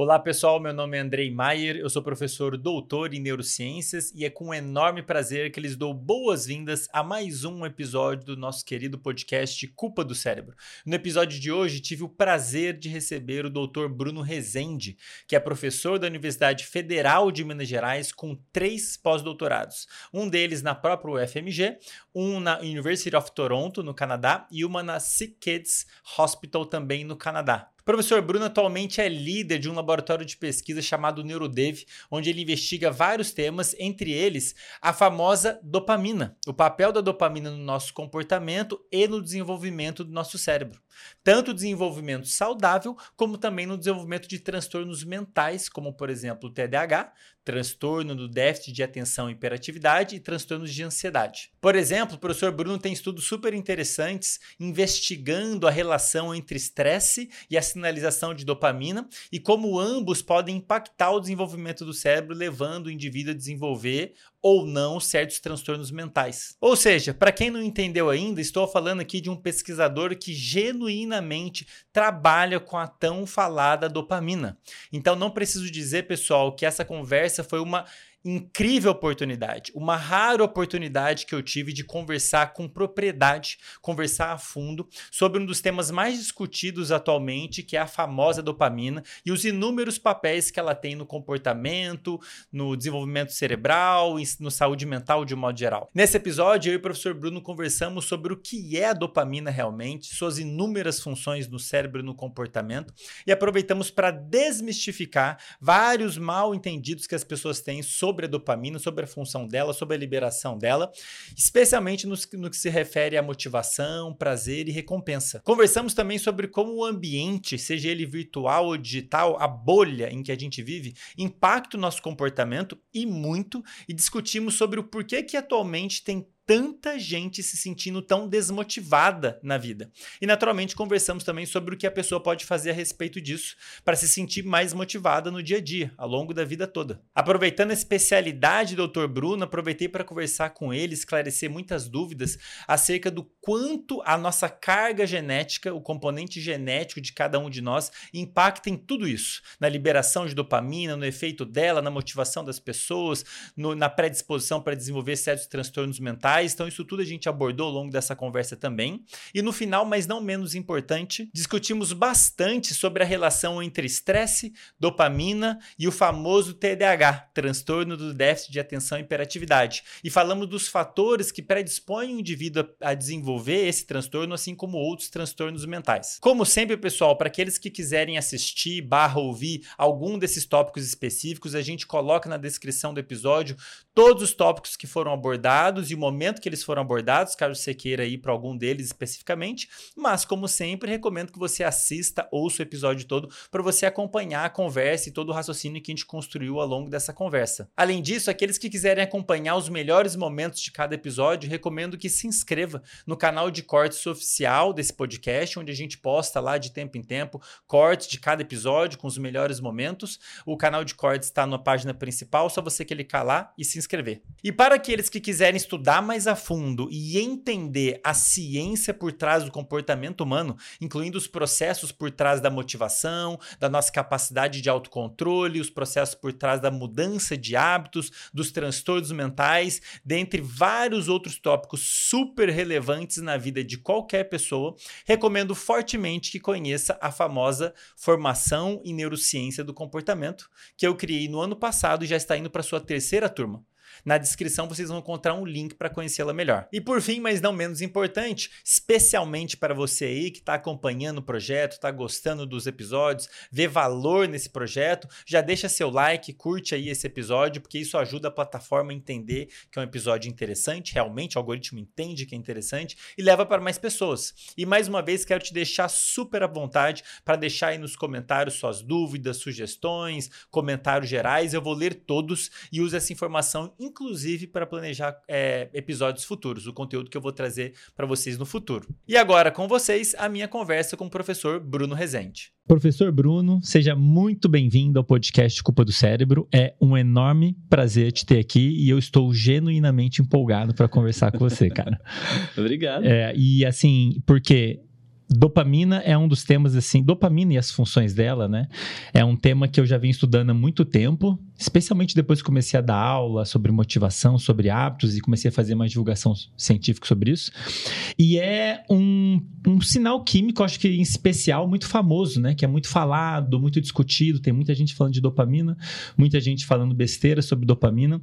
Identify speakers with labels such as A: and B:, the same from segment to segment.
A: Olá pessoal, meu nome é Andrei Maier, eu sou professor doutor em neurociências e é com enorme prazer que lhes dou boas-vindas a mais um episódio do nosso querido podcast Culpa do Cérebro. No episódio de hoje tive o prazer de receber o doutor Bruno Rezende, que é professor da Universidade Federal de Minas Gerais com três pós-doutorados, um deles na própria UFMG, um na University of Toronto, no Canadá, e uma na Sick Kids Hospital também no Canadá. Professor Bruno atualmente é líder de um laboratório de pesquisa chamado NeuroDev, onde ele investiga vários temas, entre eles a famosa dopamina, o papel da dopamina no nosso comportamento e no desenvolvimento do nosso cérebro. Tanto desenvolvimento saudável, como também no desenvolvimento de transtornos mentais, como por exemplo o TDAH, transtorno do déficit de atenção e hiperatividade e transtornos de ansiedade. Por exemplo, o professor Bruno tem estudos super interessantes investigando a relação entre estresse e a sinalização de dopamina e como ambos podem impactar o desenvolvimento do cérebro, levando o indivíduo a desenvolver ou não certos transtornos mentais. Ou seja, para quem não entendeu ainda, estou falando aqui de um pesquisador que genuinamente trabalha com a tão falada dopamina. Então não preciso dizer, pessoal, que essa conversa foi uma incrível oportunidade, uma rara oportunidade que eu tive de conversar com propriedade, conversar a fundo sobre um dos temas mais discutidos atualmente, que é a famosa dopamina e os inúmeros papéis que ela tem no comportamento, no desenvolvimento cerebral no saúde mental de um modo geral. Nesse episódio, eu e o professor Bruno conversamos sobre o que é a dopamina realmente, suas inúmeras funções no cérebro e no comportamento e aproveitamos para desmistificar vários mal entendidos que as pessoas têm sobre sobre a dopamina, sobre a função dela, sobre a liberação dela, especialmente no, no que se refere à motivação, prazer e recompensa. Conversamos também sobre como o ambiente, seja ele virtual ou digital, a bolha em que a gente vive, impacta o nosso comportamento e muito, e discutimos sobre o porquê que atualmente tem tanta gente se sentindo tão desmotivada na vida. E naturalmente conversamos também sobre o que a pessoa pode fazer a respeito disso para se sentir mais motivada no dia a dia, ao longo da vida toda. Aproveitando a especialidade do Dr. Bruno, aproveitei para conversar com ele, esclarecer muitas dúvidas acerca do quanto a nossa carga genética, o componente genético de cada um de nós, impacta em tudo isso, na liberação de dopamina, no efeito dela, na motivação das pessoas, no, na predisposição para desenvolver certos transtornos mentais então, isso tudo a gente abordou ao longo dessa conversa também. E no final, mas não menos importante, discutimos bastante sobre a relação entre estresse, dopamina e o famoso TDAH, transtorno do déficit de atenção e hiperatividade. E falamos dos fatores que predispõem o indivíduo a desenvolver esse transtorno, assim como outros transtornos mentais. Como sempre, pessoal, para aqueles que quiserem assistir barra ouvir algum desses tópicos específicos, a gente coloca na descrição do episódio todos os tópicos que foram abordados e o momento momento que eles foram abordados, caso você queira ir para algum deles especificamente. Mas, como sempre, recomendo que você assista, ouça o episódio todo, para você acompanhar a conversa e todo o raciocínio que a gente construiu ao longo dessa conversa. Além disso, aqueles que quiserem acompanhar os melhores momentos de cada episódio, recomendo que se inscreva no canal de cortes oficial desse podcast, onde a gente posta lá de tempo em tempo cortes de cada episódio com os melhores momentos. O canal de cortes está na página principal, só você clicar lá e se inscrever. E para aqueles que quiserem estudar mais mais a fundo e entender a ciência por trás do comportamento humano, incluindo os processos por trás da motivação, da nossa capacidade de autocontrole, os processos por trás da mudança de hábitos, dos transtornos mentais, dentre vários outros tópicos super relevantes na vida de qualquer pessoa, recomendo fortemente que conheça a famosa formação em neurociência do comportamento, que eu criei no ano passado e já está indo para sua terceira turma. Na descrição vocês vão encontrar um link para conhecê-la melhor. E por fim, mas não menos importante, especialmente para você aí que está acompanhando o projeto, está gostando dos episódios, vê valor nesse projeto, já deixa seu like, curte aí esse episódio, porque isso ajuda a plataforma a entender que é um episódio interessante, realmente o algoritmo entende que é interessante e leva para mais pessoas. E mais uma vez quero te deixar super à vontade para deixar aí nos comentários suas dúvidas, sugestões, comentários gerais, eu vou ler todos e uso essa informação inclusive para planejar é, episódios futuros, o conteúdo que eu vou trazer para vocês no futuro. E agora com vocês, a minha conversa com o professor Bruno Rezende. Professor Bruno, seja muito bem-vindo ao podcast Culpa do Cérebro. É um enorme prazer te ter aqui e eu estou genuinamente empolgado para conversar com você, cara.
B: Obrigado.
A: É, e assim, porque dopamina é um dos temas assim, dopamina e as funções dela, né? É um tema que eu já venho estudando há muito tempo, especialmente depois que comecei a dar aula sobre motivação, sobre hábitos e comecei a fazer mais divulgação científica sobre isso. E é um, um sinal químico, acho que em especial, muito famoso, né? Que é muito falado, muito discutido, tem muita gente falando de dopamina, muita gente falando besteira sobre dopamina.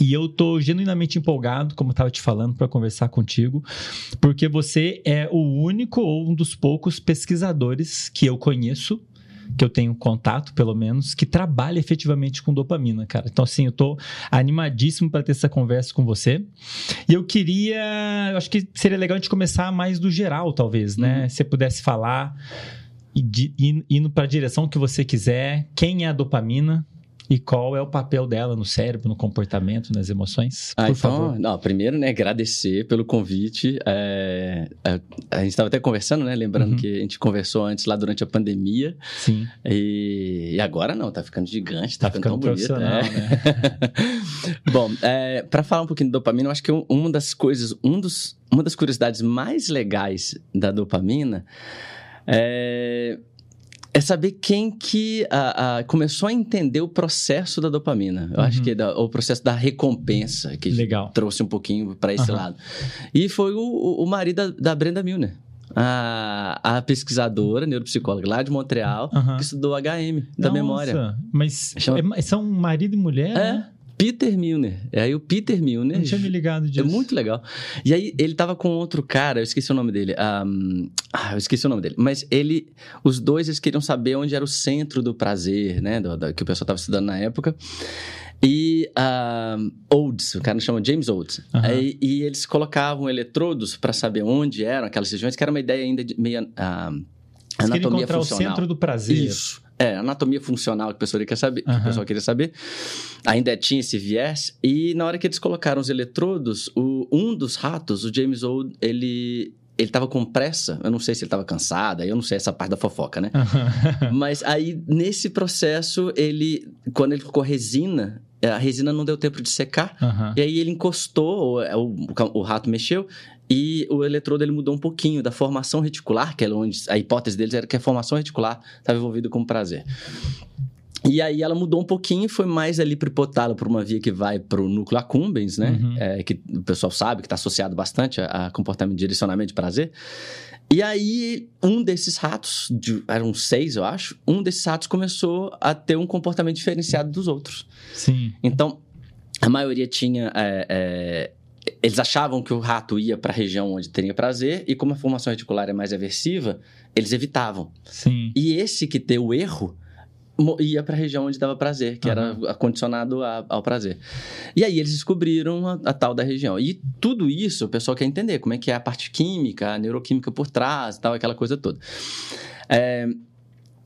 A: E eu tô genuinamente empolgado, como eu estava te falando, para conversar contigo, porque você é o único ou um dos poucos pesquisadores que eu conheço que eu tenho contato, pelo menos, que trabalha efetivamente com dopamina, cara. Então, assim, eu tô animadíssimo para ter essa conversa com você. E eu queria. Eu acho que seria legal a gente começar mais do geral, talvez, né? Uhum. Se você pudesse falar, indo para a direção que você quiser, quem é a dopamina, e qual é o papel dela no cérebro, no comportamento, nas emoções?
B: Ah, Por então, favor. Não, primeiro, né, agradecer pelo convite. É, a, a, gente estava até conversando, né? Lembrando uhum. que a gente conversou antes lá durante a pandemia.
A: Sim.
B: E, e agora não, tá ficando gigante, tá, tá ficando, ficando tão bonito. É. Né? Bom, é, para falar um pouquinho de dopamina, eu acho que uma das coisas, um dos, uma das curiosidades mais legais da dopamina é é saber quem que a, a, começou a entender o processo da dopamina. Eu uhum. acho que é da, o processo da recompensa que
A: Legal.
B: trouxe um pouquinho para esse uhum. lado. E foi o, o marido da, da Brenda Milner. A, a, pesquisadora, neuropsicóloga lá de Montreal, uhum. que estudou HM, da Nossa, memória.
A: Mas Chama... é, são marido e mulher? É.
B: Né? Peter Milner. É aí o Peter Milner.
A: Não tinha me ligado disso.
B: É muito legal. E aí ele tava com outro cara, eu esqueci o nome dele. Um, ah, eu esqueci o nome dele. Mas ele, os dois, eles queriam saber onde era o centro do prazer, né? Do, do, que o pessoal tava estudando na época. E um, Olds, o cara chama James Olds. Uhum. Aí, e eles colocavam eletrodos para saber onde eram aquelas regiões, que era uma ideia ainda meio. Um, anatomia funcional. o
A: centro do prazer.
B: Isso. É, anatomia funcional que o pessoal queria saber, uhum. que o pessoal queria saber. Ainda tinha esse viés. E na hora que eles colocaram os eletrodos, o, um dos ratos, o James Old, ele ele tava com pressa, eu não sei se ele tava cansado, eu não sei essa parte da fofoca, né? Mas aí, nesse processo, ele, quando ele colocou resina, a resina não deu tempo de secar, e aí ele encostou, o, o, o, rato mexeu, e o eletrodo ele mudou um pouquinho da formação reticular, que é onde a hipótese deles era que a formação reticular estava envolvida com prazer. E aí ela mudou um pouquinho, foi mais ali hipotálamo por uma via que vai para o núcleo accumbens, né? Uhum. É, que o pessoal sabe que está associado bastante a, a, comportamento de direcionamento de prazer. E aí, um desses ratos, de, eram seis, eu acho, um desses ratos começou a ter um comportamento diferenciado dos outros.
A: Sim.
B: Então, a maioria tinha é, é, eles achavam que o rato ia para a região onde teria prazer e como a formação reticular é mais aversiva, eles evitavam.
A: Sim.
B: E esse que deu o erro ia para a região onde dava prazer, que uhum. era condicionado a, ao prazer. E aí eles descobriram a, a, tal da região. E tudo isso o pessoal quer entender, como é que é a parte química, a neuroquímica por trás, tal, aquela coisa toda. É,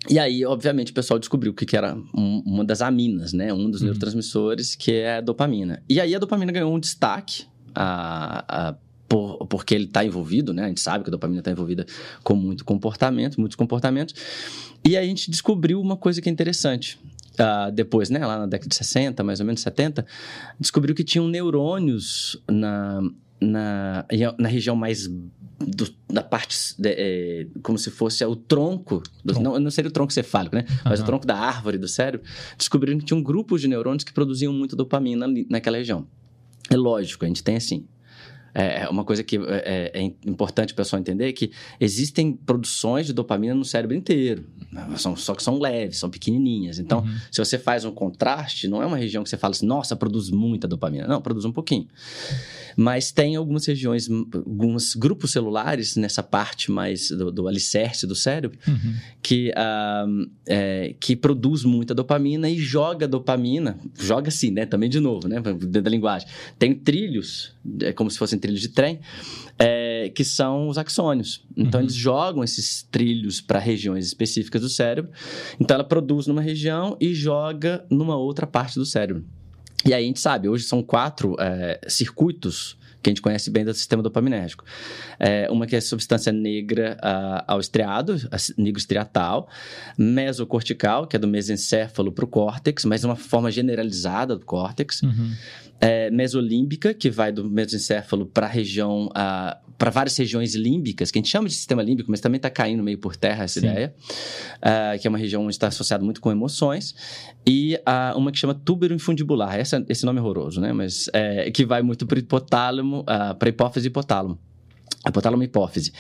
B: e aí, obviamente, o pessoal descobriu o que, que era um, uma das aminas, né? Um dos uhum. neurotransmissores, que é a dopamina. E aí a dopamina ganhou um destaque a, a por, porque ele está envolvido, né? A gente sabe que a dopamina está envolvida com muito comportamento, muitos comportamentos. E a gente descobriu uma coisa que é interessante. Uh, depois, né, lá na década de 60, mais ou menos 70, descobriu que tinham neurônios na, na, na região mais do, da parte, de, é, como se fosse o tronco, do, não, não seria o tronco cefálico, né? Mas o tronco da árvore do cérebro, descobriram que tinham grupos de neurônios que produziam muito dopamina naquela região. É lógico, a gente tem assim. É, é uma coisa que é, é, é importante o pessoal entender que existem produções de dopamina no cérebro inteiro. São, só que são leves, são pequenininhas. Então, uhum. se você faz um contraste, não é uma região que você fala assim, nossa, produz muita dopamina. Não, produz um pouquinho. Mas tem algumas regiões, alguns grupos celulares nessa parte mais do, do alicerce do cérebro uhum. que, uh, é, que produz muita dopamina e joga dopamina, joga assim, né? Também de novo, né? Dentro da linguagem. Tem trilhos, é como se fossem trilhos de trem, é, que são os axônios. Então, uhum. eles jogam esses trilhos para regiões específicas do cérebro. Então, ela produz numa região e joga numa outra parte do cérebro. E aí a gente sabe, hoje são quatro é, circuitos que a gente conhece bem do sistema dopaminérgico. É, uma que é substância negra uh, ao estriado, negro estriatal, mesocortical, que é do mesencéfalo para o córtex, mas uma forma generalizada do córtex. Uhum. é, mesolímbica, que vai do mesencéfalo para a região, para várias regiões límbicas, que a gente chama de sistema límbico, mas também está caindo meio por terra essa Sim. ideia, uh, que é uma região onde está associado muito com emoções, e uh, uma que chama túbero infundibular, essa, esse nome é horroroso, né? Mas é, que vai muito para o hipotálamo, uh, para hipófise e hipotálamo. Hipotálamo e hipófise.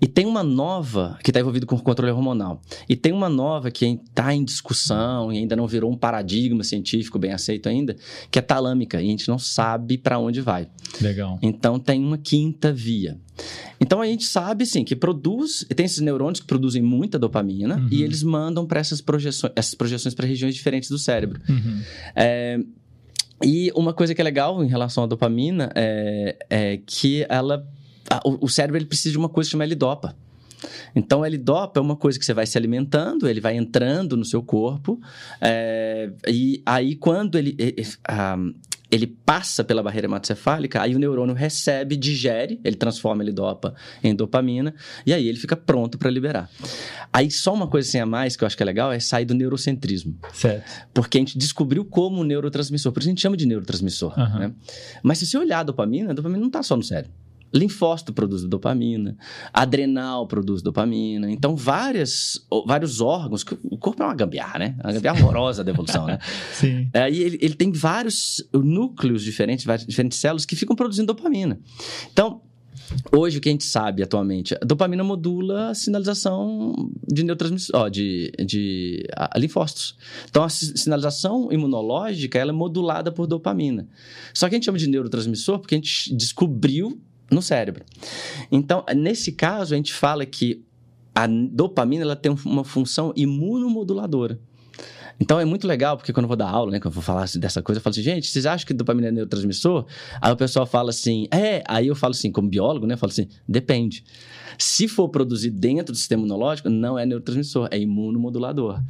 B: E tem uma nova que está envolvida com o controle hormonal. E tem uma nova que está em discussão e ainda não virou um paradigma científico bem aceito ainda, que é talâmica. E a gente não sabe para onde vai.
A: Legal.
B: Então tem uma quinta via. Então a gente sabe, sim, que produz, tem esses neurônios que produzem muita dopamina uhum. e eles mandam para essas projeções, essas projeções para regiões diferentes do cérebro. Uhum. É, e uma coisa que é legal em relação à dopamina é, é que ela o, o cérebro ele precisa de uma coisa chamada L-dopa. Então, o L-dopa é uma coisa que você vai se alimentando, ele vai entrando no seu corpo, é, e aí quando ele, ele, ele passa pela barreira hematocefálica, aí o neurônio recebe, digere, ele transforma L-dopa em dopamina, e aí ele fica pronto para liberar. Aí só uma coisa assim a mais que eu acho que é legal é sair do neurocentrismo.
A: Certo.
B: Porque a gente descobriu como o neurotransmissor, por isso a gente chama de neurotransmissor. Uhum. Né? Mas se você olhar a dopamina, a dopamina não está só no cérebro. Linfócito produz dopamina, adrenal produz dopamina. Então, várias, vários órgãos. O corpo é uma gambiarra, né? Uma gambiarra horrorosa da evolução, né?
A: Sim.
B: É, e ele, ele tem vários núcleos diferentes, várias diferentes células que ficam produzindo dopamina. Então, Hoje, o que a gente sabe atualmente, a dopamina modula a sinalização de neurotransmissores, ó, de, de a, linfócitos. Então, a sinalização imunológica ela é modulada por dopamina. Só que a gente chama de neurotransmissor porque a gente descobriu no cérebro. Então, nesse caso, a gente fala que a dopamina ela tem uma função imunomoduladora. Então é muito legal, porque quando eu vou dar aula, né, quando eu vou falar dessa coisa, eu falo assim, gente, vocês acham que dopamina é neurotransmissor? Aí o pessoal fala assim, é. Aí eu falo assim, como biólogo, né, eu falo assim, depende. Se for produzido dentro do sistema imunológico, não é neurotransmissor, é imunomodulador.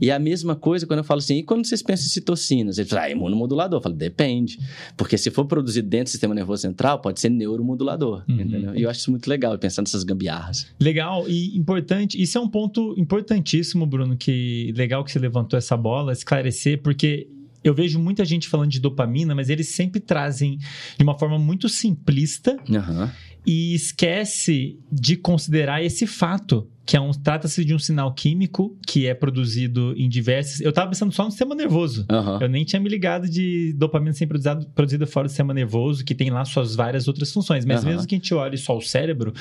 B: E a mesma coisa quando eu falo assim, e quando vocês pensam em citocinas? Eles falam, ah, é imunomodulador. Eu falo, depende. Porque se for produzido dentro do sistema nervoso central, pode ser neuromodulador. Uhum. Entendeu? E eu acho isso muito legal, pensando nessas gambiarras.
A: Legal e importante. Isso é um ponto importantíssimo, Bruno, que legal que você levantou essa bola, esclarecer, porque eu vejo muita gente falando de dopamina, mas eles sempre trazem de uma forma muito simplista
B: uhum.
A: E esquece de considerar esse fato que é um trata-se de um sinal químico que é produzido em diversos. Eu estava pensando só no sistema nervoso.
B: Uhum.
A: Eu nem tinha me ligado de dopamina ser produzida, produzida fora do sistema nervoso, que tem lá suas várias outras funções. Mas uhum. mesmo que a gente olhe só o cérebro,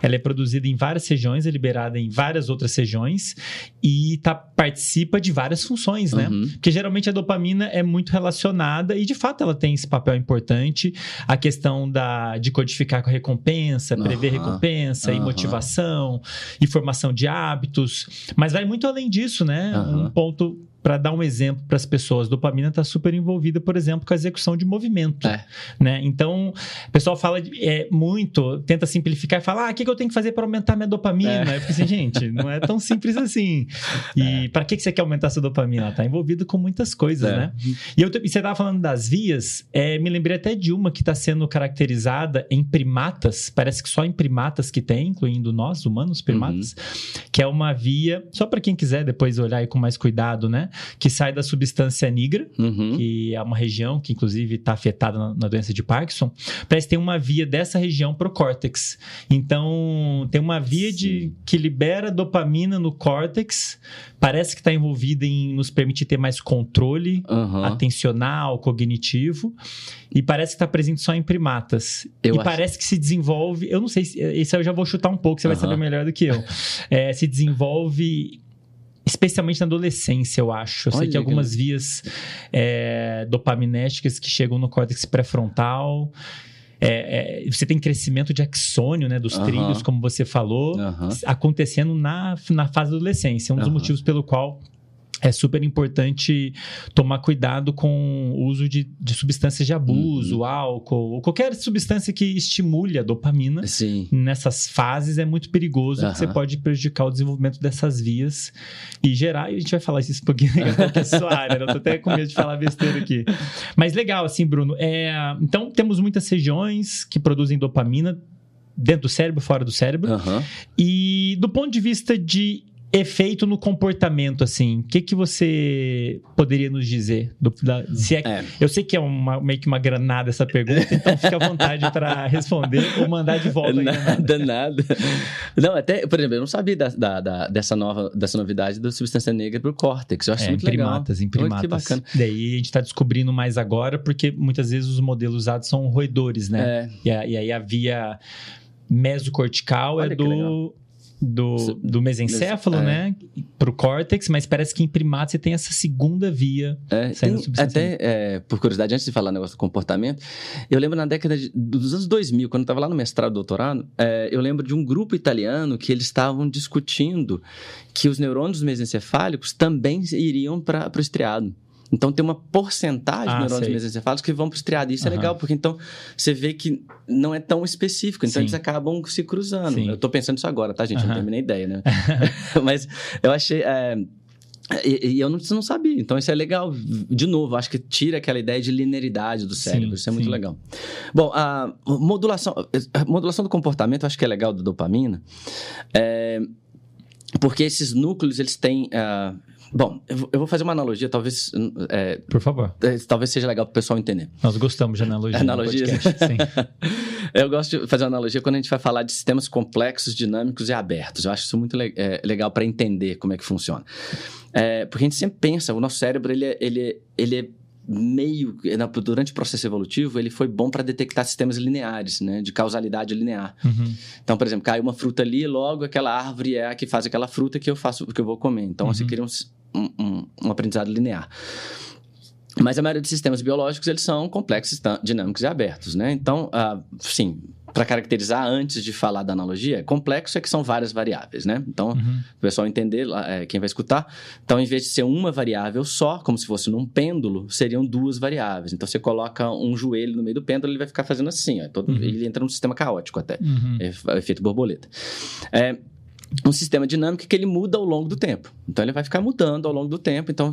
A: ela é produzida em várias regiões, é liberada em várias outras regiões e tá, participa de várias funções, né? Uhum. Porque geralmente a dopamina é muito relacionada e de fato ela tem esse papel importante. A questão da, de codificar com a recompensa, prever recompensa e motivação, informação formação de hábitos, mas vai muito além disso, né? Uhum. Um ponto para dar um exemplo para as pessoas, dopamina está super envolvida, por exemplo, com a execução de movimento. É. Né? Então, o pessoal fala de, é, muito, tenta simplificar e fala: ah, o que, que eu tenho que fazer para aumentar minha dopamina? É. Eu fico assim, gente, não é tão simples assim. E é. para que, que você quer aumentar sua dopamina? Está envolvida com muitas coisas, é. né? E, eu, e você estava falando das vias, é, me lembrei até de uma que está sendo caracterizada em primatas, parece que só em primatas que tem, incluindo nós, humanos, primatas, uhum. que é uma via, só para quem quiser depois olhar aí com mais cuidado, né? Que sai da substância nigra,
B: uhum.
A: que é uma região que, inclusive, está afetada na, na, doença de Parkinson. Parece que tem uma via dessa região para o córtex. Então, tem uma via de, que libera dopamina no córtex, parece que está envolvida em nos permitir ter mais controle
B: uhum.
A: atencional, cognitivo, e parece que está presente só em primatas. Eu e acho... parece que se desenvolve, eu não sei, se, esse eu já vou chutar um pouco, você uhum. vai saber melhor do que eu. É, se desenvolve especialmente na adolescência, eu acho. Eu Olha, sei que algumas vias é, dopaminérgicas que chegam no córtex pré-frontal. É, é, você tem crescimento de axônio, né, dos trilhos, como você falou, acontecendo na, na fase da adolescência. Um dos motivos pelo qual é super importante tomar cuidado com o uso de, de substâncias de abuso, uhum. álcool, ou qualquer substância que estimule a dopamina.
B: Sim.
A: Nessas fases é muito perigoso, uhum. você pode prejudicar o desenvolvimento dessas vias e gerar. E a gente vai falar isso um pouquinho que é sua área, né? eu tô até com medo de falar besteira aqui. Mas legal, assim, Bruno. É, então, temos muitas regiões que produzem dopamina dentro do cérebro, fora do cérebro.
B: Uhum.
A: E do ponto de vista de efeito no comportamento, assim, o que, que você poderia nos dizer? Do, da, se é, é. Eu sei que é uma, meio que uma granada essa pergunta, então fica à vontade para responder ou mandar de volta.
B: Nada, nada. Não, até, por exemplo, eu não sabia da, da, da, dessa, nova, dessa novidade da substância negra para o córtex. Eu acho é, muito
A: em primatas,
B: legal.
A: Em primatas, que bacana. Daí a gente está descobrindo mais agora, porque muitas vezes os modelos usados são roedores, né? É. E, e aí a via mesocortical é Olha é do do, do mesencéfalo, é. né? Pro córtex, mas parece que em primatas você tem essa segunda via
B: é, saindo tem, Até, é, por curiosidade, antes de falar negócio do comportamento, eu lembro na década de, dos anos 2000, quando eu estava lá no mestrado, doutorado, é, eu lembro de um grupo italiano que eles estavam discutindo que os neurônios mesencefálicos também iriam para o estriado. Então tem uma porcentagem ah, de neurônios mesencefálicos que vão para o estriado. Isso uhum. é legal, porque então você vê que não é tão específico. Então Sim. eles acabam se cruzando. Sim. Eu estou pensando isso agora, tá, gente? Uhum. Não tenho nem ideia, né? Mas eu achei. É... E, e, eu não, não, sabia. Então, isso é legal. De novo, acho que tira aquela ideia de linearidade do cérebro. Sim, isso é muito sim. legal. Bom, a modulação, a modulação do comportamento, acho que é legal da dopamina. É, porque esses núcleos, eles têm... Uh, Bom, eu vou fazer uma analogia, talvez. É,
A: Por favor.
B: É, talvez seja legal para o pessoal entender.
A: Nós gostamos de analogia.
B: Analogias? Sim. eu gosto de fazer uma analogia quando a gente vai falar de sistemas complexos, dinâmicos e abertos. Eu acho isso muito le é, legal para entender como é que funciona. É, porque a gente sempre pensa, o nosso cérebro, ele é, ele é, ele é meio durante o processo evolutivo ele foi bom para detectar sistemas lineares né de causalidade linear uhum. então por exemplo cai uma fruta ali logo aquela árvore é a que faz aquela fruta que eu faço que eu vou comer então uhum. você cria um, um, um, aprendizado linear mas a maioria dos sistemas biológicos, eles são complexos, dinâmicos e abertos, né? Então, uh, sim, para caracterizar antes de falar da analogia, complexo é que são várias variáveis, né? Então, uhum. o pessoal entender, é, quem vai escutar. Então, em vez de ser uma variável só, como se fosse num pêndulo, seriam duas variáveis. Então, você coloca um joelho no meio do pêndulo, ele vai ficar fazendo assim, ó, todo, uhum. ele entra num sistema caótico até, uhum. é, é efeito borboleta. É, um sistema dinâmico que ele muda ao longo do tempo. Então, ele vai ficar mudando ao longo do tempo. Então,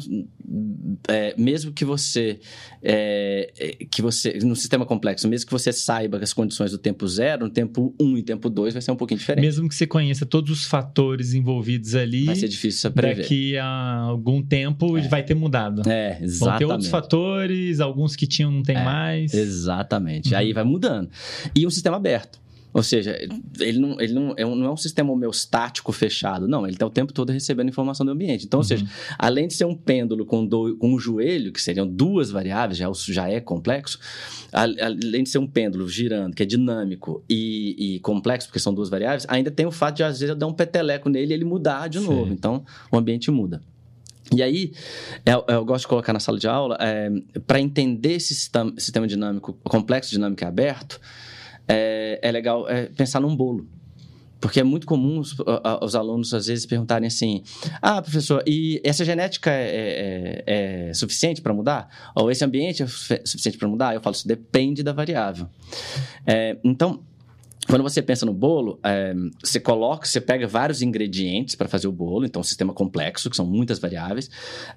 B: é, mesmo que você, é, é que você, no sistema complexo, mesmo que você saiba as condições do tempo zero, no tempo 1 um e tempo 2 vai ser um pouquinho diferente.
A: Mesmo que você conheça todos os fatores envolvidos ali,
B: vai ser difícil prever.
A: Daqui a algum tempo é. vai ter mudado.
B: É, exatamente. Vão
A: ter outros fatores, alguns que tinham não tem é, mais.
B: Exatamente. Uhum. Aí vai mudando. E um sistema aberto. Ou seja, ele não, ele não, é um, não é um sistema homeostático fechado, não. Ele está o tempo todo recebendo informação do ambiente. Então, uhum. ou seja, além de ser um pêndulo com, do, com um joelho, que seriam duas variáveis, já, já é complexo, além de ser um pêndulo girando, que é dinâmico e, e, complexo, porque são duas variáveis, ainda tem o fato de, às vezes, eu dar um peteleco nele e ele mudar de novo. Sim. Então, o ambiente muda. E aí, eu, eu, gosto de colocar na sala de aula, é, para entender esse sistema, sistema dinâmico, complexo, dinâmico e aberto, é, é legal é, pensar num bolo. Porque é muito comum os, os, alunos, às vezes, perguntarem assim: Ah, professor, e essa genética é, é, é suficiente para mudar? Ou esse ambiente é suficiente para mudar? Eu falo: Isso depende da variável. É, então, quando você pensa no bolo, é, você coloca, você pega vários ingredientes para fazer o bolo, então um sistema complexo, que são muitas variáveis.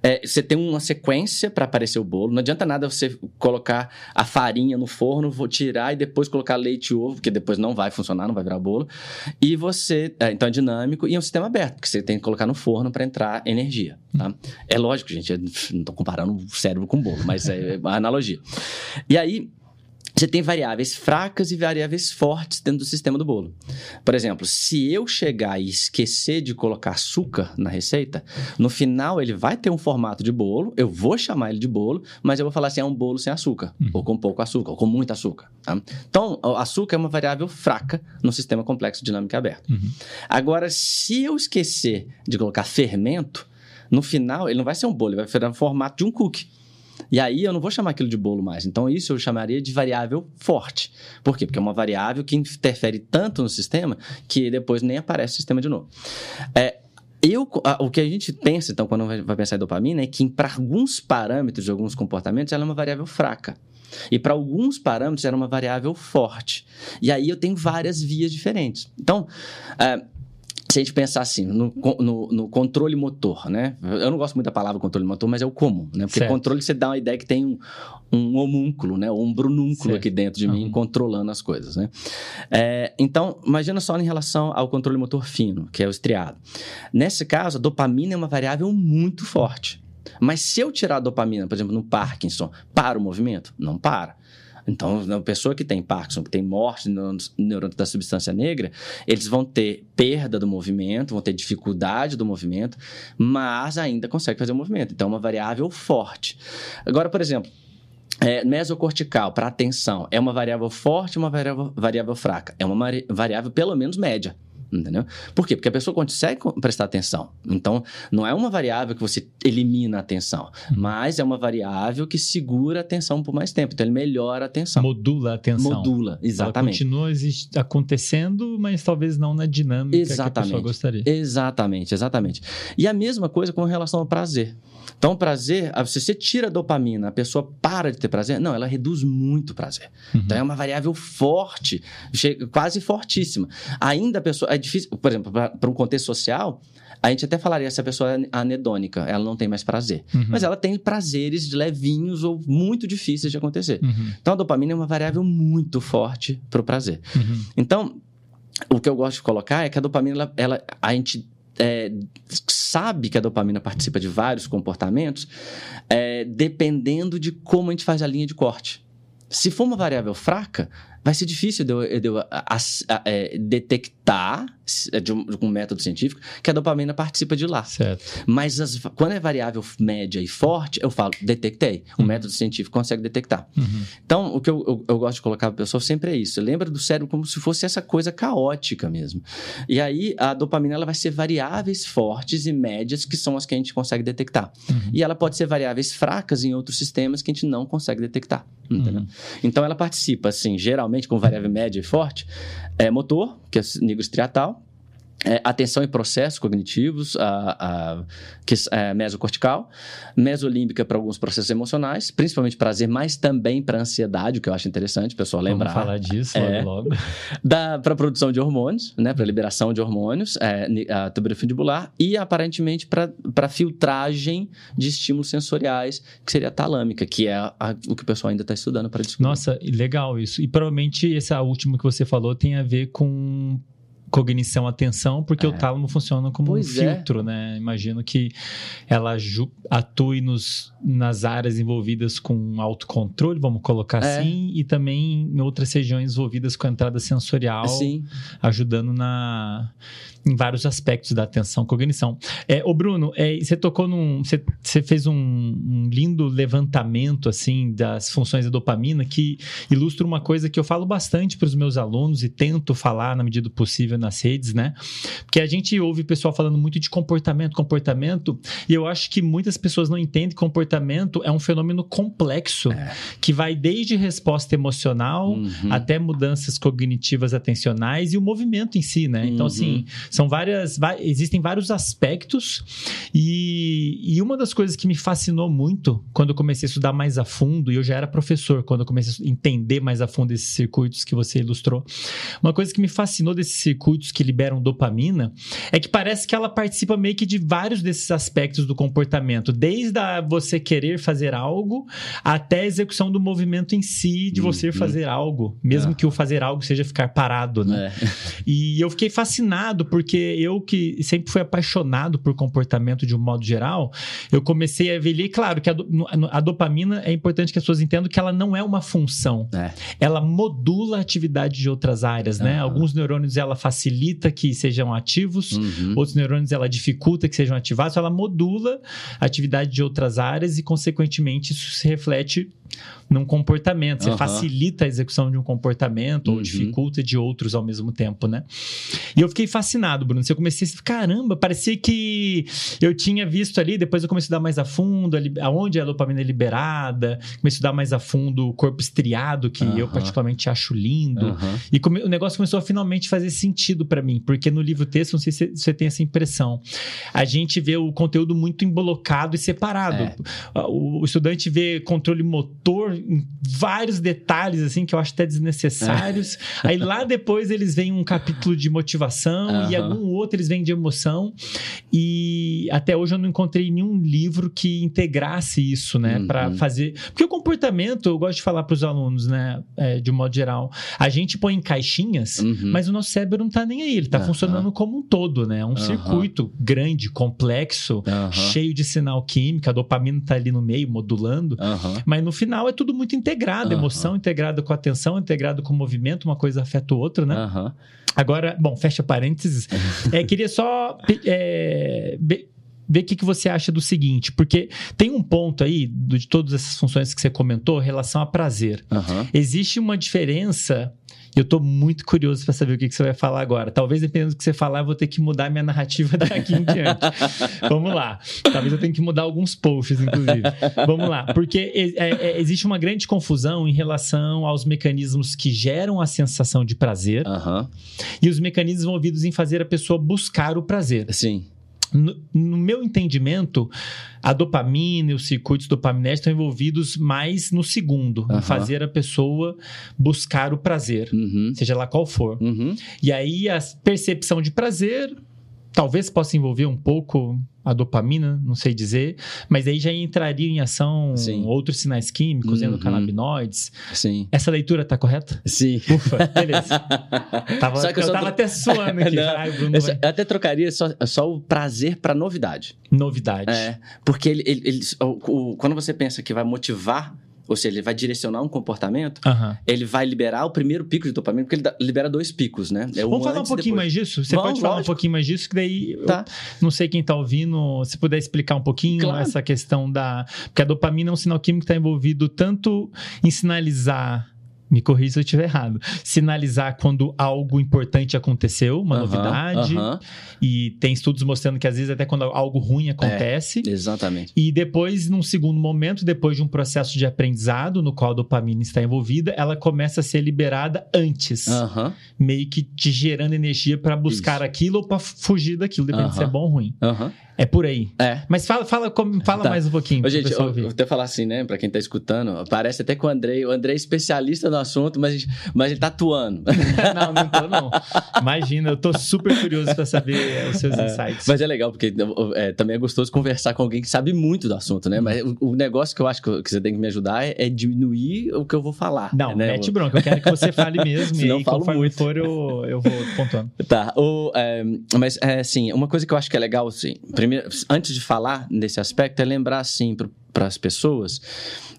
B: É, você tem uma sequência para aparecer o bolo. Não adianta nada você colocar a farinha no forno, vou tirar e depois colocar leite e ovo, porque depois não vai funcionar, não vai virar bolo. E você, é, então é dinâmico e é um sistema aberto, que você tem que colocar no forno para entrar energia. Tá? É lógico, gente, não estou comparando o cérebro com o bolo, mas é uma analogia. E aí, você tem variáveis fracas e variáveis fortes dentro do sistema do bolo. Por exemplo, se eu chegar e esquecer de colocar açúcar na receita, no final ele vai ter um formato de bolo, eu vou chamar ele de bolo, mas eu vou falar assim, é um bolo sem açúcar, uhum. ou com pouco açúcar, ou com muito açúcar. Tá? Então, o açúcar é uma variável fraca no sistema complexo dinâmico aberto. Uhum. Agora, se eu esquecer de colocar fermento, no final ele não vai ser um bolo, ele vai virar um formato de um cookie. E aí eu não vou chamar aquilo de bolo mais. Então isso eu chamaria de variável forte. Por quê? Porque é uma variável que interfere tanto no sistema que depois nem aparece o sistema de novo. É, eu, o que a gente pensa, então, quando vai pensar em dopamina, é que para alguns parâmetros de alguns comportamentos ela é uma variável fraca. E para alguns parâmetros era uma variável forte. E aí eu tenho várias vias diferentes. Então, é, se a gente pensar assim, no, no, no, controle motor, né? Eu não gosto muito da palavra controle motor, mas é o comum, né? Porque certo. controle você dá uma ideia que tem um, um homúnculo, né? Um brunúnculo certo. aqui dentro de uhum. mim controlando as coisas, né? É, então, imagina só em relação ao controle motor fino, que é o estriado. Nesse caso, a dopamina é uma variável muito forte. Mas se eu tirar a dopamina, por exemplo, no Parkinson, para o movimento? Não para. Então, a pessoa que tem Parkinson, que tem morte no neurônio da substância negra, eles vão ter perda do movimento, vão ter dificuldade do movimento, mas ainda consegue fazer o movimento. Então, é uma variável forte. Agora, por exemplo, é, mesocortical para atenção é uma variável forte uma variável, variável fraca? É uma variável pelo menos média. Entendeu? Por quê? Porque a pessoa consegue prestar atenção. Então, não é uma variável que você elimina a atenção, uhum. mas é uma variável que segura a atenção por mais tempo. Então, ele melhora a atenção.
A: Modula a atenção.
B: Modula, exatamente.
A: Ela continua acontecendo, mas talvez não na dinâmica exatamente. que a pessoa gostaria.
B: Exatamente, exatamente. E a mesma coisa com relação ao prazer. Então, prazer, se você tira a dopamina, a pessoa para de ter prazer, não, ela reduz muito o prazer. Uhum. Então, é uma variável forte, quase fortíssima. Ainda a pessoa, é difícil, por exemplo, para um contexto social, a gente até falaria se a pessoa é anedônica, ela não tem mais prazer. Uhum. Mas ela tem prazeres levinhos ou muito difíceis de acontecer. Uhum. Então, a dopamina é uma variável muito forte para o prazer. Uhum. Então, o que eu gosto de colocar é que a dopamina, ela, ela a gente é, sabe que a dopamina participa de vários comportamentos, é, dependendo de como a gente faz a linha de corte. Se for uma variável fraca, vai ser difícil de eu, de eu a, a, é, detectar é, de um, de um, método científico que a dopamina participa de lá.
A: Certo.
B: Mas as, quando é variável média e forte, eu falo, detectei. O uhum. método científico consegue detectar. Uhum. Então, o que eu, eu, eu, gosto de colocar para a pessoa sempre é isso. Lembra do cérebro como se fosse essa coisa caótica mesmo. E aí, a dopamina ela vai ser variáveis fortes e médias, que são as que a gente consegue detectar. Uhum. E ela pode ser variáveis fracas em outros sistemas que a gente não consegue detectar. Uhum. Então, ela participa, assim, geralmente com variável média e forte, é motor, que é nível estriatal, é, atenção e processos cognitivos, a, a, que é mesocortical, mesolímbica para alguns processos emocionais, principalmente prazer, mas também para ansiedade, o que eu acho interessante, pessoal lembrar.
A: Vamos falar disso
B: é,
A: logo, logo.
B: Para produção de hormônios, né, para liberação de hormônios, é, a tuberofindibular findibular, e aparentemente para filtragem de estímulos sensoriais, que seria a talâmica, que é a, o que o pessoal ainda está estudando para descobrir.
A: Nossa, legal isso. E provavelmente essa última que você falou tem a ver com cognição, atenção, porque é. o tálamo funciona como pois um é. filtro, é. né? Imagino que ela atue nos, nas áreas envolvidas com autocontrole, vamos colocar é. assim, e também em outras regiões envolvidas com a entrada sensorial,
B: Sim.
A: ajudando na em vários aspectos da atenção cognição. É, o Bruno, é, você tocou num. Você, você fez um, um, lindo levantamento assim das funções da dopamina que ilustra uma coisa que eu falo bastante para os meus alunos e tento falar na medida do possível nas redes, né? Porque a gente ouve o pessoal falando muito de comportamento, comportamento, e eu acho que muitas pessoas não entendem que comportamento é um fenômeno complexo é. que vai desde resposta emocional uhum. até mudanças cognitivas atencionais e o movimento em si, né? Então, assim, uhum. São várias. Existem vários aspectos. E, e uma das coisas que me fascinou muito quando eu comecei a estudar mais a fundo, e eu já era professor quando eu comecei a entender mais a fundo esses circuitos que você ilustrou. Uma coisa que me fascinou desses circuitos que liberam dopamina é que parece que ela participa meio que de vários desses aspectos do comportamento, desde a você querer fazer algo até a execução do movimento em si de você uhum. fazer algo, mesmo é. que o fazer algo seja ficar parado, né? É. E eu fiquei fascinado por porque eu que sempre fui apaixonado por comportamento de um modo geral, eu comecei a ver ali, claro que a, a, dopamina é importante que as pessoas entendam que ela não é uma função. É. Ela modula a atividade de outras áreas, né? Uhum. Alguns neurônios ela facilita que sejam ativos, uhum. outros neurônios ela dificulta que sejam ativados, ela modula a atividade de outras áreas e, consequentemente, isso se reflete num comportamento. Você uhum. facilita a execução de um comportamento uhum. ou dificulta de outros ao mesmo tempo, né? E eu fiquei fascinado, Bruno. Eu comecei a caramba, parecia que eu tinha visto ali, depois eu comecei a estudar mais a fundo aonde a dopamina é liberada, comecei a estudar mais a fundo o corpo estriado, que uhum. eu particularmente acho lindo. E come, o negócio começou a finalmente fazer sentido para mim, porque no livro texto, não sei se você tem essa impressão, a gente vê o conteúdo muito embolocado e separado. É. O, o estudante vê controle motor autor em vários detalhes, assim, que eu acho até desnecessários. Aí lá depois eles veem um capítulo de motivação e
B: Aham.
A: algum outro eles vêm de emoção. E até hoje eu não encontrei nenhum livro que integrasse isso, né?
B: Uhum.
A: Pra fazer. Porque o comportamento, eu gosto de falar para os alunos, né? é, de um modo geral, a gente põe em caixinhas.
B: Uhum.
A: Mas o nosso cérebro não tá nem aí, ele tá funcionando como um todo, né? É um circuito grande, complexo, cheio de sinal químico, a dopamina tá ali no meio, modulando. Mas no final é tudo muito integrado, emoção integrada com atenção, integrado com movimento, uma coisa afeta o outro, né? Agora, bom, fecha parênteses. É, queria só é, ver o que, que você acha do seguinte, porque tem um ponto aí de todas essas funções que você comentou, em relação a prazer.
B: Aham.
A: Existe uma diferença. Eu tô muito curioso para saber o que, que você vai falar agora. Talvez, dependendo do que você falar, eu vou ter que mudar minha narrativa daqui em diante. Vamos lá. Talvez eu tenha que mudar alguns posts, inclusive. Vamos lá. Porque é, é, existe uma grande confusão em relação aos mecanismos que geram a sensação de prazer
B: Aham.
A: e os mecanismos envolvidos em fazer a pessoa buscar o prazer.
B: Sim.
A: No, no meu entendimento, a dopamina e os circuitos dopaminérgicos estão envolvidos mais no segundo, em
B: Aham.
A: fazer a pessoa buscar o prazer,
B: Uhum.
A: seja lá qual for.
B: Uhum.
A: E aí a percepção de prazer talvez possa envolver um pouco a dopamina, não sei dizer, mas aí já entraria em ação
B: Sim.
A: outros sinais químicos,
B: Uhum.
A: endocannabinoides.
B: Sim.
A: Essa leitura tá correta?
B: Sim.
A: Ufa, beleza. Tava,
B: Só que eu
A: eu tava
B: do-
A: até suando aqui.
B: Não,
A: Ai, Bruno,
B: Eu só- eu até trocaria só, só o prazer pra novidade.
A: Novidade.
B: É, porque ele, ele- ele- o- o- quando você pensa que vai motivar, ou seja, ele vai direcionar um comportamento,
A: Aham.
B: ele vai liberar o primeiro pico de dopamina, porque ele dá- libera dois picos, né? É
A: Vamos falar um pouquinho mais disso? Você
B: Vamos,
A: pode falar um
B: lógico.
A: pouquinho mais disso, que daí
B: Tá.
A: não sei quem tá ouvindo, se puder explicar um pouquinho
B: Claro.
A: essa questão da. Porque a dopamina é um sinal químico que está envolvido tanto em sinalizar. Me corrija se eu estiver errado. Sinalizar quando algo importante aconteceu, uma
B: Aham,
A: novidade.
B: aham,
A: E tem estudos mostrando que às vezes até quando algo ruim acontece.
B: exatamente.
A: E depois, num segundo momento, depois de um processo de aprendizado no qual a dopamina está envolvida, ela começa a ser liberada antes
B: Aham,
A: meio que te gerando energia pra buscar
B: Isso.
A: aquilo ou pra fugir daquilo, depende se é bom ou ruim. É por aí.
B: É.
A: Mas fala, fala, fala
B: Tá.
A: mais um pouquinho.
B: Ô, gente, eu, eu vou até falar assim, né? Pra quem tá escutando, parece até que o Andrei, o Andrei é especialista no assunto, mas, mas ele tá atuando.
A: não, não tô, não. Imagina, eu tô super curioso pra saber é, os seus insights.
B: Mas é legal, porque é, também é gostoso conversar com alguém que sabe muito do assunto, né? Mas o, o negócio que eu acho que, que você tem que me ajudar é, é diminuir o que eu vou falar.
A: Não,
B: né?
A: mete bronca. Eu quero que você fale mesmo. e
B: Senão
A: aí,
B: eu falo muito.
A: for, eu, eu vou pontuando.
B: Tá, o, é, mas é assim, uma coisa que eu acho que é legal, assim, primeiro, antes de falar nesse aspecto, é lembrar, assim, para as pessoas,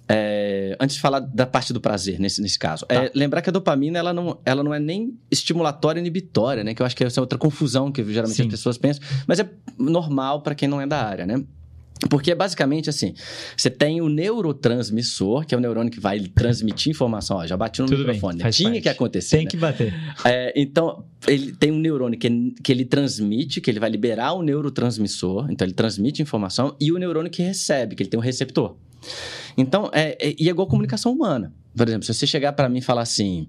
B: é, antes de falar da parte do prazer, nesse, nesse caso, é lembrar que a dopamina, ela não, ela não é nem estimulatória inibitória, né? Que eu acho que essa é outra confusão que geralmente
A: Sim.
B: as pessoas pensam, mas é normal para quem não é da área, né? Porque é basicamente assim: você tem o neurotransmissor, que é o neurônio que vai transmitir informação. Ó, já bati no
A: Tudo bem,
B: microfone. né?
A: faz
B: Tinha
A: parte.
B: que acontecer.
A: Tem
B: né?
A: que bater.
B: É, então, ele tem um neurônio que, que ele transmite, que ele vai liberar o neurotransmissor, então ele transmite informação, e o neurônio que recebe, que ele tem um receptor. Então, é, é, e é igual a comunicação humana. Por exemplo, se você chegar para mim e falar assim,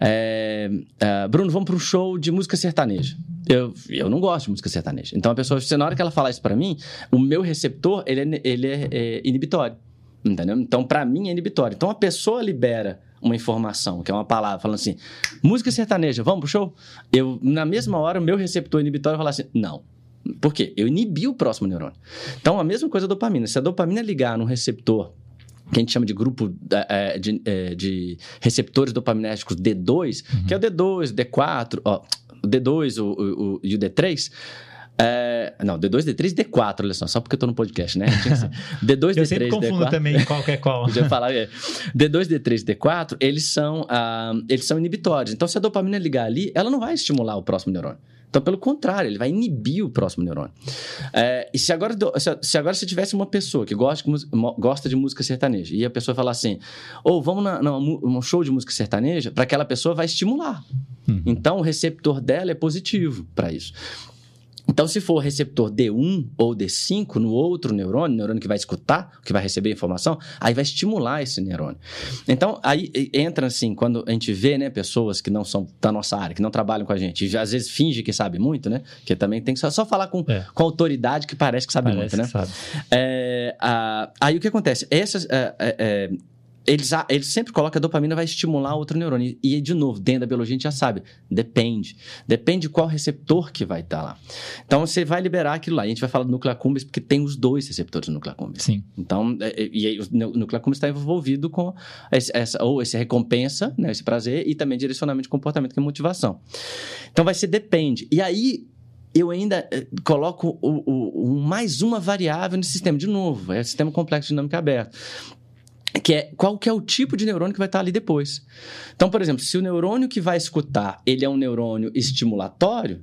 B: é, é, Bruno, vamos para um show de música sertaneja. Eu, eu não gosto de música sertaneja. Então, a pessoa, na hora que ela falar isso para mim, o meu receptor, ele é, ele é, é inibitório. Entendeu? Então, para mim, é inibitório. Então, a pessoa libera uma informação, que é uma palavra, falando assim, música sertaneja, vamos pro show? Eu, na mesma hora, o meu receptor inibitório fala assim, não. Por quê? Eu inibi o próximo neurônio. Então, a mesma coisa da dopamina. Se a dopamina ligar num receptor que a gente chama de grupo eh, de, eh, de receptores dopaminérgicos D2, que é o D2, o D4, ó, o D2 o, o- o- e o D3. é, não, D2, D3 e D4, olha só, só porque eu tô no podcast, né? Tinha que ser. D2,
A: Eu
B: D3,
A: sempre confundo
B: D4.
A: também qual que é qual.
B: Podia falar, é. D2, D3, D4, eles são, ah, eles são inibitórios. Então, se a dopamina ligar ali, ela não vai estimular o próximo neurônio. Então, pelo contrário, ele vai inibir o próximo neurônio. É, e se agora, se, agora se tivesse uma pessoa que gosta gosta de música sertaneja e a pessoa falar assim, ou vamos na, mu- num show de música sertaneja, para aquela pessoa vai estimular.
A: Uhum.
B: Então, o receptor dela é positivo para isso. Então, se for receptor D1 ou D5 no outro neurônio, neurônio que vai escutar, que vai receber informação, aí vai estimular esse neurônio. Então, aí entra assim, quando a gente vê, né, pessoas que não são da nossa área, que não trabalham com a gente, e já, às vezes finge que sabe muito, né? Que também tem que só, só falar com,
A: É.
B: com autoridade que parece que sabe
A: Parece
B: muito, né?
A: que sabe.
B: É, a- aí o que acontece? Essas, é, é, é, eles, eles sempre colocam a dopamina vai estimular outro neurônio. E, de novo, dentro da biologia a gente já sabe, depende. Depende de qual receptor que vai estar tá lá. Então, você vai liberar aquilo lá. E a gente vai falar do núcleo accumbens porque tem os dois receptores do núcleo accumbens.
A: Sim.
B: Então, é, é, e aí, o núcleo accumbens está envolvido com essa, ou esse recompensa, né, esse prazer, e também direcionamento de comportamento, que é motivação. Então, vai ser depende. E aí, eu ainda eh, coloco o, o, o, mais uma variável no sistema. De novo, é o sistema complexo dinâmico aberto que é qual que é o tipo de neurônio que vai estar ali depois. Então, por exemplo, se o neurônio que vai escutar, ele é um neurônio estimulatório,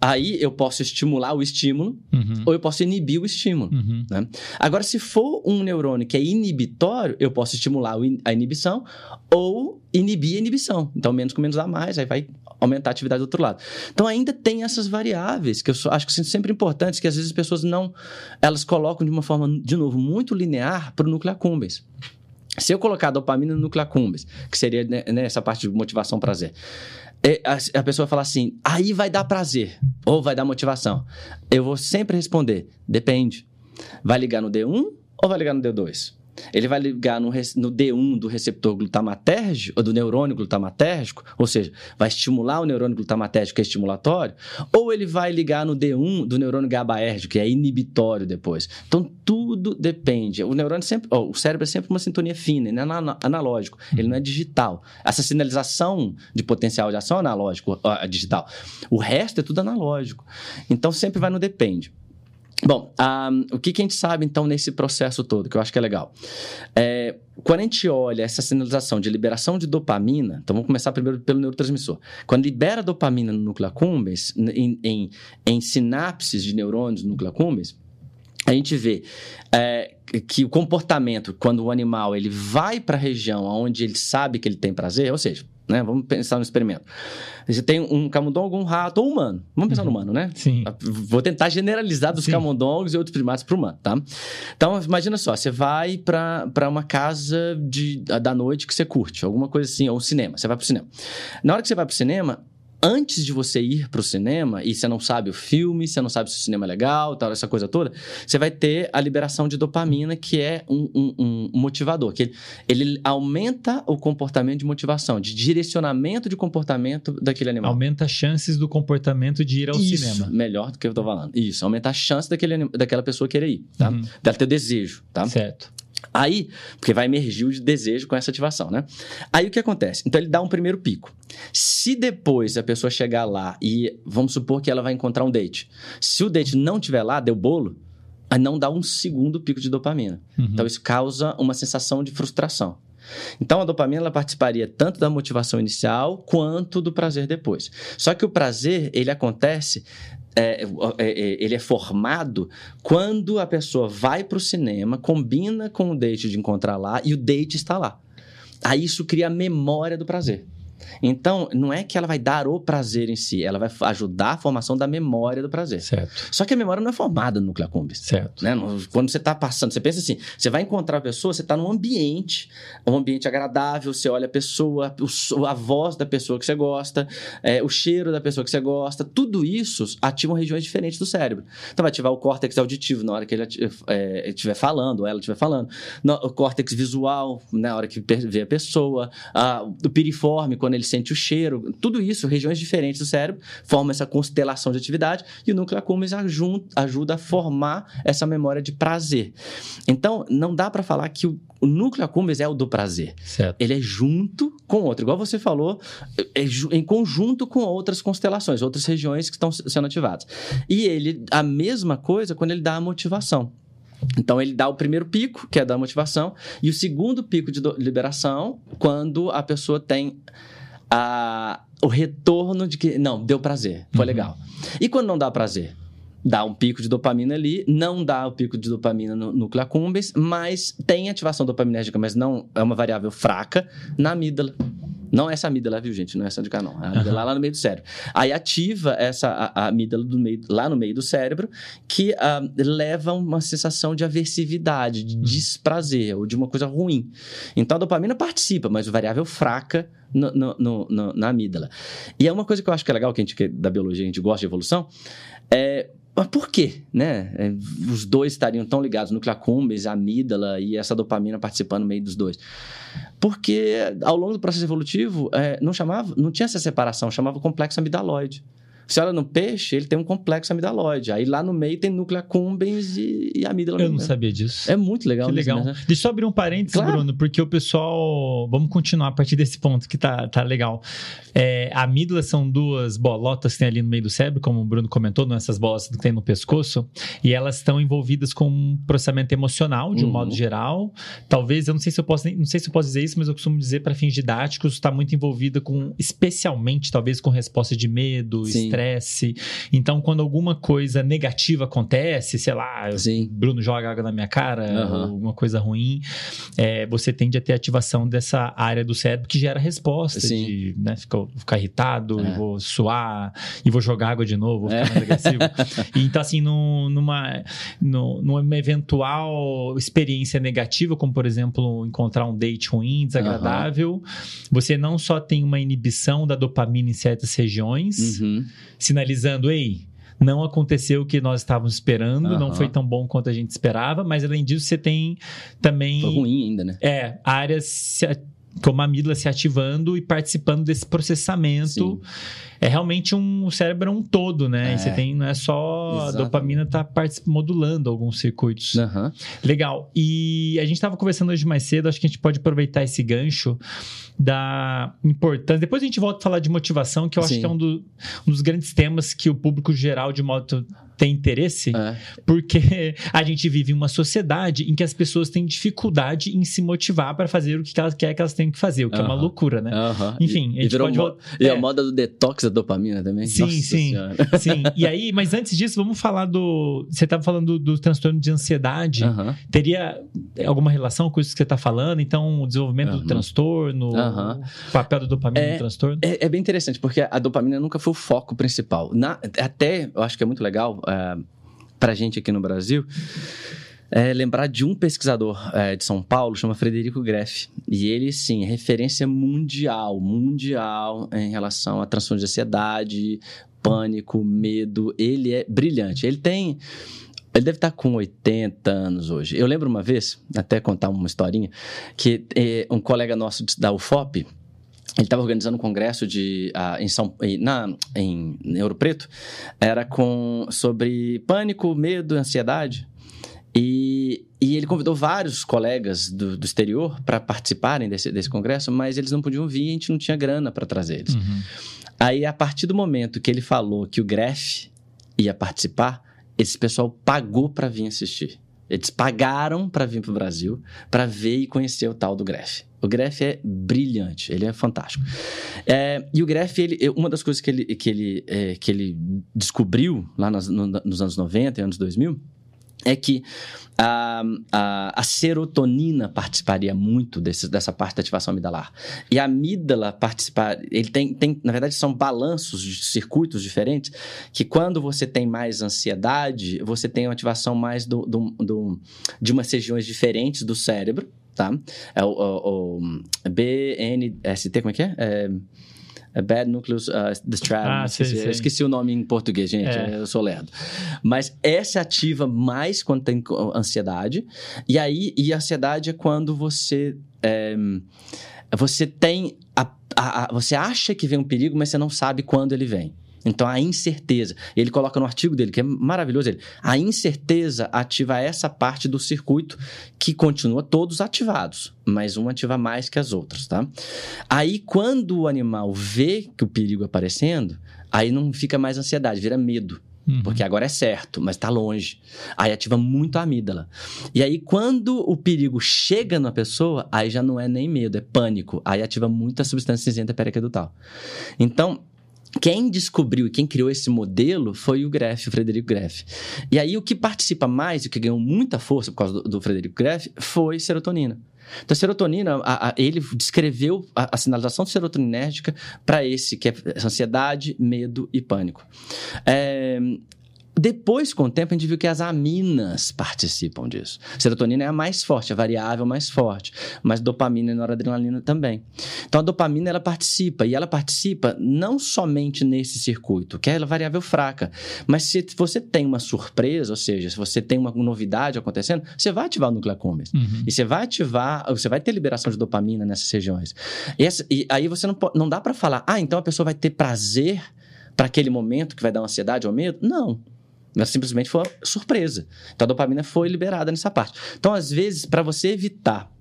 B: aí eu posso estimular o estímulo uhum. ou eu posso inibir o estímulo. Uhum. Né? Agora, se for um neurônio que é inibitório, eu posso estimular a inibição ou inibir a inibição. Então, menos com menos dá mais, aí vai aumentar a atividade do outro lado. Então, ainda tem essas variáveis que eu acho que são sempre importantes, que às vezes as pessoas não... Elas colocam de uma forma, de novo, muito linear para o núcleo accumbens. Se eu colocar dopamina no núcleo accumbens, que seria né, nessa parte de motivação, prazer, é, a pessoa fala assim, aí vai dar prazer, ou vai dar motivação. Eu vou sempre responder, depende. Vai ligar no D1 ou vai ligar no D2? Ele vai ligar no, no, D1 do receptor glutamatérgico, ou do neurônio glutamatérgico, ou seja, vai estimular o neurônio glutamatérgico, que é estimulatório, ou ele vai ligar no D1 do neurônio GABAérgico, que é inibitório depois. Então, tudo depende. O neurônio sempre, o cérebro é sempre uma sintonia fina, ele é analógico, ele não é digital. Essa sinalização de potencial de ação é analógico, uh, digital. O resto é tudo analógico. Então, sempre vai no depende. Bom, um, o que, que, a gente sabe então nesse processo todo, que eu acho que é legal? É, quando a gente olha essa sinalização de liberação de dopamina, então vamos começar primeiro pelo neurotransmissor. Quando libera dopamina no núcleo accumbens, em, em, em sinapses de neurônios no núcleo accumbens, a gente vê é, que o comportamento, quando o animal ele vai para a região onde ele sabe que ele tem prazer, ou seja, né? Vamos pensar no experimento. Você tem um camundongo, um rato ou um humano. Vamos pensar uhum. no humano, né?
A: Sim.
B: Vou tentar generalizar dos Sim. camundongos e outros primatas para o humano, tá? Então, imagina só, você vai para uma casa de, da noite que você curte, alguma coisa assim, ou um cinema. Você vai para o cinema. Na hora que você vai para o cinema, antes de você ir para o cinema e você não sabe o filme, você não sabe se o cinema é legal, tal, essa coisa toda, você vai ter a liberação de dopamina, que é um, um, um motivador, que ele, ele, aumenta o comportamento de motivação, de direcionamento de comportamento daquele animal.
A: Aumenta as chances do comportamento de ir ao
B: Isso,
A: cinema.
B: Melhor do que eu estou falando. Isso, aumenta a chance daquele, daquela pessoa querer ir, tá? Uhum. Dela ter desejo, tá?
A: Certo.
B: Aí, porque vai emergir o desejo com essa ativação, né? Aí o que acontece? Então ele dá um primeiro pico. Se depois a pessoa chegar lá e vamos supor que ela vai encontrar um date. Se o date não tiver lá, deu bolo, aí não dá um segundo pico de dopamina. Uhum. Então isso causa uma sensação de frustração. Então a dopamina ela participaria tanto da motivação inicial quanto do prazer depois. Só que o prazer ele acontece é, é, é, ele é formado quando a pessoa vai para o cinema, combina com o date de encontrar lá e o date está lá. Aí isso cria a memória do prazer. Então, não é que ela vai dar o prazer em si, ela vai ajudar a formação da memória do prazer.
A: Certo.
B: Só que a memória não é formada no núcleo accumbens.
A: Certo.
B: Né? Quando você está passando, você pensa assim, você vai encontrar a pessoa, você está num ambiente, um ambiente agradável, você olha a pessoa, a voz da pessoa que você gosta, é, o cheiro da pessoa que você gosta, tudo isso ativa regiões diferentes do cérebro. Então, vai ativar o córtex auditivo na hora que ele é, estiver falando, ou ela estiver falando, o córtex visual na hora que vê a pessoa, a, o piriforme, quando ele sente o cheiro, tudo isso, regiões diferentes do cérebro, formam essa constelação de atividade e o núcleo accumbens ajuda a formar essa memória de prazer. Então, não dá para falar que o, o núcleo accumbens é o do prazer.
A: Certo.
B: Ele é junto com outro, igual você falou, é em conjunto com outras constelações, outras regiões que estão sendo ativadas. E ele, a mesma coisa quando ele dá a motivação. Então ele dá o primeiro pico, que é da motivação, e o segundo pico de liberação, quando a pessoa tem a, o retorno de que, não, deu prazer, foi uhum. legal. E quando não dá prazer? Dá um pico de dopamina ali, não dá o pico de dopamina no núcleo accumbens, mas tem ativação dopaminérgica, mas não é uma variável fraca na amígdala. Não é essa amígdala, viu, gente? Não é essa de cá, não. É a amígdala uhum. lá no meio do cérebro. Aí ativa essa a, a amígdala do meio, lá no meio do cérebro, que uh, leva uma sensação de aversividade, de uhum. desprazer, ou de uma coisa ruim. Então a dopamina participa, mas o variável fraca no, no, no, na amígdala. E é uma coisa que eu acho que é legal, que a gente, que da biologia, a gente gosta de evolução, é mas por quê, né? É, os dois estariam tão ligados, núcleo accumbens, amígdala e essa dopamina participando no meio dos dois. Porque ao longo do processo evolutivo, é, não chamava, não tinha essa separação, chamava complexo amidaloide. Você olha no peixe, ele tem um complexo amidaloide. Aí lá no meio tem núcleo accumbens e, e amígdala.
A: Eu não sabia disso.
B: É muito legal.
A: Que legal. Mesmo, né? Deixa eu abrir um parênteses, claro. Bruno, porque o pessoal... Vamos continuar a partir desse ponto que tá, tá legal. É, a amígdala são duas bolotas que tem ali no meio do cérebro, como o Bruno comentou, nessas bolas que tem no pescoço. E elas estão envolvidas com um processamento emocional, de um uhum. modo geral. Talvez, eu não sei se eu posso, não sei se eu posso dizer isso, mas eu costumo dizer para fins didáticos, está muito envolvida com, especialmente, talvez, com resposta de medo, estresse estresse. Então, quando alguma coisa negativa acontece, sei lá, Sim. Bruno joga água na minha cara, uhum. alguma coisa ruim, é, você tende a ter ativação dessa área do cérebro que gera resposta Sim. de né, ficar, ficar irritado, é. vou suar, e vou jogar água de novo, vou ficar é. mais agressivo. então, assim, no, numa, numa eventual experiência negativa, como por exemplo, encontrar um date ruim, desagradável, uhum. você não só tem uma inibição da dopamina em certas regiões, uhum sinalizando, ei, não aconteceu o que nós estávamos esperando, uhum. não foi tão bom quanto a gente esperava, mas além disso você tem também...
B: Foi ruim ainda, né?
A: É, áreas como a amígdala se ativando e participando desse processamento. Sim. É realmente um o cérebro é um todo, né? É. E você tem, não é só a dopamina tá modulando alguns circuitos.
B: Uhum.
A: Legal. E a gente estava conversando hoje mais cedo, acho que a gente pode aproveitar esse gancho da importância. Depois a gente volta a falar de motivação, que eu Sim. acho que é um, do, um, dos grandes temas que o público geral, de modo tem interesse, é. porque a gente vive em uma sociedade em que as pessoas têm dificuldade em se motivar para fazer o que elas querem que elas tenham que fazer, o que uh -huh. é uma loucura, né? Uh -huh. Enfim,
B: e, a gente pode... Mo... E é. a moda do detox dopamina também.
A: Sim, Nossa sim. Senhora. Sim. E aí, mas antes disso, vamos falar do. Você estava falando do, do, transtorno de ansiedade. Teria alguma relação com isso que você está falando? Então, o desenvolvimento do transtorno, o papel da dopamina é, no transtorno?
B: É, é, bem interessante, porque a dopamina nunca foi o foco principal. Na, até, eu acho que é muito legal uh, para a gente aqui no Brasil, é lembrar de um pesquisador é, de São Paulo, chama Frederico Greff. E ele, sim, é referência mundial, mundial em relação a transtorno de ansiedade, pânico, medo. Ele é brilhante. Ele tem. Ele deve estar com 80 anos hoje. Eu lembro uma vez, até contar uma historinha, que é, um colega nosso da UFOP, ele estava organizando um congresso de, em, São, na, em, em Ouro Preto, era com, sobre pânico, medo, ansiedade. E, e ele convidou vários colegas do, do exterior para participarem desse, desse congresso, mas eles não podiam vir e a gente não tinha grana para trazer eles. Uhum. Aí, a partir do momento que ele falou que o Gref ia participar, esse pessoal pagou para vir assistir. Eles pagaram para vir para o Brasil para ver e conhecer o tal do Gref. O Gref é brilhante, ele é fantástico. É, e o Gref, ele, uma das coisas que ele, que ele, é, que ele descobriu lá nos, no, nos anos 90 e anos 2000 é que a, a, a, serotonina participaria muito desse, dessa parte da ativação amidalar. E a amígdala participar, ele tem, tem, na verdade, são balanços de circuitos diferentes, que quando você tem mais ansiedade, você tem uma ativação mais do, do, do de umas regiões diferentes do cérebro, tá? É o, o, o BNST, como é que é? é é Bad Nucleus uh, Distrad. Ah, esqueci, sei, sei. esqueci o nome em português, gente. É. Eu sou lerdo. Mas essa ativa mais quando tem ansiedade. E aí, e a ansiedade é quando você. É, você tem. A, a, a, você acha que vem um perigo, mas você não sabe quando ele vem. Então, a incerteza. Ele coloca no artigo dele, que é maravilhoso, ele, a incerteza ativa essa parte do circuito que continua todos ativados, mas um ativa mais que as outras, tá? Aí, quando o animal vê que o perigo aparecendo, aí não fica mais ansiedade, vira medo. Uhum. Porque agora é certo, mas está longe. Aí ativa muito a amígdala. E aí, quando o perigo chega na pessoa, aí já não é nem medo, é pânico. Aí ativa muito a substância cinzenta periaquedutal. Então, quem descobriu e quem criou esse modelo foi o Greff, o Frederico Greff. E aí o que participa mais, o que ganhou muita força por causa do, do Frederico Greff, foi serotonina. Então, a serotonina, a, a, ele descreveu a, a sinalização serotoninérgica para esse, que é ansiedade, medo e pânico. É, Depois, com o tempo, a gente viu que as aminas participam disso. Serotonina é a mais forte, a variável mais forte, mas dopamina e noradrenalina também. Então, a dopamina ela participa, e ela participa não somente nesse circuito, que é a variável fraca, mas se você tem uma surpresa, ou seja, se você tem uma novidade acontecendo, você vai ativar o núcleo. Uhum. E você vai ativar, você vai ter liberação de dopamina nessas regiões. E, essa, e aí você não, não dá para falar, ah, então a pessoa vai ter prazer para aquele momento que vai dar ansiedade ou medo? Não. Mas simplesmente foi surpresa. Então a dopamina foi liberada nessa parte. Então, às vezes, para você evitar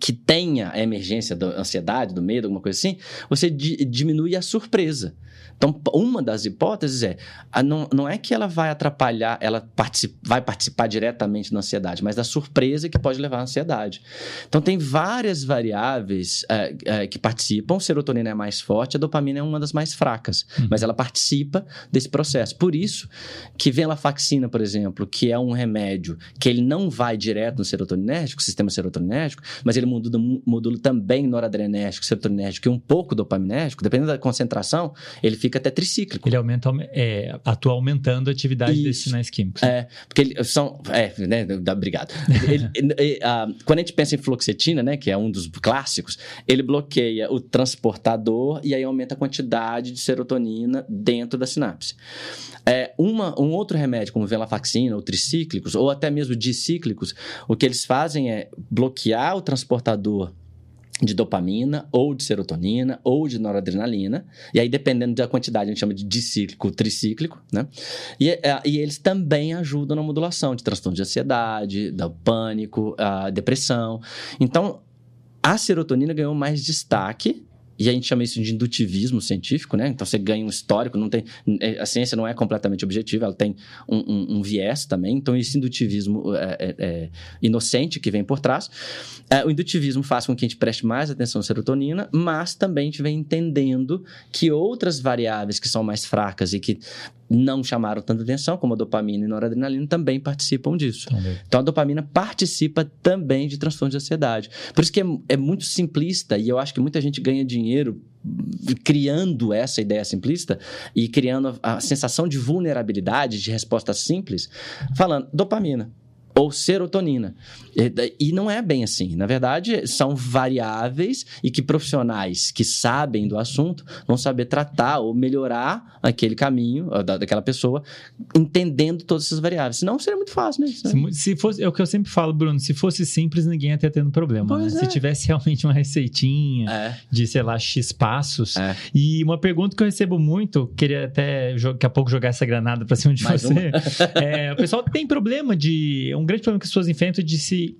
B: que tenha a emergência da ansiedade, do medo, alguma coisa assim, você di diminui a surpresa. Então, uma das hipóteses é, não, não é que ela vai atrapalhar, ela particip, vai participar diretamente da ansiedade, mas da surpresa que pode levar à ansiedade. Então, tem várias variáveis é, é, que participam, a serotonina é mais forte, a dopamina é uma das mais fracas, uhum. mas ela participa desse processo. Por isso que venlafaxina, por exemplo, que é um remédio que ele não vai direto no serotoninérgico, sistema serotoninérgico, mas ele modula, modula também noradrenérgico, serotoninérgico e um pouco dopaminérgico, dependendo da concentração, ele fica até tricíclico.
A: Ele aumenta, é, atua aumentando a atividade Isso. desses sinais químicos.
B: É, porque eles são. É, né? Obrigado. ele, ele, uh, quando a gente pensa em fluoxetina, né, que é um dos clássicos, ele bloqueia o transportador e aí aumenta a quantidade de serotonina dentro da sinapse. É, uma, um outro remédio, como venlafaxina, ou tricíclicos, ou até mesmo dicíclicos, o que eles fazem é bloquear o transportador de dopamina, ou de serotonina, ou de noradrenalina. E aí, dependendo da quantidade, a gente chama de dicíclico, tricíclico, né? E, é, e eles também ajudam na modulação de transtorno de ansiedade, do pânico, a depressão. Então, a serotonina ganhou mais destaque e a gente chama isso de indutivismo científico, né? Então você ganha um histórico, não tem. É, a ciência não é completamente objetiva, ela tem um, um, um viés também. Então, esse indutivismo é, é, é inocente que vem por trás. É, o indutivismo faz com que a gente preste mais atenção à serotonina, mas também a gente vem entendendo que outras variáveis que são mais fracas e que não chamaram tanta atenção, como a dopamina e noradrenalina, também participam disso. Também. Então, a dopamina participa também de transtorno de ansiedade. Por isso que é, é, muito simplista, e eu acho que muita gente ganha dinheiro criando essa ideia simplista e criando a, a sensação de vulnerabilidade, de resposta simples, falando dopamina ou serotonina. E, não é bem assim. Na verdade, são variáveis e que profissionais que sabem do assunto vão saber tratar ou melhorar aquele caminho daquela pessoa, entendendo todas essas variáveis. Senão seria muito fácil, né?
A: Se, se fosse, é o que eu sempre falo, Bruno, se fosse simples, ninguém ia ter tendo problema. Né? É. Se tivesse realmente uma receitinha é. de, sei lá, X passos. É. E uma pergunta que eu recebo muito, queria até daqui a pouco jogar essa granada para cima de Mais você. é, o pessoal tem problema de. Um grande problema que as pessoas enfrentam de se,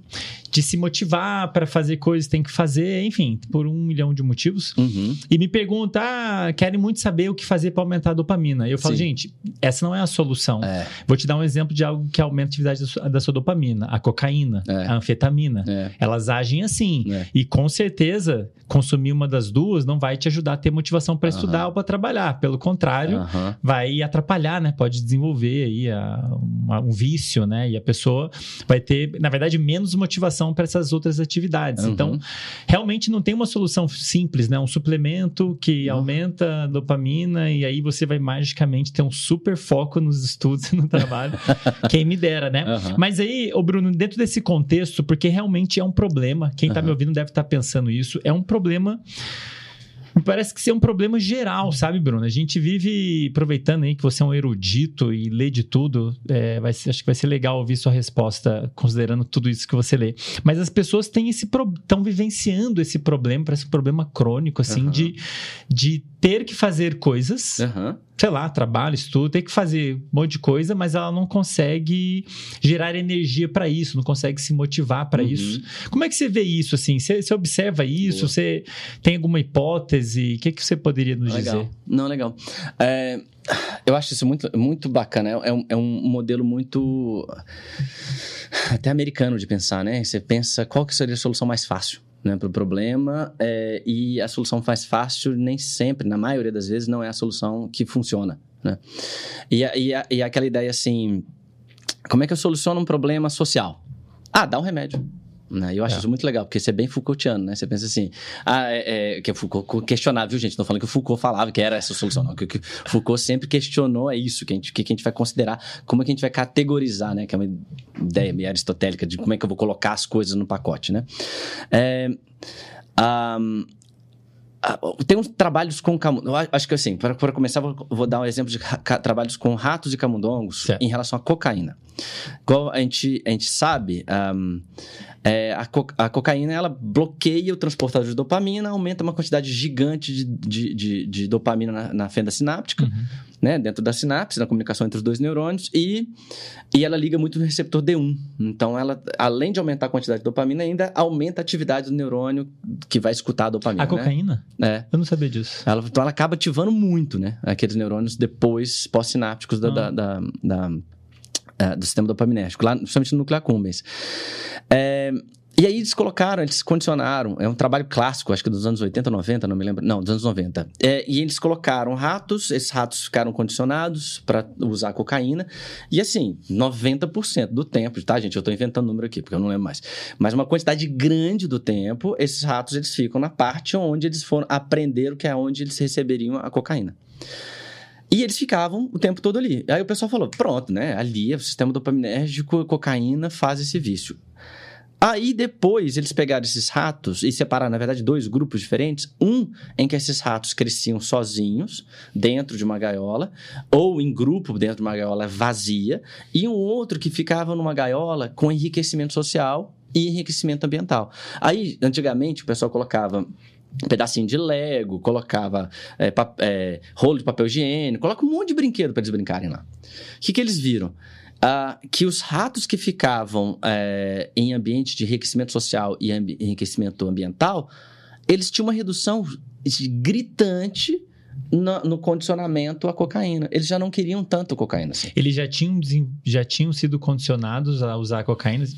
A: de se motivar para fazer coisas, tem que fazer, enfim, por um milhão de motivos. Uhum. E me pergunta, ah, querem muito saber o que fazer para aumentar a dopamina. Eu falo, Sim. gente, essa não é a solução. É. Vou te dar um exemplo de algo que aumenta a atividade da sua, da sua dopamina: a cocaína, é. a anfetamina. É. Elas agem assim. É. E com certeza, consumir uma das duas não vai te ajudar a ter motivação para uhum. estudar ou para trabalhar. Pelo contrário, uhum. vai atrapalhar, né? Pode desenvolver aí a, uma, um vício, né? E a pessoa vai ter, na verdade, menos motivação para essas outras atividades. Uhum. Então, realmente não tem uma solução simples, né? Um suplemento que uhum. aumenta a dopamina e aí você vai magicamente ter um super foco nos estudos e no trabalho. Quem me dera, né? Uhum. Mas aí, ô Bruno, dentro desse contexto, porque realmente é um problema, quem está me ouvindo deve estar tá pensando isso, é um problema me parece que isso é um problema geral, sabe, Bruno? A gente vive aproveitando aí que você é um erudito e lê de tudo. É, vai acho que vai ser legal ouvir sua resposta, considerando tudo isso que você lê. Mas as pessoas têm esse estão vivenciando esse problema, parece um problema crônico, assim, uhum. de, de ter que fazer coisas. Uhum sei lá, trabalho, estudo, tem que fazer um monte de coisa, mas ela não consegue gerar energia para isso, não consegue se motivar para uhum. isso. Como é que você vê isso assim? Você, você observa isso? Boa. Você tem alguma hipótese? O que, que você poderia nos
B: legal.
A: dizer?
B: Não, legal. É, eu acho isso muito, muito bacana. É, é, um, é um modelo muito até americano de pensar, né? Você pensa qual que seria a solução mais fácil né, para o problema é, e a solução mais fácil nem sempre, na maioria das vezes, não é a solução que funciona. Né? E, e, e aquela ideia assim, como é que eu soluciono um problema social? Ah, dá um remédio. Né? Eu acho
A: É.
B: isso muito legal, porque isso é bem Foucaultiano, né? Você pensa assim, ah, é, é, que é Foucault questionável, viu, gente? Não falando que o Foucault falava que era essa solução, não. Que, que Foucault sempre questionou é isso, que a, gente, que que a gente vai considerar, como é que a gente vai categorizar, né? Que é uma ideia meio aristotélica de como é que eu vou colocar as coisas no pacote, né? É, ahm, ah, tem uns trabalhos com camundongos. Acho que assim, para, começar, vou, vou dar um exemplo de trabalhos com ratos e camundongos
A: Certo.
B: em relação à cocaína. A gente, a gente sabe, ahm, é, a, co- a cocaína ela bloqueia o transportador de dopamina, aumenta uma quantidade gigante de, de, de- de dopamina na, na fenda sináptica,
A: Uhum.
B: né, dentro da sinapse, na comunicação entre os dois neurônios, e, e ela liga muito no receptor D1. Então, ela, além de aumentar a quantidade de dopamina, ainda aumenta a atividade do neurônio que vai escutar a dopamina.
A: A
B: né?
A: cocaína?
B: É.
A: Eu não sabia disso.
B: Ela, então ela acaba ativando muito, né? Aqueles neurônios depois pós-sinápticos da,
A: Ah.
B: da- da- da- é, do sistema dopaminérgico, lá, principalmente no núcleo accumbens. É, e aí eles colocaram, eles condicionaram, é um trabalho clássico, acho que dos anos 80, 90, não me lembro, não, dos anos 90. É, e eles colocaram ratos, esses ratos ficaram condicionados para usar cocaína, e assim, 90% do tempo, tá, gente? Eu tô inventando número aqui, porque eu não lembro mais. Mas uma quantidade grande do tempo, esses ratos eles ficam na parte onde eles foram aprender o que é onde eles receberiam a cocaína. E eles ficavam o tempo todo ali. Aí o pessoal falou: pronto, né? Ali, o sistema dopaminérgico, cocaína faz esse vício. Aí depois eles pegaram esses ratos e separaram, na verdade, dois grupos diferentes. Um em que esses ratos cresciam sozinhos, dentro de uma gaiola, ou em grupo, dentro de uma gaiola vazia, e um outro que ficava numa gaiola com enriquecimento social e enriquecimento ambiental. Aí, antigamente, o pessoal colocava pedacinho de Lego, colocava é, é, rolo de papel higiênico, coloca um monte de brinquedo para eles brincarem lá. O que, que eles viram? Ah, que os ratos que ficavam é, em ambiente de enriquecimento social e ambi- enriquecimento ambiental, eles tinham uma redução gritante no, no condicionamento à cocaína. Eles já não queriam tanto cocaína assim.
A: Eles já tinham, já tinham sido condicionados a usar cocaína.
B: E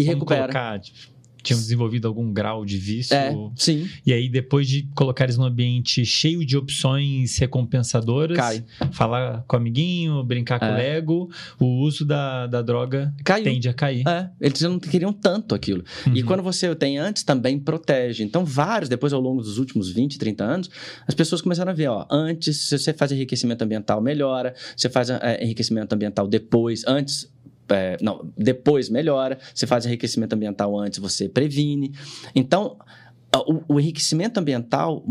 A: Vamos
B: recupera.
A: colocar, tipo, tinham desenvolvido algum grau de vício.
B: É, sim,
A: E aí, depois de colocar eles num ambiente cheio de opções recompensadoras,
B: cai.
A: falar com o amiguinho, brincar com o
B: É.
A: Lego, o uso da, da droga
B: Caiu.
A: tende a cair.
B: É, eles não queriam tanto aquilo. E
A: Uhum.
B: quando você tem antes, também protege. Então, vários, depois ao longo dos últimos 20, 30 anos, as pessoas começaram a ver, ó, antes, se você faz enriquecimento ambiental, melhora. Você faz é, enriquecimento ambiental depois, antes. É, não, depois melhora. Você faz enriquecimento ambiental antes, você previne. Então, o, o enriquecimento ambiental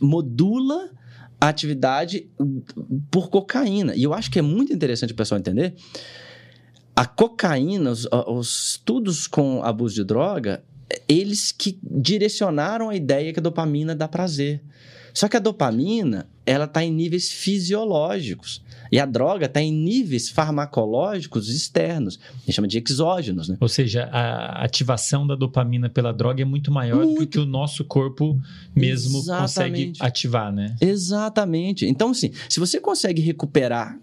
B: modula a atividade por cocaína. E eu acho que é muito interessante o pessoal entender a cocaína, os, os estudos com abuso de droga, eles que direcionaram a ideia que a dopamina dá prazer. Só que a dopamina, ela está em níveis fisiológicos. E a droga está em níveis farmacológicos externos. A gente chama de exógenos, né?
A: Ou seja, a ativação da dopamina pela droga é muito maior do que o
B: Muito.
A: nosso corpo mesmo consegue
B: Exatamente.
A: ativar, né?
B: Exatamente. Então, assim, se você consegue recuperar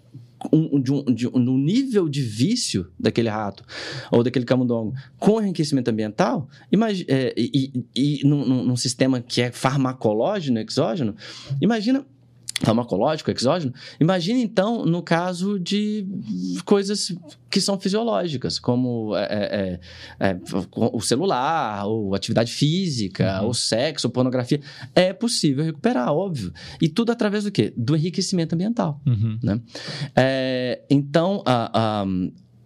B: um, de um, de um- no nível de vício daquele rato ou daquele camundongo com enriquecimento ambiental, imagi- é, e, e, e num- num sistema que é farmacológico, exógeno, imagina farmacológico, exógeno, imagina então no caso de coisas que são fisiológicas, como é, é, é, é, o celular, ou atividade física,
A: Uhum.
B: ou sexo, ou pornografia, é possível recuperar, óbvio. E tudo através do quê? Do enriquecimento ambiental.
A: Uhum.
B: É, então, a- a-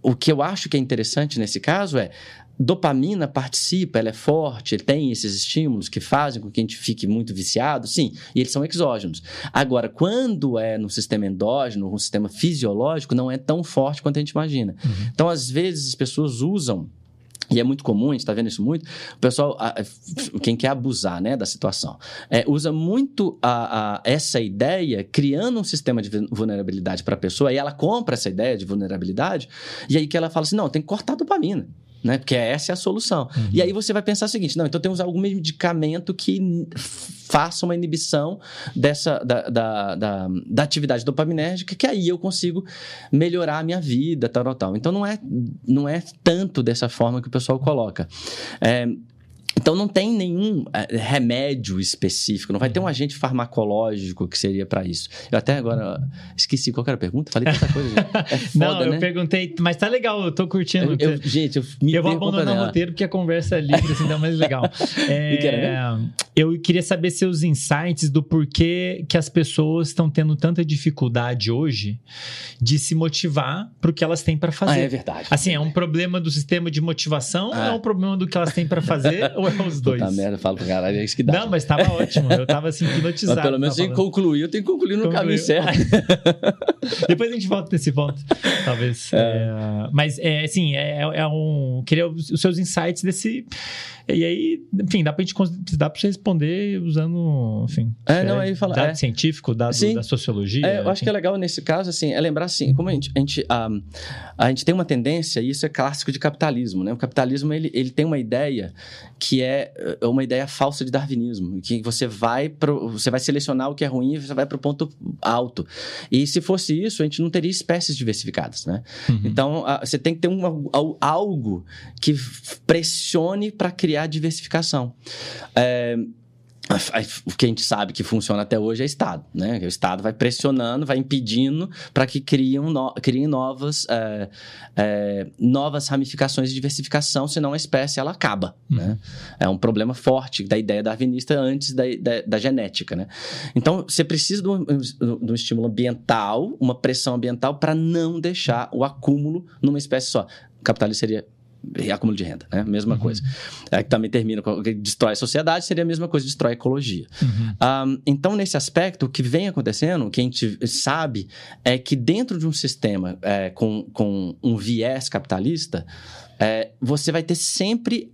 B: o que eu acho que é interessante nesse caso é dopamina participa, ela é forte, tem esses estímulos que fazem com que a gente fique muito viciado, sim, e eles são exógenos. Agora, quando é no sistema endógeno, no sistema fisiológico, não é tão forte quanto a gente imagina.
A: Uhum.
B: Então, às vezes, as pessoas usam e é muito comum, a gente está vendo isso muito. O pessoal, quem quer abusar né, da situação, é, usa muito a- a- essa ideia, criando um sistema de vu- vulnerabilidade para a pessoa, e ela compra essa ideia de vulnerabilidade, e aí que ela fala assim: não, tem que cortar a dopamina. Né? Porque essa é a solução.
A: Uhum.
B: E aí você vai pensar o seguinte: não, então tem que usar algum medicamento que faça uma inibição dessa da, da, da, da atividade dopaminérgica, que aí eu consigo melhorar a minha vida, tal, tal, tal. Então não é, não é tanto dessa forma que o pessoal coloca. É, Então não tem nenhum é, remédio específico, não vai ter um agente farmacológico que seria para isso. Eu até agora esqueci qual era a pergunta, falei tanta coisa. É foda,
A: não, eu
B: né?
A: perguntei, mas tá legal, eu tô curtindo.
B: Eu, eu, gente, eu me
A: Eu vou abandonar o roteiro porque a conversa é livre, assim, dá mais legal. É, eu queria saber seus insights do porquê que as pessoas estão tendo tanta dificuldade hoje de se motivar pro que elas têm para
B: Ah,
A: fazer.
B: é verdade.
A: Assim, é um problema do sistema de motivação ou
B: Ah.
A: é um problema do que elas têm para fazer ou é os dois?
B: Puta merda, eu falo pro caralho, é isso que dá.
A: Não, mas tava ótimo. Eu tava assim, hipnotizado.
B: Mas pelo menos tem que concluir, eu tenho que concluir no
A: Concluiu.
B: caminho certo.
A: Depois a gente volta nesse ponto, talvez. É, mas, é, assim, é, é um... Queria os os seus insights desse... E aí, enfim, dá pra gente... Dá pra você responder usando, enfim...
B: É, não, aí fala-
A: Dado
B: é.
A: científico, dado
B: Sim.
A: da sociologia.
B: É, eu acho que é legal nesse caso, assim, é lembrar assim, como a gente, a gente, ah, a gente tem uma tendência, e isso é clássico de capitalismo, né? O capitalismo, ele, ele tem uma ideia que é é uma ideia falsa de darwinismo, que você vai pro, você vai selecionar o que é ruim e você vai para o ponto alto. E se fosse isso, a gente não teria espécies diversificadas, né?
A: Uhum.
B: Então, ah, você tem que ter al- algo que pressione para criar diversificação. É, a- a- o que a gente sabe que funciona até hoje é Estado, né? O Estado vai pressionando, vai impedindo para que criem, no, criem novas, é, é, novas ramificações de diversificação, senão a espécie ela acaba,
A: Uhum.
B: né? É um problema forte da ideia darwinista antes da, da, da genética, né? Então, você precisa de um, de um estímulo ambiental, uma pressão ambiental para não deixar o acúmulo numa espécie só. O capitalismo seria acúmulo de renda, né? Mesma
A: Uhum.
B: coisa. É, que também termina com que destrói a sociedade, seria a mesma coisa, destrói a ecologia.
A: Uhum.
B: Um, então, nesse aspecto, o que vem acontecendo, o que a gente sabe, é que dentro de um sistema é, com, com um viés capitalista, é, você vai ter sempre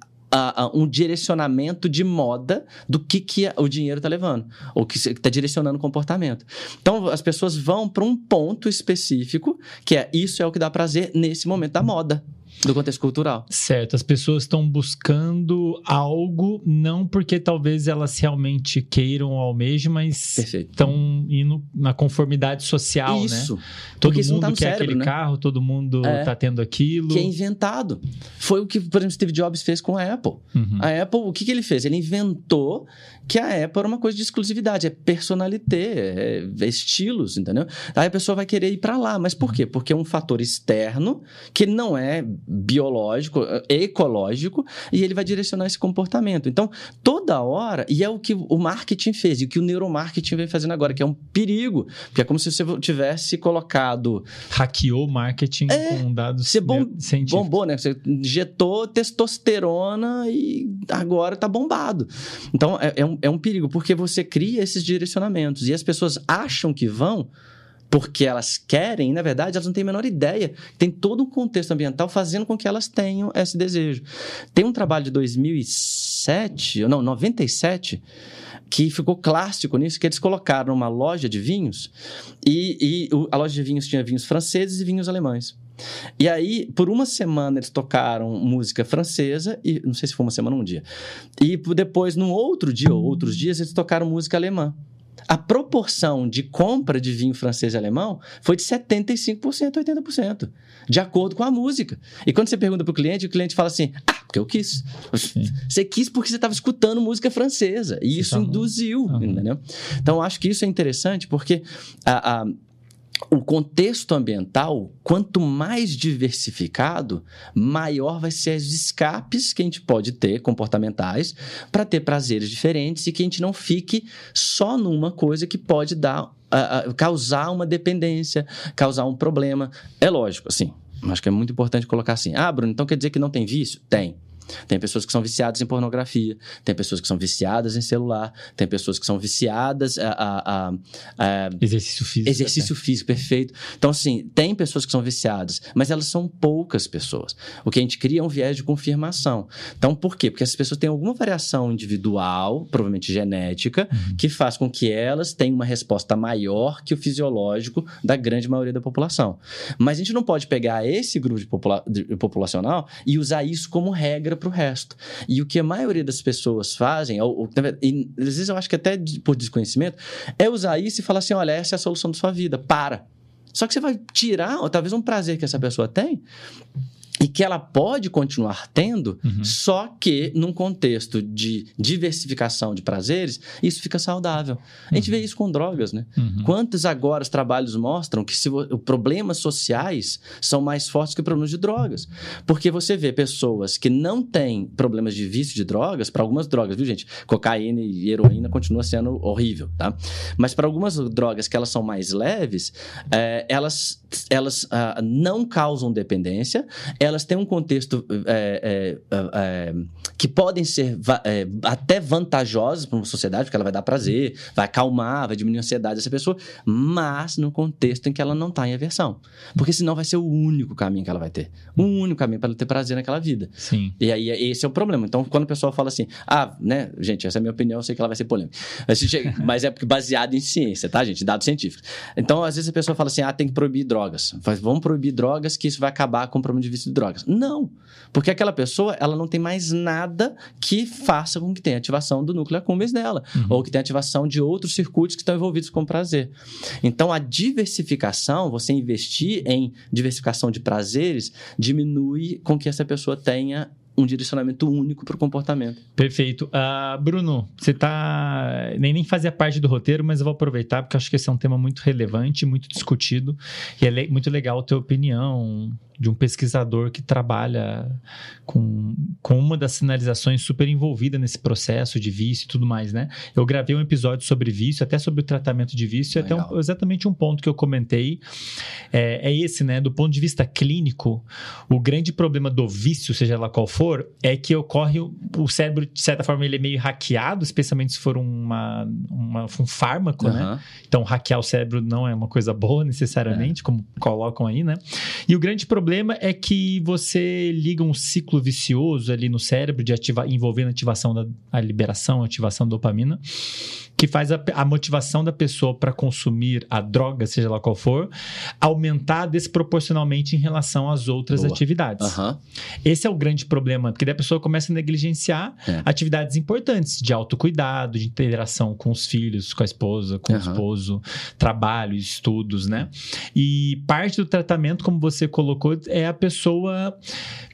B: um direcionamento de moda do que, que o dinheiro está levando, ou que está direcionando o comportamento. Então, as pessoas vão para um ponto específico, que é isso é o que dá prazer nesse momento da moda, do contexto cultural.
A: Certo, as pessoas estão buscando algo, não porque talvez elas realmente queiram ou almejem, mas estão indo na conformidade social, né?
B: isso.
A: Todo
B: Porque isso não
A: mundo
B: tá
A: quer
B: cérebro,
A: aquele
B: né?
A: carro, todo mundo
B: É.
A: tá tendo aquilo.
B: Que é inventado. Foi o que, por exemplo, Steve Jobs fez com a Apple.
A: Uhum.
B: A Apple, o que, que ele fez? Ele inventou que a Apple era uma coisa de exclusividade, é personalité, é estilos, entendeu? Aí a pessoa vai querer ir para lá, mas por quê? Porque é um fator externo que não é biológico, é ecológico, e ele vai direcionar esse comportamento. Então, toda hora, e é o que o marketing fez, e o que o neuromarketing vem fazendo agora, que é um perigo, porque é como se você tivesse colocado
A: Hackeou o marketing com dados
B: você bom-
A: científicos.
B: bombou, né? Você injetou testosterona e agora tá bombado. Então, é, é um, é um perigo, porque você cria esses direcionamentos e as pessoas acham que vão porque elas querem, na verdade, elas não têm a menor ideia. Tem todo um contexto ambiental fazendo com que elas tenham esse desejo. Tem um trabalho de 2007, ou não, 97, que ficou clássico nisso, que eles colocaram uma loja de vinhos e, e a loja de vinhos tinha vinhos franceses e vinhos alemães. E aí, por uma semana, eles tocaram música francesa, e não sei se foi uma semana ou um dia. E depois, num outro dia ou outros dias, eles tocaram música alemã. A proporção de compra de vinho francês e alemão foi de 75% a 80%, de acordo com a música. E quando você pergunta para o cliente, o cliente fala assim: Ah, porque eu quis. Você quis porque você estava escutando música francesa. E isso
A: tava-
B: induziu, entendeu? Então, acho que isso é interessante porque a- a, o contexto ambiental, quanto mais diversificado, maior vai ser os escapes que a gente pode ter comportamentais para ter prazeres diferentes e que a gente não fique só numa coisa que pode dar ah, ah, causar uma dependência, causar um problema. É lógico, assim. Acho que é muito importante colocar assim. Ah, Bruno, então quer dizer que não tem vício? Tem. Tem pessoas que são viciadas em pornografia, tem pessoas que são viciadas em celular, tem pessoas que são viciadas a, a- a- a
A: Exercício físico.
B: Exercício físico, perfeito. Então, assim, tem pessoas que são viciadas, mas elas são poucas pessoas. O que a gente cria é um viés de confirmação. Então, por quê? Porque essas pessoas têm alguma variação individual, provavelmente genética, que faz com que elas tenham uma resposta maior que o fisiológico da grande maioria da população. Mas a gente não pode pegar esse grupo de popula- de- populacional e usar isso como regra para o resto. E o que a maioria das pessoas fazem, ou, ou, e, às vezes eu acho que até por desconhecimento, é usar isso e falar assim: olha, essa é a solução da sua vida, para. Só que você vai tirar, talvez, um prazer que essa pessoa tem e que ela pode continuar tendo,
A: Uhum.
B: só que num contexto de diversificação de prazeres, isso fica saudável. A gente vê isso com drogas, né?
A: Uhum.
B: Quantos agora os trabalhos mostram que se problemas sociais são mais fortes que problemas de drogas? Porque você vê pessoas que não têm problemas de vício de drogas, para algumas drogas, viu, gente? Cocaína e heroína continua sendo horrível, tá? Mas para algumas drogas que elas são mais leves, é, elas, elas ah, não causam dependência, elas têm um contexto é, é, que podem ser até vantajosos para uma sociedade, porque ela vai dar prazer, vai acalmar, vai diminuir a ansiedade dessa pessoa, mas no contexto em que ela não está em aversão. Porque senão vai ser o único caminho que ela vai ter. O único caminho para ela ter prazer naquela vida.
A: Sim.
B: E aí, esse é o problema. Então, quando o pessoal fala assim, ah, né, gente, essa é a minha opinião, eu sei que ela vai ser polêmica. Mas, é porque baseado em ciência, tá, gente? Dados científicos. Então, às vezes a pessoa fala assim, ah, tem que proibir drogas. Vamos proibir drogas que isso vai acabar com o problema de vício de drogas. Não. Porque aquela pessoa, ela não tem mais nada que faça com que tenha ativação do núcleo accumbens dela.
A: Uhum.
B: Ou que tenha ativação de outros circuitos que estão envolvidos com prazer. Então, a diversificação, você investir em diversificação de prazeres, diminui com que essa pessoa tenha um direcionamento único para o comportamento.
A: Perfeito. Ah, Bruno, você tá. Nem, nem fazia parte do roteiro, mas eu vou aproveitar porque acho que esse é um tema muito relevante, muito discutido. E é le- muito legal a tua opinião de um pesquisador que trabalha com, com uma das sinalizações super envolvida nesse processo de vício e tudo mais, né? Eu gravei um episódio sobre vício, até sobre o tratamento de vício, e até um-
B: Legal.
A: exatamente um ponto que eu comentei é, é esse, né? Do ponto de vista clínico, o grande problema do vício, seja lá qual for, é que ocorre o, o cérebro, de certa forma, ele é meio hackeado, especialmente se for uma, uma- um fármaco, né?
B: Aham.
A: Então, hackear o cérebro não é uma coisa boa necessariamente, como colocam aí, né? E o grande problema é que você liga um ciclo vicioso ali no cérebro de ativar, envolvendo a ativação da a liberação, a ativação da dopamina, que faz a, a motivação da pessoa para consumir a droga, seja lá qual for, aumentar desproporcionalmente em relação às outras
B: Boa.
A: atividades.
B: Aham.
A: Esse é o grande problema, porque daí a pessoa começa a negligenciar
B: É.
A: atividades importantes de autocuidado, de interação com os filhos, com a esposa, com o
B: Aham.
A: esposo, trabalho, estudos, né? E parte do tratamento, como você colocou, é a pessoa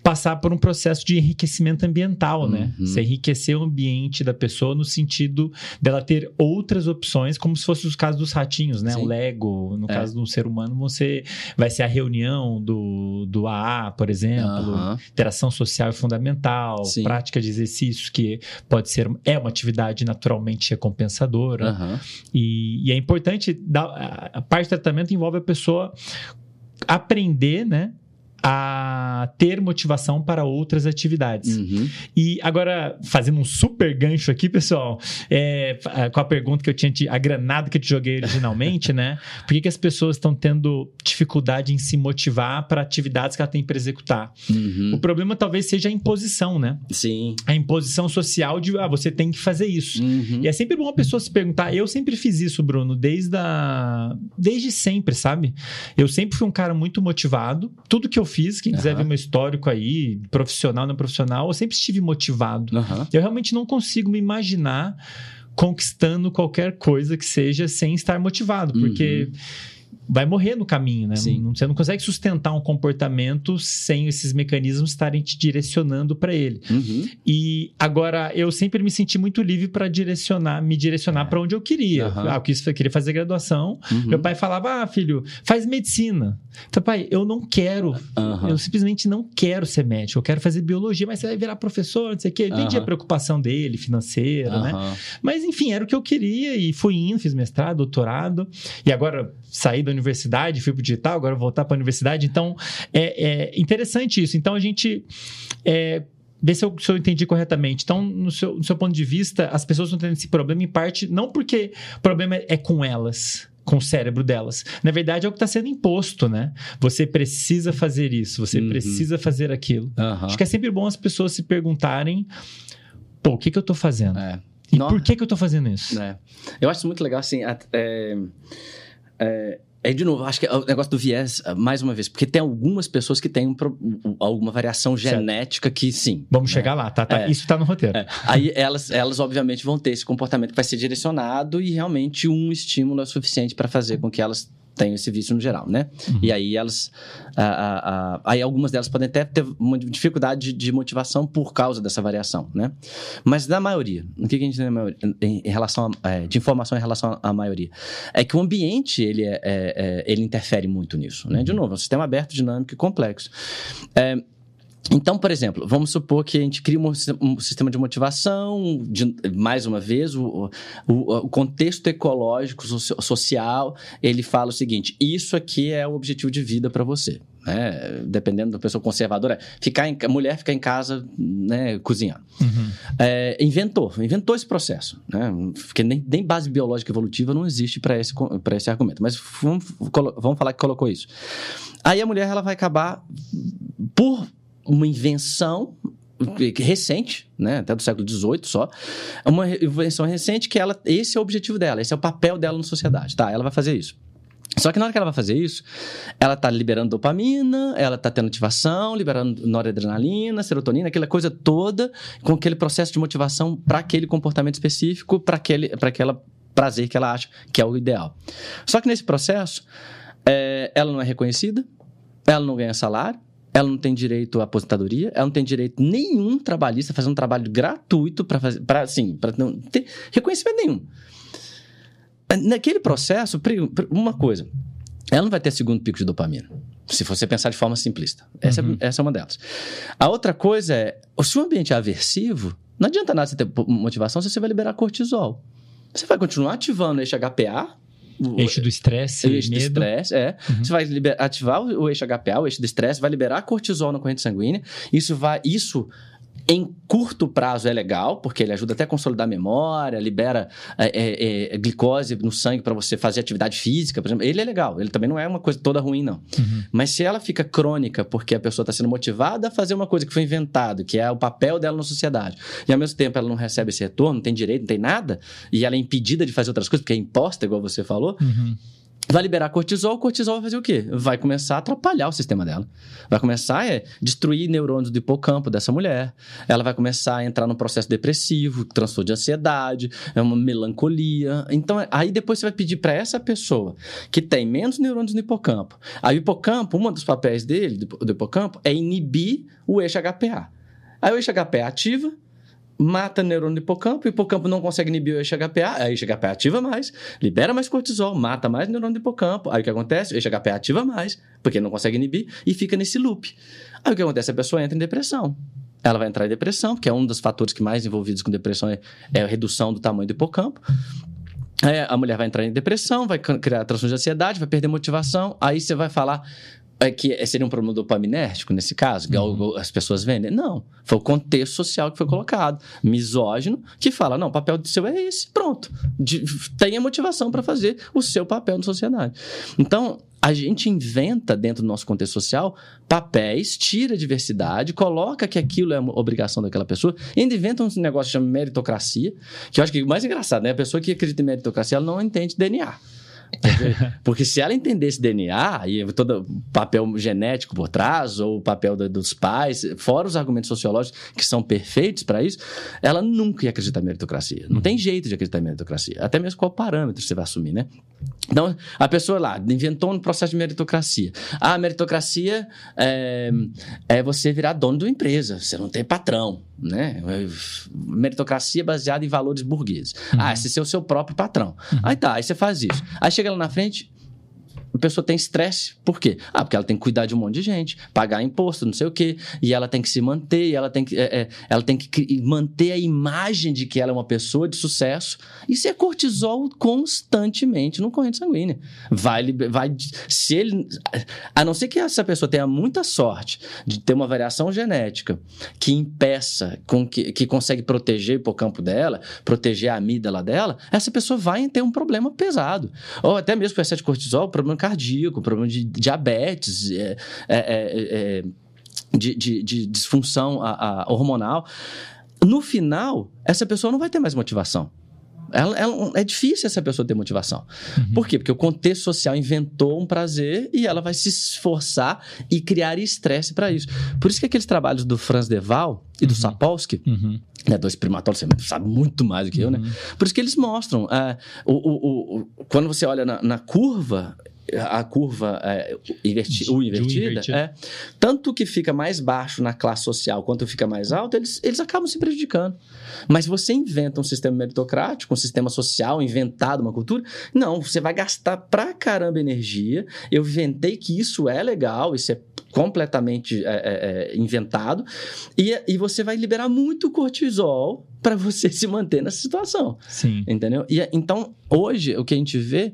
A: passar por um processo de enriquecimento ambiental, né?
B: Uhum.
A: Você enriquecer o ambiente da pessoa no sentido dela ter outras opções, como se fosse os casos dos ratinhos, né?
B: Sim.
A: O Lego, no
B: É.
A: caso do ser humano, você vai ser a reunião do, do AA, por exemplo,
B: Aham.
A: interação social é fundamental,
B: Sim.
A: prática de exercício que pode ser é uma atividade naturalmente recompensadora
B: Aham.
A: e, e é importante dar, a parte do tratamento envolve a pessoa aprender, né, a ter motivação para outras atividades.
B: Uhum.
A: E agora, fazendo um super gancho aqui, pessoal, é, fa- com a pergunta que eu tinha, te, a granada que eu te joguei originalmente, né? Por que, que as pessoas estão tendo dificuldade em se motivar para atividades que ela tem para executar?
B: Uhum.
A: O problema talvez seja a imposição, né?
B: Sim.
A: A imposição social de, ah, você tem que fazer isso.
B: Uhum.
A: E é sempre bom a pessoa se perguntar. Eu sempre fiz isso, Bruno, desde a... desde sempre, sabe? Eu sempre fui um cara muito motivado. Tudo que eu fiz, quem quiser
B: Aham.
A: ver meu histórico aí, profissional, não profissional, eu sempre estive motivado.
B: Aham.
A: Eu realmente não consigo me imaginar conquistando qualquer coisa que seja sem estar motivado, porque vai morrer no caminho, né?
B: Uhum. Sim.
A: Não- Você não consegue sustentar um comportamento sem esses mecanismos estarem te direcionando para ele.
B: Uhum.
A: E agora eu sempre me senti muito livre para direcionar, me direcionar
B: É.
A: para onde eu queria.
B: Aham.
A: Ah, eu quis, eu queria fazer graduação.
B: Uhum.
A: Meu pai falava: "Ah, filho, faz medicina". Então, pai, eu não quero. Eu simplesmente não quero ser médico. Eu quero fazer biologia, mas você vai virar professor, não sei o quê. Entendi a preocupação dele, financeira, né? Mas enfim, era o que eu queria e fui indo, fiz mestrado, doutorado e agora saí da universidade, fui pro digital, agora vou voltar para a universidade. Então é, é interessante isso. Então a gente é, Vê se eu, se eu entendi corretamente. Então, no seu, no seu ponto de vista, as pessoas estão tendo esse problema em parte, não porque o problema é, é com elas, com o cérebro delas. Na verdade, é o que está sendo imposto, né? Você precisa fazer isso, você
B: Uhum.
A: precisa fazer aquilo.
B: Aham.
A: Acho que é sempre bom as pessoas se perguntarem: pô, o que, que eu tô fazendo?
B: É.
A: E
B: Não-
A: por que, que eu tô fazendo isso?
B: É. Eu acho muito legal, assim. at- É, é, é, de novo, acho que é o negócio do viés, ah, mais uma vez, porque tem algumas pessoas que têm um um- alguma variação
A: Certo.
B: genética que sim.
A: Vamos
B: né?
A: chegar lá, tá? tá.
B: É.
A: Isso tá no roteiro.
B: É. Aí elas, elas, obviamente, vão ter esse comportamento que vai ser direcionado e realmente um estímulo é suficiente para fazer com que elas têm esse vício no geral, né?
A: Uhum.
B: E aí elas. a- a- a- aí algumas delas podem até ter uma dificuldade de, motivação por causa dessa variação, né? Mas na maioria, o que, que a gente tem maioria, em, em relação a, é, de informação em relação à maioria? É que o ambiente ele, é, é- é- ele interfere muito nisso, né? De novo, é um sistema aberto, dinâmico e complexo. É, então, por exemplo, vamos supor que a gente cria um, sis- um sistema de motivação, de- mais uma vez, o, o- o contexto ecológico, soci- social, ele fala o seguinte: isso aqui é o objetivo de vida para você. Né? Dependendo da pessoa conservadora, ficar em, ca- mulher ficar em casa né, cozinhando.
A: Uhum.
B: É, inventou, inventou esse processo. Né? Porque nem, nem base biológica evolutiva não existe para esse, pra esse argumento. Mas vamos, vamos falar que colocou isso. Aí a mulher ela vai acabar por uma invenção recente, né, até do século XVIII só, uma invenção recente que ela, esse é o objetivo dela, esse é o papel dela na sociedade, tá? Ela vai fazer isso. Só que na hora que ela vai fazer isso, ela tá liberando dopamina, ela tá tendo ativação, liberando noradrenalina, serotonina, aquela coisa toda, com aquele processo de motivação para aquele comportamento específico, para aquele, para aquela prazer que ela acha que é o ideal. Só que nesse processo, é, ela não é reconhecida, ela não ganha salário, ela não tem direito à aposentadoria, ela não tem direito nenhum trabalhista a fazer um trabalho gratuito para fazer, para assim, para não ter reconhecimento nenhum. Naquele processo, uma coisa, ela não vai ter segundo pico de dopamina. Se você pensar de forma simplista. Essa,
A: Uhum.
B: é, essa é uma delas. A outra coisa é, se o ambiente é aversivo, não adianta nada você ter motivação se você vai liberar cortisol. Você vai continuar ativando eixo HPA, o-
A: Eixo do estresse,
B: eixo do
A: medo.
B: estresse, é.
A: Uhum.
B: Você vai liber- ativar o o eixo HPA, o eixo do estresse, vai liberar cortisol na corrente sanguínea. Isso vai. Isso. Em curto prazo é legal, porque ele ajuda até a consolidar a memória, libera é, é, é, glicose no sangue para você fazer atividade física, por exemplo. Ele é legal, ele também não é uma coisa toda ruim, não.
A: Uhum.
B: Mas se ela fica crônica porque a pessoa está sendo motivada a fazer uma coisa que foi inventado, que é o papel dela na sociedade, e ao mesmo tempo ela não recebe esse retorno, não tem direito, não tem nada, e ela é impedida de fazer outras coisas, porque é imposta, igual você falou,
A: Uhum.
B: Vai liberar cortisol, o cortisol vai fazer o quê? Vai começar a atrapalhar o sistema dela. Vai começar a é, destruir neurônios do hipocampo dessa mulher. Ela vai começar a entrar num processo depressivo, transtorno de ansiedade, é uma melancolia. Então, é- aí depois você vai pedir para essa pessoa que tem menos neurônios no hipocampo. Aí o hipocampo, um dos papéis dele, do do hipocampo, é inibir o eixo HPA. Aí o eixo HPA ativa, mata neurônio do hipocampo, o hipocampo não consegue inibir o HPA, aí o HPA ativa mais, libera mais cortisol, mata mais neurônio do hipocampo. Aí o que acontece? O HPA ativa mais, porque não consegue inibir, e fica nesse loop. Aí o que acontece? A pessoa entra em depressão. Ela vai entrar em depressão, porque é um dos fatores que mais envolvidos com depressão é, é a redução do tamanho do hipocampo. Aí a mulher vai entrar em depressão, vai criar transtorno de ansiedade, vai perder motivação. Aí você vai falar é que seria um problema dopaminérgico nesse caso, igual
A: Uhum.
B: as pessoas vendem? Não. Foi o contexto social que foi colocado. Misógino, que fala: não, o papel do seu é esse, pronto. De- tenha motivação para fazer o seu papel na sociedade. Então, a gente inventa dentro do nosso contexto social papéis, tira a diversidade, coloca que aquilo é uma obrigação daquela pessoa, e ainda inventa um negócio que chama meritocracia, que eu acho que o mais engraçado, né? A pessoa que acredita em meritocracia, ela não entende DNA. Porque, porque se ela entendesse DNA e todo o papel genético por trás, ou o papel da- dos pais, fora os argumentos sociológicos que são perfeitos para isso, ela nunca ia acreditar em meritocracia. Não tem jeito de acreditar em meritocracia. Até mesmo qual parâmetro você vai assumir, né? Então, a pessoa lá inventou um processo de meritocracia. Ah, a meritocracia é, é você virar dono de uma empresa, você não tem patrão, né? Meritocracia baseada em valores burgueses. Ah, esse ser o seu próprio patrão. Aí tá, aí você faz isso. Aí chega lá na frente, a pessoa tem estresse. Por quê? Ah, porque ela tem que cuidar de um monte de gente, pagar imposto, não sei o quê, e ela tem que se manter, e ela tem que, é, é, ela tem que manter a imagem de que ela é uma pessoa de sucesso. Isso é cortisol constantemente no corrente sanguínea. Vai, vai, se ele, a não ser que essa pessoa tenha muita sorte de ter uma variação genética que impeça, com que, que consegue proteger o hipocampo dela, proteger a amígdala dela, essa pessoa vai ter um problema pesado. Ou até mesmo com excesso de cortisol, problema cardíaco, problema de diabetes, é, é, é, é, de, de- de disfunção a- a hormonal. No final, essa pessoa não vai ter mais motivação. Ela- ela- é difícil essa pessoa ter motivação.
A: Uhum.
B: Por quê? Porque o contexto social inventou um prazer e ela vai se esforçar e criar estresse para isso. Por isso que aqueles trabalhos do Franz Deval e do
A: Uhum.
B: Sapolsky,
A: Uhum.
B: né, dois primatólogos, você sabe muito mais do que eu, né?
A: Uhum.
B: Por isso que eles mostram. o, o- o- o- quando você olha na, na curva, a curva é, inverti
A: de
B: invertida, é, tanto que fica mais baixo na classe social quanto fica mais alto, eles, eles acabam se prejudicando. Mas você inventa um sistema meritocrático, um sistema social, inventado uma cultura, não, você vai gastar pra caramba energia. Eu inventei que isso é legal, isso é completamente é, é, é, inventado, e, e você vai liberar muito cortisol para você se manter nessa situação.
A: Sim.
B: Entendeu? E é- então, hoje, o que a gente vê,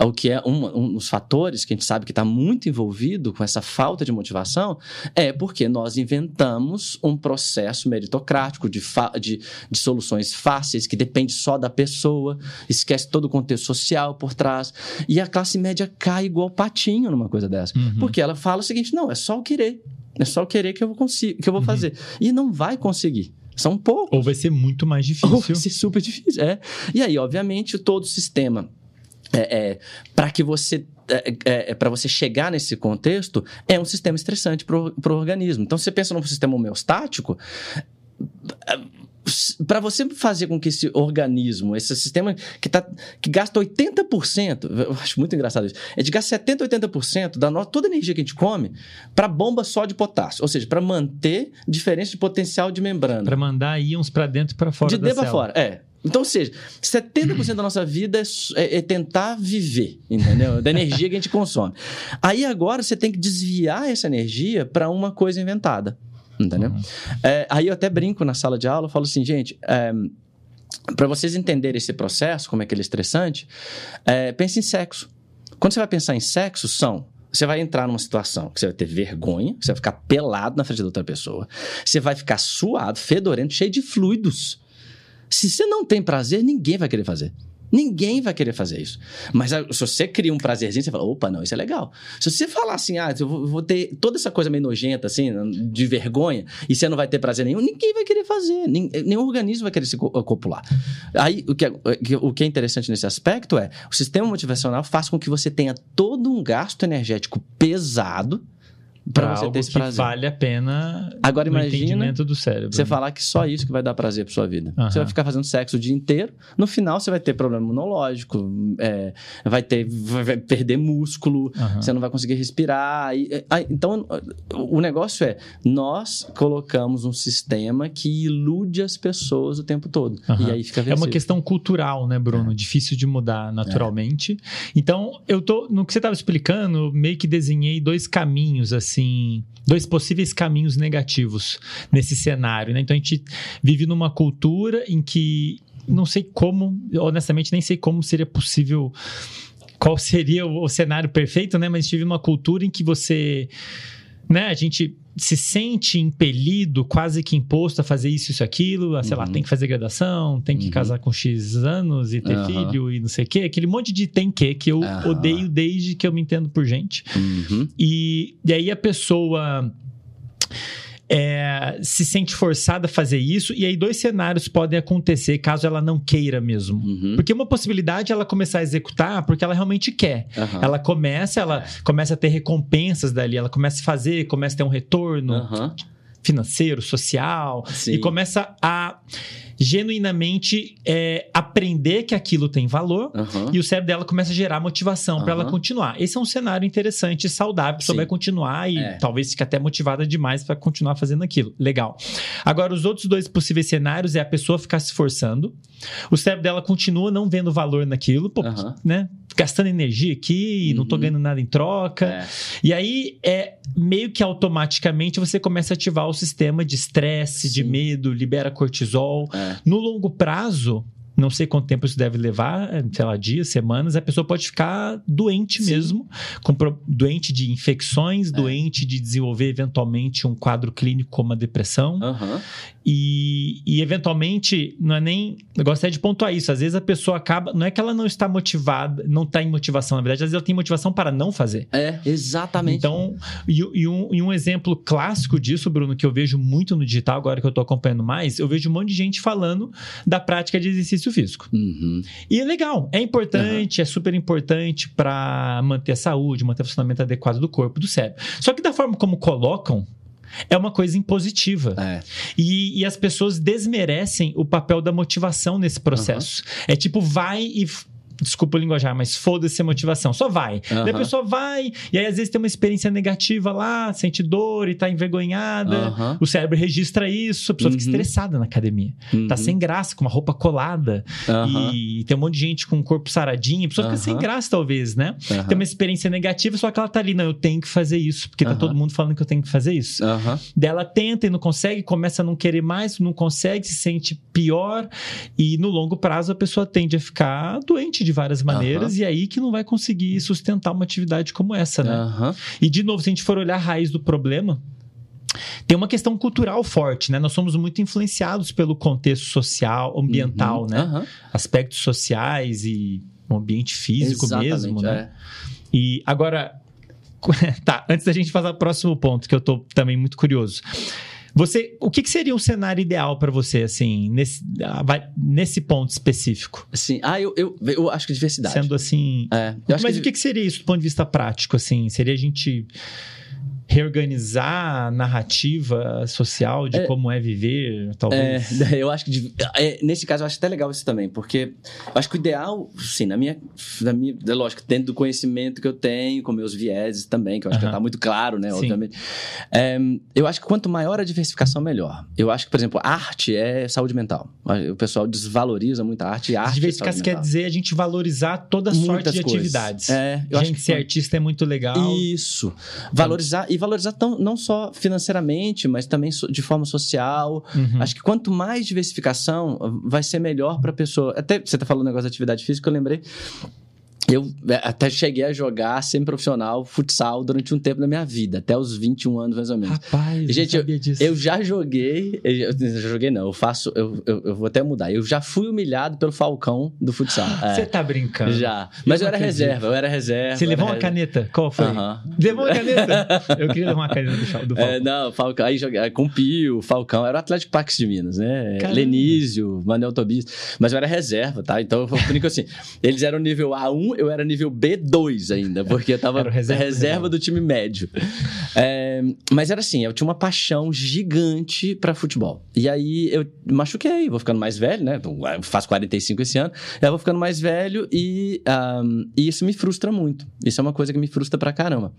B: o que é um, um dos fatores que a gente sabe que está muito envolvido com essa falta de motivação, é porque nós inventamos um processo meritocrático de, de, de soluções fáceis, que depende só da pessoa, esquece todo o contexto social por trás. E a classe média cai igual patinho numa coisa dessa.
A: Uhum.
B: Porque ela fala o seguinte: não, é só o querer. É só o querer que eu vou, consi- que eu vou
A: Uhum.
B: fazer. E não vai conseguir. São poucos.
A: Ou vai ser muito mais
B: Ou vai
A: difícil.
B: ser super difícil. É. E aí, obviamente, todo o sistema. É, é, para que você é, para você chegar nesse contexto é um sistema estressante para o organismo. Então, se você pensa num sistema homeostático, para você fazer com que esse organismo, esse sistema que, tá, que gasta 80%, eu acho muito engraçado isso, é de gastar 70%, 80% da no, toda a energia que a gente come para bomba só de potássio, ou seja, para manter diferença de potencial de membrana.
A: Pra mandar íons pra dentro e pra fora
B: De dentro
A: célula.
B: fora, é. Então, ou seja, 70% da nossa vida é, é- é tentar viver, entendeu? Da energia que a gente consome. Aí agora você tem que desviar essa energia para uma coisa inventada, entendeu?
A: Uhum.
B: É, aí eu até brinco na sala de aula, falo assim, gente, para vocês entenderem esse processo, como é que ele é estressante, é, pense em sexo. Quando você vai pensar em sexo, são você vai entrar numa situação que você vai ter vergonha, você vai ficar pelado na frente da outra pessoa, você vai ficar suado, fedorento, cheio de fluidos. Se você não tem prazer, ninguém vai querer fazer. Ninguém vai querer fazer isso. Mas ah, se você cria um prazerzinho, você fala, opa, não, isso é legal. Se você falar assim, ah, eu vou, ter toda essa coisa meio nojenta, assim, de vergonha, e você não vai ter prazer nenhum, ninguém vai querer fazer. nin- Nenhum organismo vai querer se co- copular. Aí, o que, é, o que é interessante nesse aspecto é, o sistema motivacional faz com que você tenha todo um gasto energético pesado para
A: Pra
B: você ter esse
A: que
B: prazer.
A: vale a pena
B: Agora imagina
A: entendimento do cérebro.
B: Você falar que só isso que vai dar prazer pra sua vida.
A: Aham.
B: Você vai ficar fazendo sexo o dia inteiro. No final, você vai ter problema imunológico, é, vai ter, vai perder músculo,
A: Aham.
B: você não vai conseguir respirar. E, é, aí, então, o negócio é: nós colocamos um sistema que ilude as pessoas o tempo todo.
A: Aham.
B: E aí fica
A: É uma
B: vencido.
A: questão cultural, né, Bruno? Difícil de mudar naturalmente. Então, eu tô. No que você estava explicando, meio que desenhei dois caminhos, assim. Dois possíveis caminhos negativos nesse cenário, né? Então a gente vive numa cultura em que não sei como, honestamente, nem sei como seria possível. Qual seria o, cenário perfeito, né? Mas vive numa cultura em que você. Né, a gente se sente impelido, quase que imposto a fazer isso, isso, aquilo, a, sei lá,
B: Uhum.
A: tem que fazer graduação, tem que
B: Uhum.
A: casar com X anos e ter
B: Aham.
A: filho e não sei o quê, aquele monte de tem que que eu odeio desde que eu me entendo por gente.
B: Uhum.
A: E, e aí a pessoa é, se sente forçada a fazer isso, e aí dois cenários podem acontecer caso ela não queira mesmo.
B: Uhum.
A: Porque uma possibilidade é ela começar a executar porque ela realmente quer.
B: Aham.
A: Ela começa, ela começa a ter recompensas dali, ela começa a fazer, começa a ter um retorno
B: Aham.
A: financeiro, social,
B: Sim.
A: e começa a genuinamente é, aprender que aquilo tem valor.
B: Aham.
A: E o cérebro dela começa a gerar motivação para ela continuar. Esse é um cenário interessante e saudável. A pessoa
B: Sim.
A: vai continuar e
B: É.
A: talvez fique até motivada demais para continuar fazendo aquilo. Legal. Agora, os outros dois possíveis cenários é a pessoa ficar se esforçando. O cérebro dela continua não vendo valor naquilo, pô,
B: Aham.
A: né? Gastando energia aqui, não tô
B: Uhum.
A: ganhando nada em troca.
B: É.
A: E aí, é meio que automaticamente você começa a ativar o sistema de estresse, de medo, libera cortisol.
B: É.
A: No longo prazo, não sei quanto tempo isso deve levar, sei lá, dias, semanas, a pessoa pode ficar doente
B: Sim.
A: mesmo, com doente de infecções,
B: É.
A: doente de desenvolver eventualmente um quadro clínico como a depressão.
B: Aham.
A: E, e eventualmente, não é nem. Eu gostaria de pontuar isso. Às vezes a pessoa acaba. Não é que ela não está motivada, não está em motivação, na verdade, às vezes ela tem motivação para não fazer.
B: É, exatamente.
A: Então, e, e um, e um exemplo clássico disso, Bruno, que eu vejo muito no digital, agora que eu tô acompanhando mais, eu vejo um monte de gente falando da prática de exercício físico.
B: Uhum.
A: E é legal, é importante, é super importante para manter a saúde, manter o funcionamento adequado do corpo, do cérebro. Só que da forma como colocam, é uma coisa impositiva.
B: É.
A: E, e as pessoas desmerecem o papel da motivação nesse processo. É tipo, vai e desculpa o linguajar, mas foda-se a motivação, só vai. Daí a pessoa vai, e aí às vezes tem uma experiência negativa lá, sente dor e tá envergonhada.
B: Aham.
A: O cérebro registra isso, a pessoa fica
B: Uhum.
A: estressada na academia. Tá
B: Uhum.
A: sem graça, com uma roupa colada. E tem um monte de gente com o corpo saradinho. A pessoa fica sem graça, talvez, né? Tem uma experiência negativa, só que ela tá ali, não, eu tenho que fazer isso, porque tá todo mundo falando que eu tenho que fazer isso.
B: Aham.
A: Daí ela tenta e não consegue, começa a não querer mais, não consegue, se sente pior. E no longo prazo a pessoa tende a ficar doente de várias maneiras, e aí que não vai conseguir sustentar uma atividade como essa, né?
B: Aham.
A: E de novo, se a gente for olhar a raiz do problema, tem uma questão cultural forte, né? Nós somos muito influenciados pelo contexto social, ambiental,
B: Uhum.
A: né?
B: Aham.
A: Aspectos sociais e o ambiente físico
B: Exatamente,
A: mesmo, né?
B: é.
A: E agora, tá, antes da gente passar pro próximo ponto, que eu tô também muito curioso. Você, o que, que seria um cenário ideal para você, assim, nesse, ah, nesse ponto específico?
B: Sim. Ah, eu, eu, eu acho que diversidade.
A: Sendo assim.
B: É,
A: Mas
B: que...
A: o que, que seria isso do ponto de vista prático, assim? Seria a gente reorganizar a narrativa social de
B: É.
A: como é viver, talvez?
B: É, eu acho que de- é, nesse caso eu acho até legal isso também, porque eu acho que o ideal, sim, na minha, na minha, é lógico, dentro do conhecimento que eu tenho, com meus vieses também, que eu acho que
A: Aham.
B: tá muito claro, né,
A: Sim.
B: obviamente. É, eu acho que quanto maior a diversificação, melhor. Eu acho que, por exemplo, arte é saúde mental. O pessoal desvaloriza muito a arte e a arte é
A: Diversificar
B: saúde
A: quer
B: mental.
A: dizer a gente valorizar toda a sorte
B: Muitas
A: de
B: coisas.
A: atividades.
B: É, eu acho
A: gente,
B: que
A: ser artista é muito legal.
B: Isso. Valorizar e valorizar tão, não só financeiramente, mas também so- de forma social.
A: Uhum.
B: Acho que quanto mais diversificação, vai ser melhor para a pessoa. Até você tá falando negócio de atividade física, eu lembrei. Eu é, até cheguei a jogar semi-profissional futsal durante um tempo da minha vida, até os 21 anos mais ou menos.
A: Rapaz,
B: Gente,
A: eu sabia disso.
B: Eu já joguei, eu já joguei não, eu faço, eu, eu, eu vou até mudar. Eu já fui humilhado pelo Falcão do futsal. É,
A: Você tá brincando.
B: já. Mas eu, era
A: acredito.
B: reserva, eu era reserva.
A: Você levou uma
B: reserva.
A: caneta? Qual foi?
B: Aham.
A: Levou uma caneta? Eu queria levar uma caneta do, do
B: É,
A: Falcão.
B: não, Falcão, aí joguei com o Pio, Falcão, era o Atlético Pax de Minas, né?
A: Caramba.
B: Lenísio, Manuel Tobias, mas eu era reserva, tá? Então, eu brinco assim, eles eram nível A1, eu era nível B2 ainda, porque eu tava
A: reserva
B: reserva,
A: do
B: time médio. É, mas era assim, eu tinha uma paixão gigante pra futebol. E aí eu machuquei, vou ficando mais velho, né? Então, eu faço 45 esse ano, eu vou ficando mais velho e, ahm, e isso me frustra muito. Isso é uma coisa que me frustra pra caramba.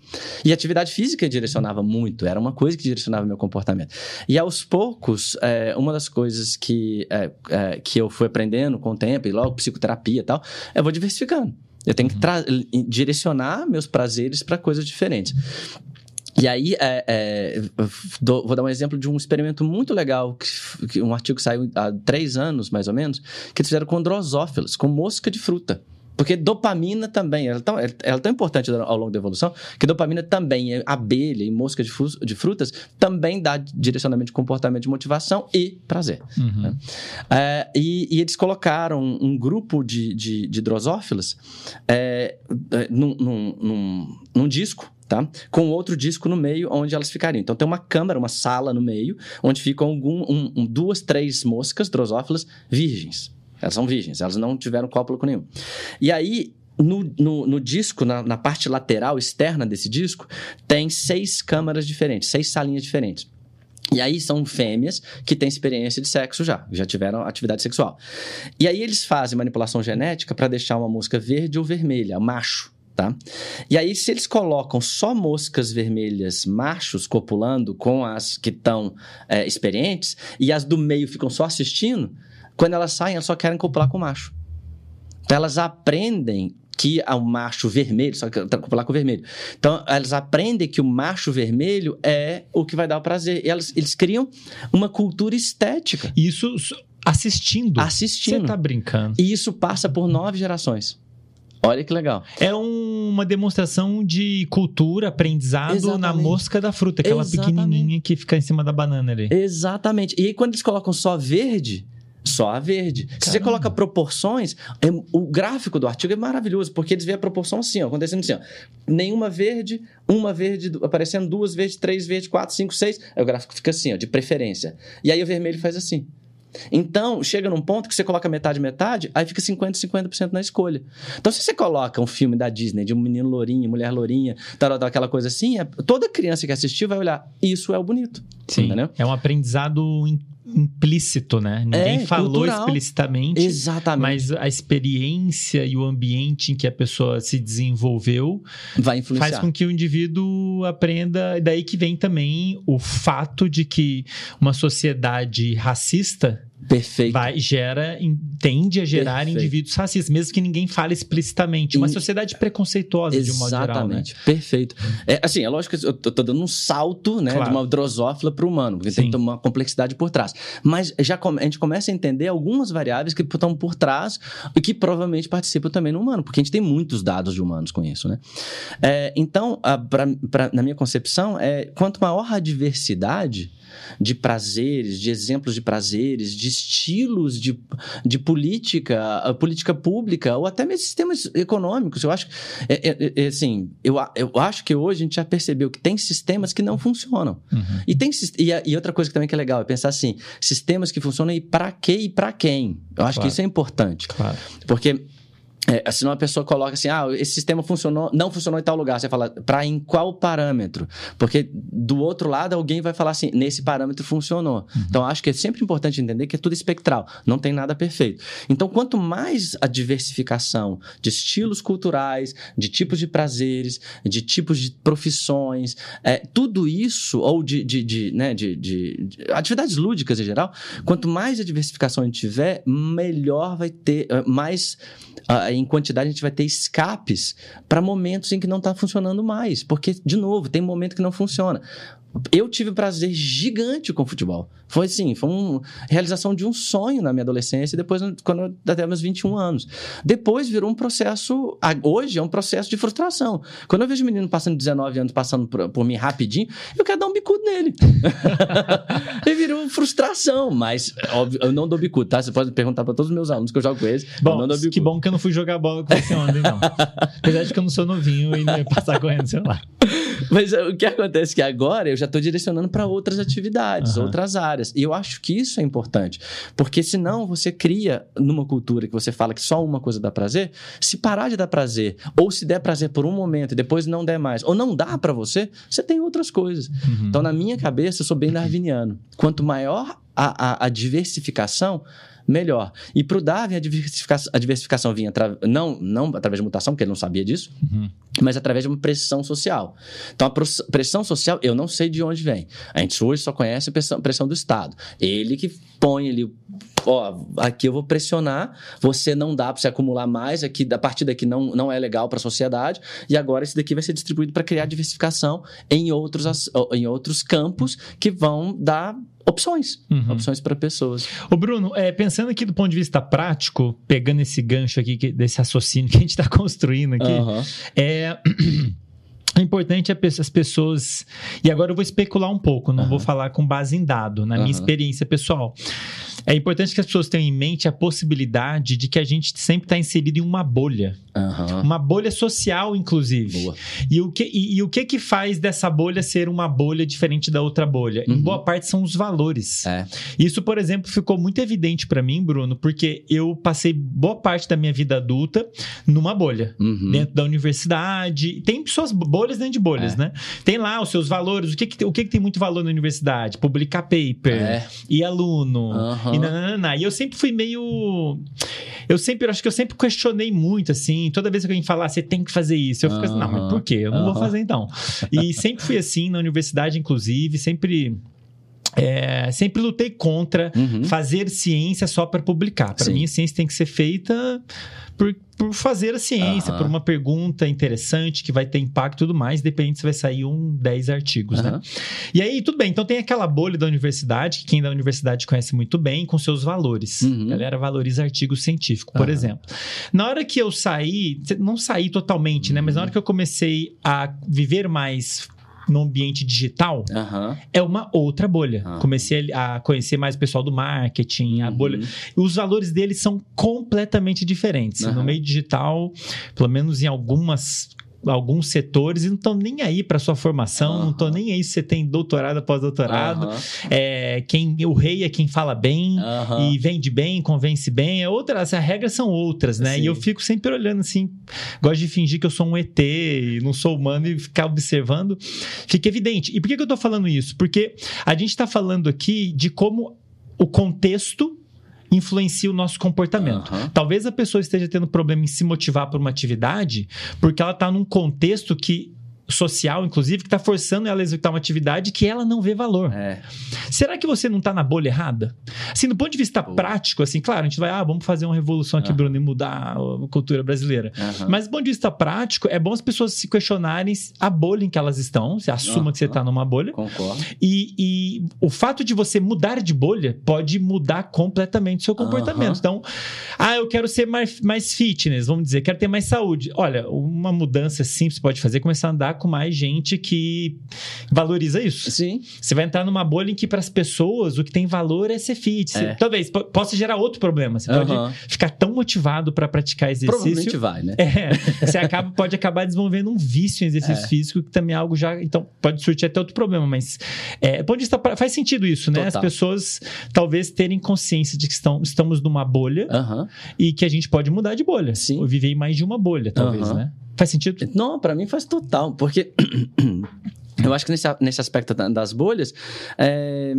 B: E atividade física direcionava muito, era uma coisa que direcionava meu comportamento. E aos poucos, é, uma das coisas que, é, é, que eu fui aprendendo com o tempo, e logo psicoterapia e tal, eu vou diversificando. Eu tenho que tra- direcionar meus prazeres para coisas diferentes. E aí, é, é, vou dar um exemplo de um experimento muito legal, que, que um artigo que saiu há três anos, mais ou menos, que eles fizeram com drosófilas, com mosca de fruta. Porque dopamina também, ela é tão, ela é tão importante ao longo da evolução, que dopamina também, é abelha e mosca de, fru- de frutas, também dá direcionamento de comportamento de motivação e prazer.
A: Uhum.
B: É, e, e eles colocaram um grupo de, de, de drosófilas é, é, num, num, num, num disco, tá? Com outro disco no meio, onde elas ficariam. Então tem uma câmara, uma sala no meio, onde ficam algum, um- um- duas, três moscas drosófilas virgens. Elas são virgens, elas não tiveram cópula com nenhum. E aí, no, no, no disco, na, na parte lateral externa desse disco, tem seis câmaras diferentes, seis salinhas diferentes. E aí são fêmeas que têm experiência de sexo já, já tiveram atividade sexual. E aí eles fazem manipulação genética para deixar uma mosca verde ou vermelha, macho, tá? E aí se eles colocam só moscas vermelhas machos copulando com as que estão é, experientes e as do meio ficam só assistindo, quando elas saem elas só querem copular com o macho. Então elas aprendem que o macho vermelho, só que copular com o vermelho. Então, elas aprendem que o macho vermelho é o que vai dar o prazer. E elas, eles criam uma cultura estética
A: Isso s- assistindo. Você
B: assistindo.
A: tá brincando.
B: E isso passa por nove gerações. Olha que legal.
A: É um- uma demonstração de cultura, aprendizado na
B: Exatamente.
A: mosca da fruta, aquela
B: Exatamente.
A: pequenininha que fica em cima da banana ali.
B: Exatamente. E aí, quando eles colocam só verde, só a verde. Se você
A: Caramba.
B: coloca proporções, é- o gráfico do artigo é maravilhoso, porque eles veem a proporção assim, ó, acontecendo assim, ó. Nenhuma verde, uma verde, aparecendo duas verdes, três verdes, quatro, cinco, seis. Aí o gráfico fica assim, ó, de preferência. E aí o vermelho faz assim. Então, chega num ponto que você coloca metade, metade, aí fica 50, 50% na escolha. Então, se você coloca um filme da Disney de um menino lourinho, mulher lourinha, tal, tal, aquela coisa assim, é- toda criança que assistir vai olhar, isso é o bonito.
A: Sim.
B: Entendeu?
A: É um aprendizado implícito, né? Ninguém
B: É,
A: falou
B: cultural.
A: explicitamente.
B: Exatamente.
A: Mas a experiência e o ambiente em que a pessoa se desenvolveu
B: Vai influenciar.
A: faz com que o indivíduo aprenda. E daí que vem também o fato de que uma sociedade racista
B: Perfeito.
A: vai, gera, tende a gerar
B: Perfeito.
A: indivíduos racistas, mesmo que ninguém fale explicitamente. Uma
B: In-
A: sociedade preconceituosa, de um modo geral. Né?
B: Exatamente, perfeito. É, assim, é lógico que eu tô, tô dando um salto né,
A: Claro.
B: de uma drosófila para o humano, porque
A: Sim.
B: tem uma complexidade por trás. Mas já a gente começa a entender algumas variáveis que estão por trás e que provavelmente participam também no humano, porque a gente tem muitos dados de humanos com isso, né? É, então, a- pra- pra- na minha concepção, é quanto maior a diversidade de prazeres, de exemplos de prazeres, de estilos de, de política, a política pública, ou até mesmo sistemas econômicos. Eu acho, é, é- é, assim, eu, eu acho que hoje a gente já percebeu que tem sistemas que não funcionam.
A: Uhum.
B: E, tem, e, e outra coisa que também que é legal é pensar assim, sistemas que funcionam e para quê e para quem. Eu acho
A: Claro.
B: que isso é importante.
A: Claro.
B: Porque é, senão a pessoa coloca assim, ah, esse sistema funcionou, não funcionou em tal lugar. Você fala, para em qual parâmetro? Porque do outro lado alguém vai falar assim, nesse parâmetro funcionou. Então acho que é sempre importante entender que é tudo espectral, não tem nada perfeito. Então quanto mais a diversificação de estilos culturais, de tipos de prazeres, de tipos de profissões, é, tudo isso, ou de, de, de, né, de, de- de atividades lúdicas em geral, quanto mais a diversificação a gente tiver, melhor vai ter, eh, mais ah, em quantidade a gente vai ter escapes para momentos em que não está funcionando mais. Porque, de novo, tem momento que não funciona. Eu tive um prazer gigante com futebol. Foi assim, foi uma realização de um sonho na minha adolescência, depois, quando até meus 21 anos. Depois virou um processo. Hoje é um processo de frustração. Quando eu vejo um menino passando 19 anos, passando por, por mim rapidinho, eu quero dar um bicudo nele. e virou frustração, mas óbvio, eu não dou bicudo, tá? Você pode perguntar para todos os meus alunos que eu jogo com eles.
A: Bom, que bom que eu não fui jogar bola com você ontem, não. Apesar de que eu não sou novinho e não ia passar correndo, sei lá.
B: Mas eh, o que acontece é que agora eu já estou direcionando para outras atividades,
A: Aham.
B: outras áreas. E eu acho que isso é importante. Porque senão você cria, numa cultura que você fala que só uma coisa dá prazer, se parar de dar prazer, ou se der prazer por um momento e depois não der mais, ou não dá para você, você tem outras coisas.
A: Uhum.
B: Então, na minha cabeça, eu sou bem darwiniano. Quanto maior a, a- a diversificação, melhor. E para o Darwin, a diversificação, a diversificação vinha não, não através de mutação, porque ele não sabia disso,
A: Uhum.
B: mas através de uma pressão social. Então, a pressão social, eu não sei de onde vem. A gente hoje só conhece a pressão, pressão do Estado. Ele que põe ali, ó, aqui eu vou pressionar, você não dá para você acumular mais, aqui a partir daqui não, não é legal para a sociedade, e agora esse daqui vai ser distribuído para criar diversificação em outros, em outros campos que vão dar opções,
A: Uhum.
B: opções para pessoas.
A: Ô, Bruno, é, pensando aqui do ponto de vista prático, pegando esse gancho aqui, que- desse raciocínio que a gente está construindo aqui,
B: Aham.
A: é. É importante as pessoas. E agora eu vou especular um pouco, não
B: Aham.
A: vou falar com base em dado, na minha
B: Aham.
A: experiência pessoal. É importante que as pessoas tenham em mente a possibilidade de que a gente sempre está inserido em uma bolha.
B: Aham.
A: Uma bolha social, inclusive.
B: Boa.
A: E o, que, e, e o que que faz dessa bolha ser uma bolha diferente da outra bolha? Em
B: Uhum.
A: boa parte são os valores.
B: É.
A: Isso, por exemplo, ficou muito evidente para mim, Bruno, porque eu passei boa parte da minha vida adulta numa bolha.
B: Uhum.
A: Dentro da universidade. Tem suas bolhas dentro de bolhas,
B: É.
A: né? Tem lá os seus valores. O que, que, tem- o que, que tem muito valor na universidade? Publicar paper.
B: É.
A: E aluno.
B: Aham.
A: E, nananana. e eu sempre fui meio. Eu sempre, eu acho que eu sempre questionei muito, assim. Toda vez que alguém falar, você tem que fazer isso. Eu fico assim, não, mas por quê? Eu não vou fazer então. E sempre fui assim, na universidade, inclusive, sempre. É, sempre lutei contra
B: Uhum.
A: fazer ciência só para publicar. Para mim, a ciência tem que ser feita por, por fazer a ciência,
B: Aham.
A: por uma pergunta interessante que vai ter impacto e tudo mais, depende se vai sair um 10 artigos, né?
B: Aham.
A: E aí, tudo bem. Então tem aquela bolha da universidade, que quem da universidade conhece muito bem, com seus valores.
B: Uhum.
A: A galera valoriza artigo científico, por exemplo. Na hora que eu saí, não saí totalmente, né? Mas na hora que eu comecei a viver mais no ambiente digital,
B: Aham.
A: é uma outra bolha.
B: Ah.
A: Comecei a conhecer mais o pessoal do marketing, a
B: Uhum.
A: bolha. Os valores deles são completamente diferentes. No meio digital, pelo menos em algumas alguns setores e não estão nem aí para sua formação, não estão nem aí se você tem doutorado após doutorado.
B: Aham.
A: É, quem o rei é quem fala bem
B: Aham.
A: e vende bem, convence bem. É outra, as regras são outras, né?
B: Sim.
A: E eu fico sempre olhando assim, gosto de fingir que eu sou um ET e não sou humano e ficar observando. Fica evidente. E por que, que eu tô falando isso? Porque a gente tá falando aqui de como o contexto influencia o nosso comportamento.
B: Aham.
A: Talvez a pessoa esteja tendo problema em se motivar por uma atividade porque ela está num contexto que social, inclusive, que está forçando ela a executar uma atividade que ela não vê valor.
B: É.
A: Será que você não está na bolha errada? Assim, do ponto de vista prático, assim, claro, a gente vai, ah, vamos fazer uma revolução aqui,
B: Aham.
A: Bruno, e mudar a cultura brasileira. Mas do ponto de vista prático, é bom as pessoas se questionarem a bolha em que elas estão, se assuma que você está numa bolha.
B: Concordo.
A: E, e o fato de você mudar de bolha pode mudar completamente o seu comportamento. Então, ah, eu quero ser mais, mais fitness, vamos dizer, quero ter mais saúde. Olha, uma mudança simples pode fazer é começar a andar com mais gente que valoriza isso.
B: Sim.
A: Você vai entrar numa bolha em que, para as pessoas, o que tem valor é ser fit.
B: É.
A: Talvez po- possa gerar outro problema. Você
B: Aham.
A: pode ficar tão motivado para praticar
B: Provavelmente
A: exercício.
B: vai, né?
A: É, você acaba, pode acabar desenvolvendo um vício em exercício
B: É.
A: físico, que também é algo já. Então, pode surtir até outro problema, mas é, ponto de vista pra- faz sentido isso, né? As
B: Total.
A: pessoas talvez terem consciência de que estão, estamos numa bolha
B: Aham.
A: e que a gente pode mudar de bolha.
B: Sim.
A: Ou viver em mais de uma bolha, talvez,
B: Aham.
A: né? Faz sentido?
B: Não, pra mim faz total, porque eu acho que nesse, nesse aspecto da- das bolhas, é,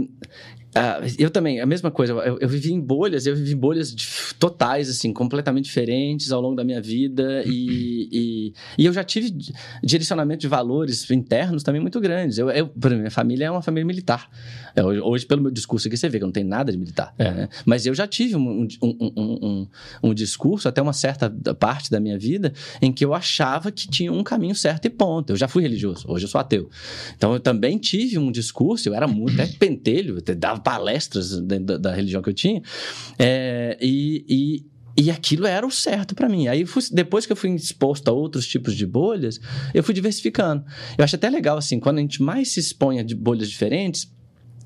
B: ah, eu também, a mesma coisa, eu, eu vivi em bolhas, eu vivi bolhas totais, assim, completamente diferentes ao longo da minha vida e, e, e eu já tive di- direcionamento de valores internos também muito grandes. Eu, eu, exemplo, minha família é uma família militar. É, hoje, pelo meu discurso aqui, você vê que eu não tenho nada de militar.
A: É.
B: né? Mas eu já tive um, um, um, um, discurso, até uma certa parte da minha vida, em que eu achava que tinha um caminho certo e ponto. Eu já fui religioso, hoje eu sou ateu. Então eu também tive um discurso, eu era muito até pentelho, até dava palestras dentro da, da religião que eu tinha, é, e, e e aquilo era o certo pra mim. Aí, depois que eu fui exposto a outros tipos de bolhas, eu fui diversificando. Eu acho até legal, assim, quando a gente mais se expõe a bolhas diferentes,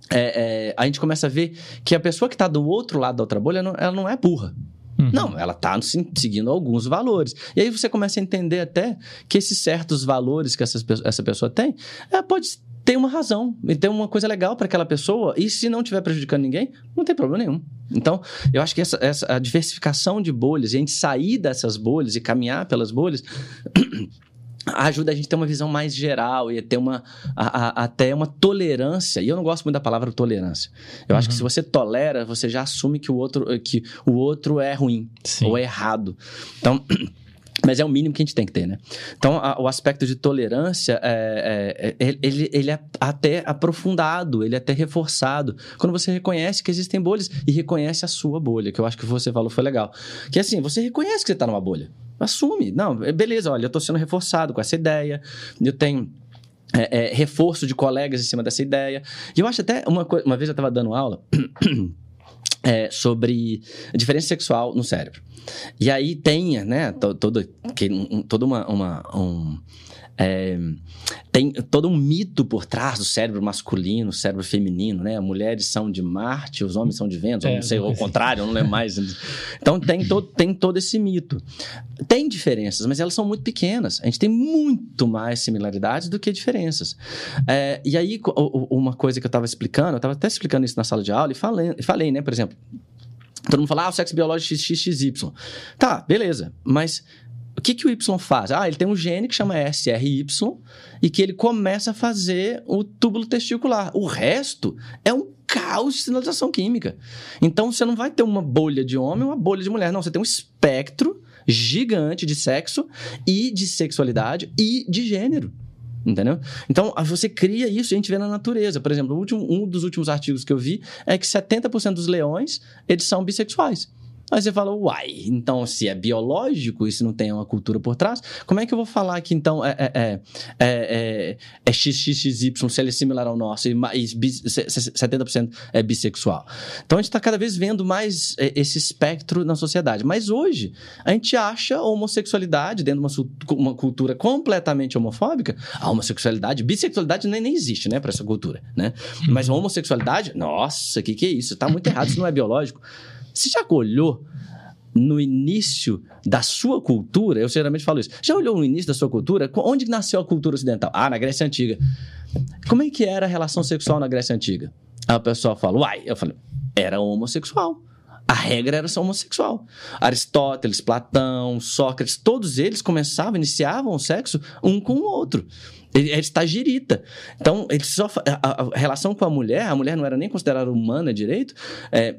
B: é, é, a gente começa a ver que a pessoa que está do outro lado da outra bolha, não- ela não é burra.
A: Uhum.
B: Não, ela está seguindo alguns valores. E aí você começa a entender até que esses certos valores que essas essa pessoa tem, ela pode ter uma razão e ter uma coisa legal para aquela pessoa. E se não estiver prejudicando ninguém, não tem problema nenhum. Então, eu acho que essa, essa- a diversificação de bolhas e a gente sair dessas bolhas e caminhar pelas bolhas ajuda a gente a ter uma visão mais geral e ter uma a- a- até uma tolerância. E eu não gosto muito da palavra tolerância. Eu acho que
A: Uhum.
B: se você tolera, você já assume que o outro que o outro é ruim
A: Sim.
B: ou é errado. Então, mas é o mínimo que a gente tem que ter, né? Então, a- o aspecto de tolerância, é, é- é- ele, ele é até aprofundado, ele é até reforçado. Quando você reconhece que existem bolhas e reconhece a sua bolha, que eu acho que você falou foi legal. Que assim, você reconhece que você está numa bolha. Assume. Não, é beleza, olha, eu estou sendo reforçado com essa ideia, eu tenho é, é, reforço de colegas em cima dessa ideia. E eu acho até, uma, uma vez eu estava dando aula é, sobre diferença sexual no cérebro. E aí tem, né, to- todo, toda uma... uma um, é, tem todo um mito por trás do cérebro masculino, cérebro feminino, né? Mulheres são de Marte, os homens são de Vênus, ou
A: É,
B: não sei, ao contrário, eu não lembro mais. Então tem todo, tem todo esse mito. Tem diferenças, mas elas são muito pequenas. A gente tem muito mais similaridades do que diferenças. É, e aí, uma coisa que eu estava explicando, eu estava até explicando isso na sala de aula e falei, falei né, por exemplo, todo mundo fala, ah, o sexo biológico XXXY. Tá, beleza, mas o que, que o Y faz? Ah, ele tem um gene que chama SRY e que ele começa a fazer o túbulo testicular. O resto é um caos de sinalização química. Então você não vai ter uma bolha de homem ou uma bolha de mulher, não. Você tem um espectro gigante de sexo e de sexualidade e de gênero. Entendeu? Então, você cria isso e a gente vê na natureza. Por exemplo, último- um dos últimos artigos que eu vi é que 70% dos leões, eles são bissexuais. Aí você fala, uai, então se é biológico e se não tem uma cultura por trás, como é que eu vou falar que então é, é, é, é, é, é XXXY se ele é similar ao nosso e, ma- e bis- se- se- 70% é bissexual? Então a gente está cada vez vendo mais é, esse espectro na sociedade. Mas hoje a gente acha a homossexualidade dentro de uma, uma cultura completamente homofóbica. A homossexualidade, bissexualidade nem, nem existe, né, para essa cultura, né? Mas a homossexualidade, nossa, o que, que é isso? Tá muito errado, isso não é biológico. Você já olhou no início da sua cultura? Eu geralmente falo isso. Já olhou no início da sua cultura? Onde nasceu a cultura ocidental? Ah, na Grécia Antiga. Como é que era a relação sexual na Grécia Antiga? Aí o pessoal fala, uai. Eu falei, era homossexual. a regra era só homossexual. Aristóteles, Platão, Sócrates, todos eles começavam, iniciavam o sexo um com o outro. Ele era estagirita. Então, ele só, a, a, relação com a mulher, a mulher não era nem considerada humana direito, é,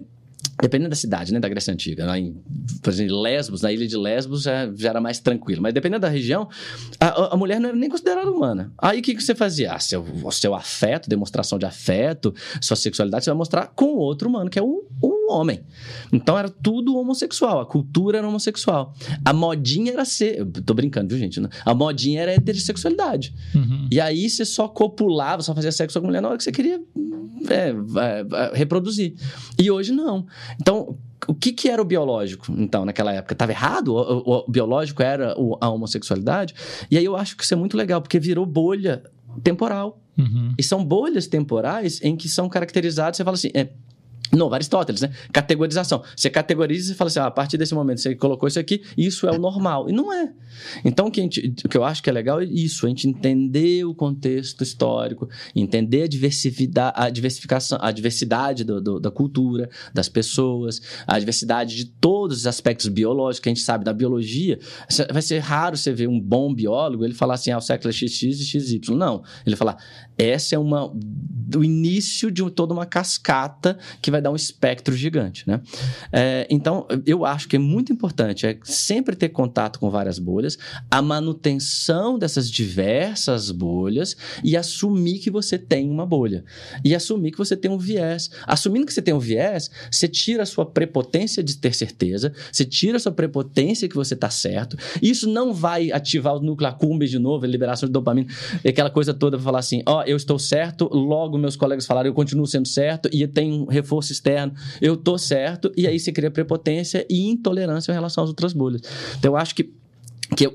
B: Dependendo da cidade, né, da Grécia Antiga. Lá em, por exemplo, Lesbos, na ilha de Lesbos já, já era mais tranquilo. Mas dependendo da região, a, a mulher não era nem considerada humana. Aí o que, que você fazia? Ah, seu, seu afeto, demonstração de afeto, sua sexualidade, você vai mostrar com outro humano, que é um, um homem. Então era tudo homossexual, a cultura era homossexual. A modinha era ser. Eu tô brincando, viu, gente? A modinha era heterossexualidade. Uhum. E aí você só copulava, só fazia sexo com a mulher na hora que você queria é, é, reproduzir. E hoje não. Então, o que, que era o biológico, então, naquela época? Estava errado? O, o, o, biológico era a homossexualidade? E aí eu acho que isso é muito legal, porque virou bolha temporal. Uhum. E são bolhas temporais em que são caracterizados, você fala assim, é, Novo, Aristóteles, né? Categorização. Você categoriza e fala assim: ah, a partir desse momento você colocou isso aqui, isso é o normal. E não é. Então, o que, gente, o que eu acho que é legal é isso: a gente entender o contexto histórico, entender a a diversificação, a diversidade do, do, da cultura, das pessoas, a diversidade de todos os aspectos biológicos que a gente sabe da biologia. Vai ser raro você ver um bom biólogo ele falar assim: ah, o século é XX e XY. Não. Ele falar: essa é uma do início de toda uma cascata que vai dar um espectro gigante, né? É, então, eu acho que é muito importante é sempre ter contato com várias bolhas, a manutenção dessas diversas bolhas e assumir que você tem uma bolha. E assumir que você tem um viés. Assumindo que você tem um viés, você tira a sua prepotência de ter certeza, você tira a sua prepotência que você está certo. Isso não vai ativar o núcleo accumbens de novo, a liberação de dopamina, aquela coisa toda para falar assim, ó, oh, eu estou certo, logo meus colegas falaram, eu continuo sendo certo e tem um reforço externo, eu tô certo, e aí se cria prepotência e intolerância em relação às outras bolhas. Então eu acho que que eu,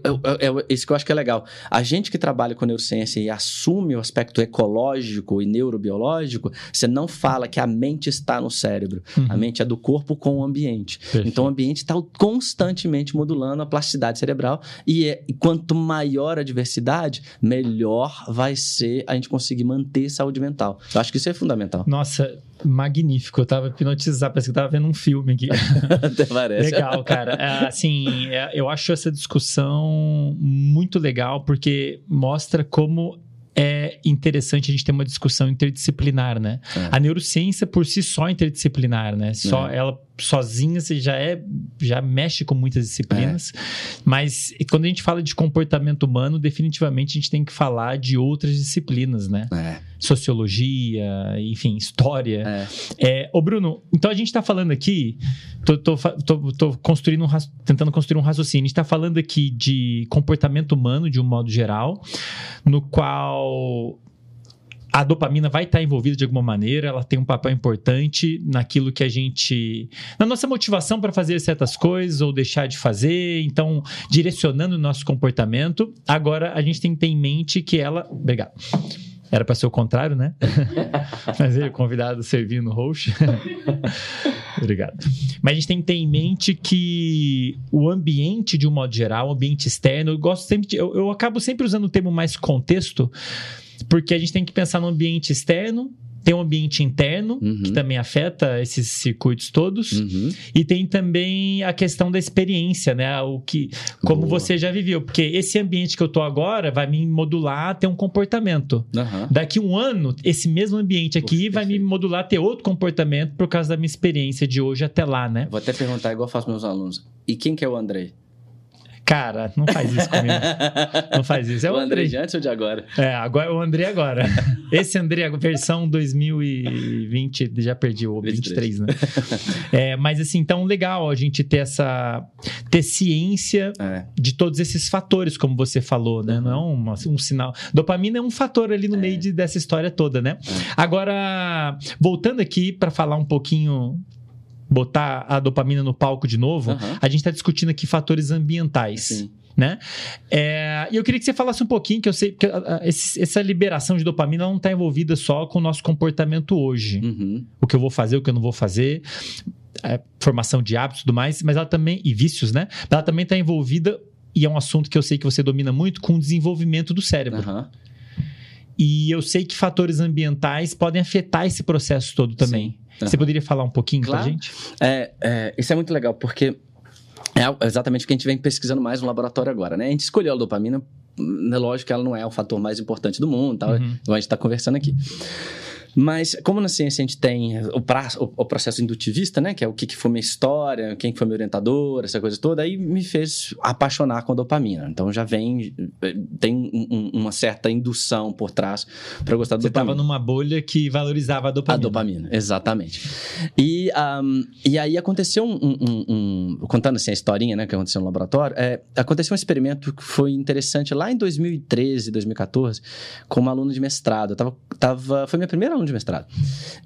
B: isso que eu acho que é legal. A gente que trabalha com neurociência e assume o aspecto ecológico e neurobiológico, você não fala que a mente está no cérebro. Uhum. A mente é do corpo com o ambiente. Perfeito. Então o ambiente está constantemente modulando a plasticidade cerebral e, é, e, quanto maior a diversidade, melhor vai ser a gente conseguir manter saúde mental. Eu acho que isso é fundamental.
A: Nossa, magnífico. Eu tava hipnotizado, parece que eu tava vendo um filme aqui.
B: Até parece.
A: Legal, cara. É, assim, é, eu acho essa discussão muito legal porque mostra como é interessante a gente ter uma discussão interdisciplinar, né? É. A neurociência por si só é interdisciplinar, né? Só é. ela sozinha você já é já mexe com muitas disciplinas, é. mas quando a gente fala de comportamento humano, definitivamente a gente tem que falar de outras disciplinas, né?
B: É.
A: Sociologia, enfim, história. É. é ô Bruno, então a gente está falando aqui, tô, tô, tô, tô construindo um, tentando construir um raciocínio. A gente está falando aqui de comportamento humano de um modo geral, no qual a dopamina vai estar envolvida de alguma maneira, ela tem um papel importante naquilo que a gente. na nossa motivação para fazer certas coisas ou deixar de fazer, então, direcionando o nosso comportamento. Agora, a gente tem que ter em mente que ela. Obrigado. Era para ser o contrário, né? Mas ele, convidado servindo host. Obrigado. Mas a gente tem que ter em mente que o ambiente, de um modo geral, o ambiente externo, eu gosto sempre de, eu, eu acabo sempre usando o termo mais contexto, porque a gente tem que pensar no ambiente externo, tem um ambiente interno, uhum. que também afeta esses circuitos todos. Uhum. E tem também a questão da experiência, né? O que, como Boa. você já viveu. Porque esse ambiente que eu tô agora vai me modular a ter um comportamento. Uhum. Daqui um ano, esse mesmo ambiente aqui Poxa, vai perfeito. me modular a ter outro comportamento por causa da minha experiência de hoje até lá, né?
B: Vou até perguntar, igual eu faço meus alunos. E quem que é o Andrei?
A: Cara, não faz isso comigo. não faz isso. É o, o André.
B: de antes ou de agora?
A: É, agora, o André agora. Esse André, versão 2020, já perdi o 23, 23 né? é, mas assim, então legal a gente ter essa. ter ciência é. de todos esses fatores, como você falou, né? Uhum. Não é uma, um sinal. Dopamina é um fator ali no é. meio de, dessa história toda, né? É. Agora, voltando aqui para falar um pouquinho botar a dopamina no palco de novo, uhum. a gente está discutindo aqui fatores ambientais. Sim. Né? É, e eu queria que você falasse um pouquinho, que eu sei que essa liberação de dopamina não está envolvida só com o nosso comportamento hoje. Uhum. O que eu vou fazer, o que eu não vou fazer, é, formação de hábitos e tudo mais, mas ela também, e vícios, né? Ela também está envolvida, e é um assunto que eu sei que você domina muito, com o desenvolvimento do cérebro. Uhum. E eu sei que fatores ambientais podem afetar esse processo todo também. Sim. Você poderia falar um pouquinho
B: Claro.
A: pra gente?
B: É, é, isso é muito legal, porque é exatamente o que a gente vem pesquisando mais no laboratório agora, né? A gente escolheu a dopamina, hum, é lógico que ela não é o fator mais importante do mundo, tal,
A: Uhum.
B: igual a gente está conversando aqui. Mas, como na ciência a gente tem o, pra- o- o processo indutivista, né? Que é o que, que foi minha história, quem que foi meu orientador, essa coisa toda, aí me fez apaixonar com a dopamina. Então já vem, eh, tem um- um- uma certa indução por trás para gostar da
A: Você
B: dopamina.
A: estava numa bolha que valorizava a
B: A
A: dopamina.
B: dopamina, exatamente. E, ahm, e aí aconteceu um, um- um- um- Contando assim a historinha, né, que aconteceu no laboratório, é, aconteceu um experimento que foi interessante lá em 2013, 2014, com uma aluna de mestrado. Eu tava, tava, foi minha primeira aluna de mestrado.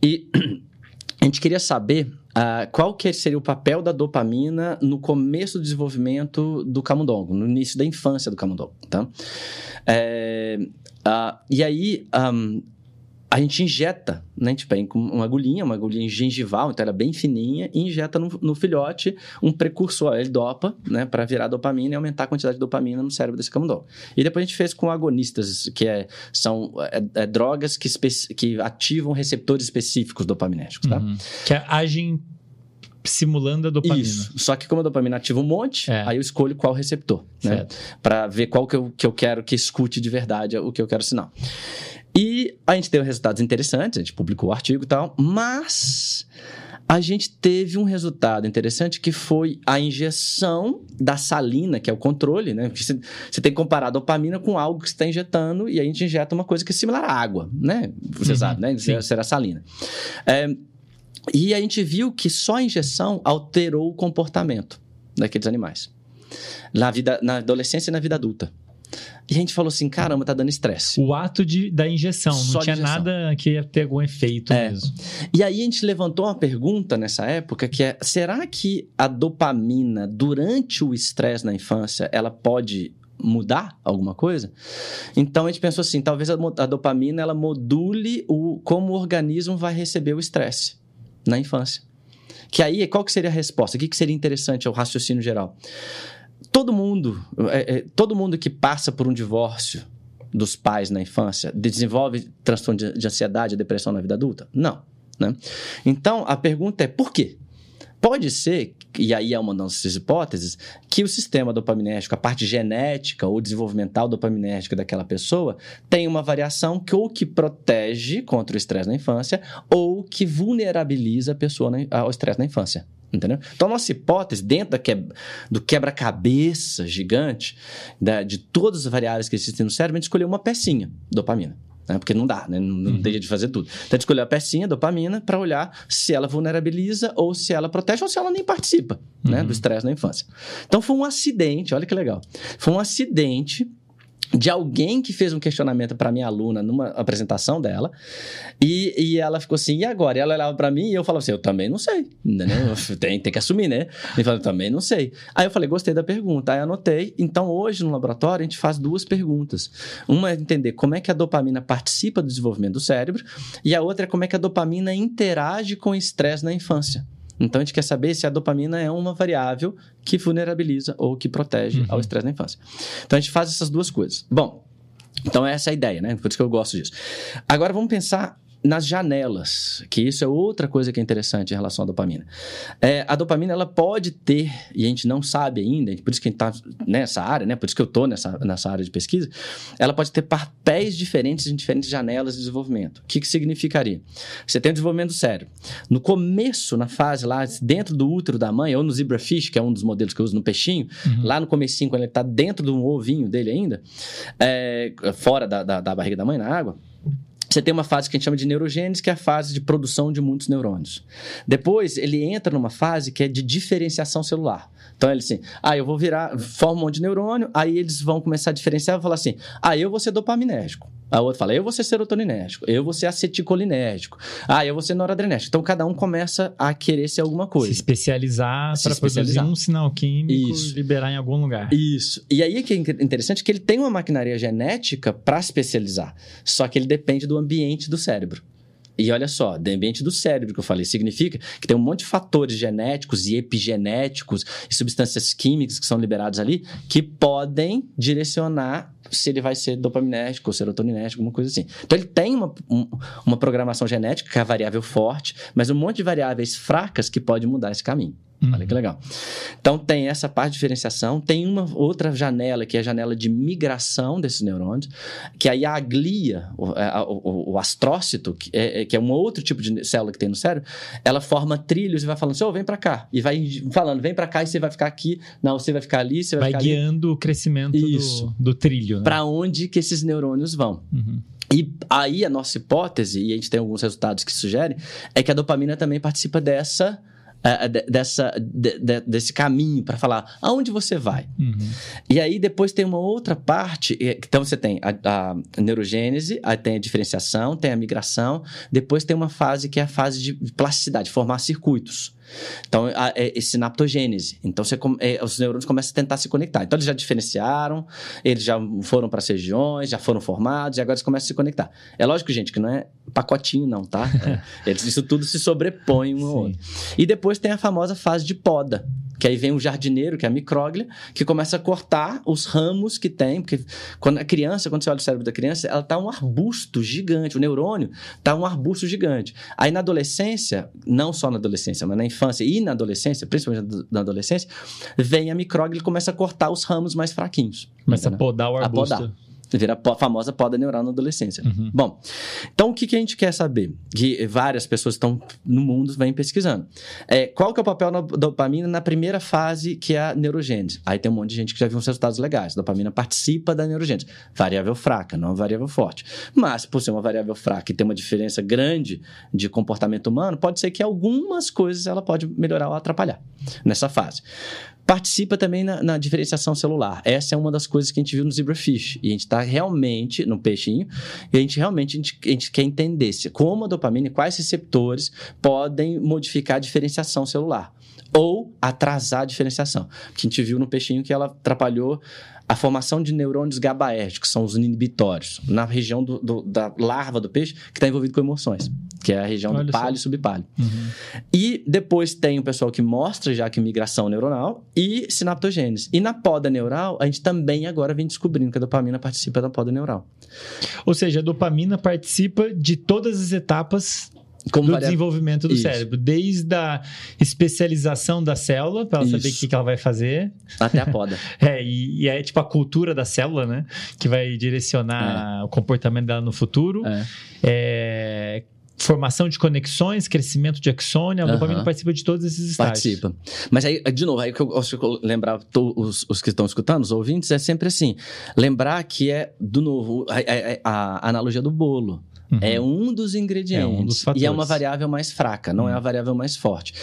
B: E a gente queria saber ah, qual que seria o papel da dopamina no começo do desenvolvimento do camundongo, no início da infância do camundongo, tá? É, ah, e aí, ahm, a gente injeta, né? A gente pega uma agulhinha, uma agulhinha gengival, então ela é bem fininha, e injeta no, no filhote um precursor, ele dopa, né? Para virar dopamina e aumentar a quantidade de dopamina no cérebro desse camundongo. E depois a gente fez com agonistas, que é, são é, é, drogas que, que ativam receptores específicos dopaminérgicos, tá?
A: Uhum. Que agem simulando a dopamina.
B: Isso. Só que como a dopamina ativa um monte,
A: É.
B: aí eu escolho qual receptor, né?
A: Certo.
B: Para ver qual que eu, que eu quero que escute de verdade o que eu quero sinal. E a gente teve resultados interessantes, a gente publicou o artigo e tal, mas a gente teve um resultado interessante que foi a injeção da salina, que é o controle, né? Você, você tem que comparar a dopamina com algo que você está injetando e a gente injeta uma coisa que é similar à água, né? Você
A: Uhum,
B: sabe, né?
A: sim.
B: Será salina. É, e a gente viu que só a injeção alterou o comportamento daqueles animais. Na, vida, na adolescência e na vida adulta. E a gente falou assim: caramba, tá dando estresse.
A: O ato de, da injeção,
B: Só
A: não tinha
B: injeção.
A: nada que ia ter algum efeito
B: É.
A: mesmo.
B: E aí a gente levantou uma pergunta nessa época que é: será que a dopamina durante o estresse na infância ela pode mudar alguma coisa? Então a gente pensou assim: talvez a, a dopamina ela module o como o organismo vai receber o estresse na infância. Que aí, qual que seria a resposta? O que, que seria interessante ao raciocínio geral? Todo mundo, é, é, todo mundo que passa por um divórcio dos pais na infância desenvolve transtorno de, de ansiedade, depressão na vida adulta? Não. Né? Então, a pergunta é por quê? Pode ser, e aí é uma das nossas hipóteses, que o sistema dopaminérgico, a parte genética ou desenvolvimental dopaminérgica daquela pessoa, tem uma variação que ou que protege contra o estresse na infância ou que vulnerabiliza a pessoa ao estresse na infância. Entendeu? Então, a nossa hipótese, dentro da que- do quebra-cabeça gigante da- de todas as variáveis que existem no cérebro, a gente escolheu uma pecinha, dopamina. né? Porque não dá, né? não, não
A: Uhum.
B: tem jeito de fazer tudo. Então, a gente escolheu a pecinha, dopamina, para olhar se ela vulnerabiliza ou se ela protege ou se ela nem participa né,
A: Uhum.
B: do estresse na infância. Então, foi um acidente, olha que legal. Foi um acidente de alguém que fez um questionamento para minha aluna numa apresentação dela e, e ela ficou assim, e agora? E ela olhava para mim e eu falava assim, eu também não sei, entendeu? tem, tem que assumir, né? Ele falou, também não sei. Aí eu falei, gostei da pergunta, aí anotei. Então hoje no laboratório a gente faz duas perguntas. Uma é entender como é que a dopamina participa do desenvolvimento do cérebro e a outra é como é que a dopamina interage com o estresse na infância. Então a gente quer saber se a dopamina é uma variável que vulnerabiliza ou que protege
A: Uhum.
B: ao estresse na infância. Então a gente faz essas duas coisas. Bom, então essa é a ideia, né? Por isso que eu gosto disso. Agora vamos pensar nas janelas, que isso é outra coisa que é interessante em relação à dopamina. É, a dopamina ela pode ter, e a gente não sabe ainda, por isso que a gente está nessa área, né? por isso que eu estou nessa, nessa área de pesquisa, ela pode ter papéis diferentes em diferentes janelas de desenvolvimento. O que, que significaria? Você tem o desenvolvimento do cérebro. No começo, na fase lá, dentro do útero da mãe, ou no zebrafish, que é um dos modelos que eu uso no peixinho,
A: Uhum.
B: lá no comecinho, quando ele está dentro do ovinho dele ainda, é, fora da, da, da barriga da mãe, na água, você tem uma fase que a gente chama de neurogênese, que é a fase de produção de muitos neurônios. Depois, ele entra numa fase que é de diferenciação celular. Então, ele assim, ah, eu vou virar, forma um monte de neurônio, aí eles vão começar a diferenciar e falar assim, ah, eu vou ser dopaminérgico. A outra fala, eu vou ser serotoninérgico, eu vou ser aceticolinérgico, ah, eu vou ser noradrenérgico. Então, cada um começa a querer ser alguma
A: Se
B: coisa.
A: especializar
B: Se
A: para produzir
B: especializar.
A: um sinal químico
B: Isso.
A: liberar em algum lugar.
B: Isso. E aí que é inter- interessante que ele tem uma maquinaria genética para especializar, só que ele depende do ambiente do cérebro. E olha só, do ambiente do cérebro que eu falei, significa que tem um monte de fatores genéticos e epigenéticos e substâncias químicas que são liberados ali que podem direcionar se ele vai ser dopaminérgico ou serotoninérgico, alguma coisa assim. Então ele tem uma, um, uma programação genética, que é a variável forte, mas um monte de variáveis fracas que pode mudar esse caminho. Uhum. Olha que legal. Então tem essa parte de diferenciação, tem uma outra janela que é a janela de migração desses neurônios, que aí a glia, o, o, o astrócito, que é, é, que é um outro tipo de célula que tem no cérebro, ela forma trilhos e vai falando oh, vem para cá. E vai falando, vem para cá e você vai ficar aqui, não, você vai ficar ali, você vai,
A: vai guiando
B: ali.
A: o crescimento do, do, trilho. Né?
B: Para onde que esses neurônios vão. Uhum. E aí a nossa hipótese, e a gente tem alguns resultados que sugerem, é que a dopamina também participa dessa uh, dessa, de, de, desse caminho para falar aonde você vai. Uhum. E aí depois tem uma outra parte, então você tem a, a, neurogênese, aí tem a diferenciação, tem a migração, depois tem uma fase que é a fase de plasticidade, formar circuitos. Então, a, é, é sinaptogênese. Então, você, é, os neurônios começam a tentar se conectar. Então, eles já diferenciaram, eles já foram para as regiões, já foram formados, e agora eles começam a se conectar. É lógico, gente, que não é pacotinho, não, tá? É, isso tudo se sobrepõe um ao outro. E depois tem a famosa fase de poda, que aí vem o jardineiro, que é a micróglia, que começa a cortar os ramos que tem, porque quando a criança, quando você olha o cérebro da criança, ela tá um arbusto gigante, o neurônio tá um arbusto gigante. Aí na adolescência, não só na adolescência, mas na infância e na adolescência, principalmente na adolescência, vem a micróglia e começa a cortar os ramos mais fraquinhos.
A: Começa a podar o arbusto. A podar.
B: Vira a famosa poda neural na adolescência. Uhum. Bom, então o que, que a gente quer saber? Que várias pessoas estão no mundo vêm pesquisando. É, qual que é o papel da dopamina na primeira fase, que é a neurogênese? Aí tem um monte de gente que já viu uns resultados legais. A dopamina participa da neurogênese. Variável fraca, não variável forte. Mas, por ser uma variável fraca e ter uma diferença grande de comportamento humano, pode ser que algumas coisas ela pode melhorar ou atrapalhar nessa fase participa também na, na, diferenciação celular. Essa é uma das coisas que a gente viu no zebrafish. E a gente está realmente, no peixinho, e a gente realmente a gente, a gente quer entender se, como a dopamina e quais receptores podem modificar a diferenciação celular ou atrasar a diferenciação. Porque a gente viu no peixinho que ela atrapalhou a formação de neurônios GABAérgicos, que são os inibitórios, na região do, do, da larva do peixe, que está envolvido com emoções, que é a região Olha do palio e subpalio. Uhum. E depois tem o pessoal que mostra já que migração neuronal e sinaptogênese. E na poda neural, a gente também agora vem descobrindo que a dopamina participa da poda neural.
A: Ou seja, a dopamina participa de todas as etapas como do desenvolvimento do Isso. cérebro, desde a especialização da célula, para ela Isso. saber o que, que, ela vai fazer.
B: Até a poda.
A: é, e, e, é tipo a cultura da célula, né? Que vai direcionar é. o comportamento dela no futuro. É. é formação de conexões, crescimento de axônia, a uhum. dopamina participa de todos esses estágios.
B: Participa. Mas aí, de novo, aí que eu gosto de lembrar os, os que estão escutando, os ouvintes, é sempre assim, lembrar que é, do novo, a, a, a analogia do bolo. Uhum. É um dos ingredientes. É um dos e é uma variável mais fraca, não uhum. é a uhum. variável mais forte.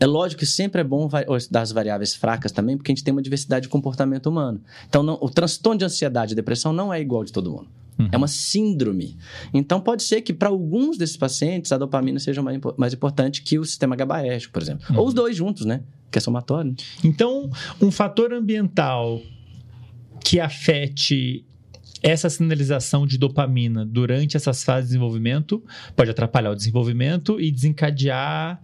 B: É lógico que sempre é bom das variáveis fracas também, porque a gente tem uma diversidade de comportamento humano. Então, não, o transtorno de ansiedade e depressão não é igual de todo mundo. Uhum. É uma síndrome. Então, pode ser que para alguns desses pacientes a dopamina seja mais, mais importante que o sistema GABAérgico, por exemplo. Ou os uhum. dois juntos, né? Que é somatório.
A: Então, um fator ambiental que afete essa sinalização de dopamina durante essas fases de desenvolvimento pode atrapalhar o desenvolvimento e desencadear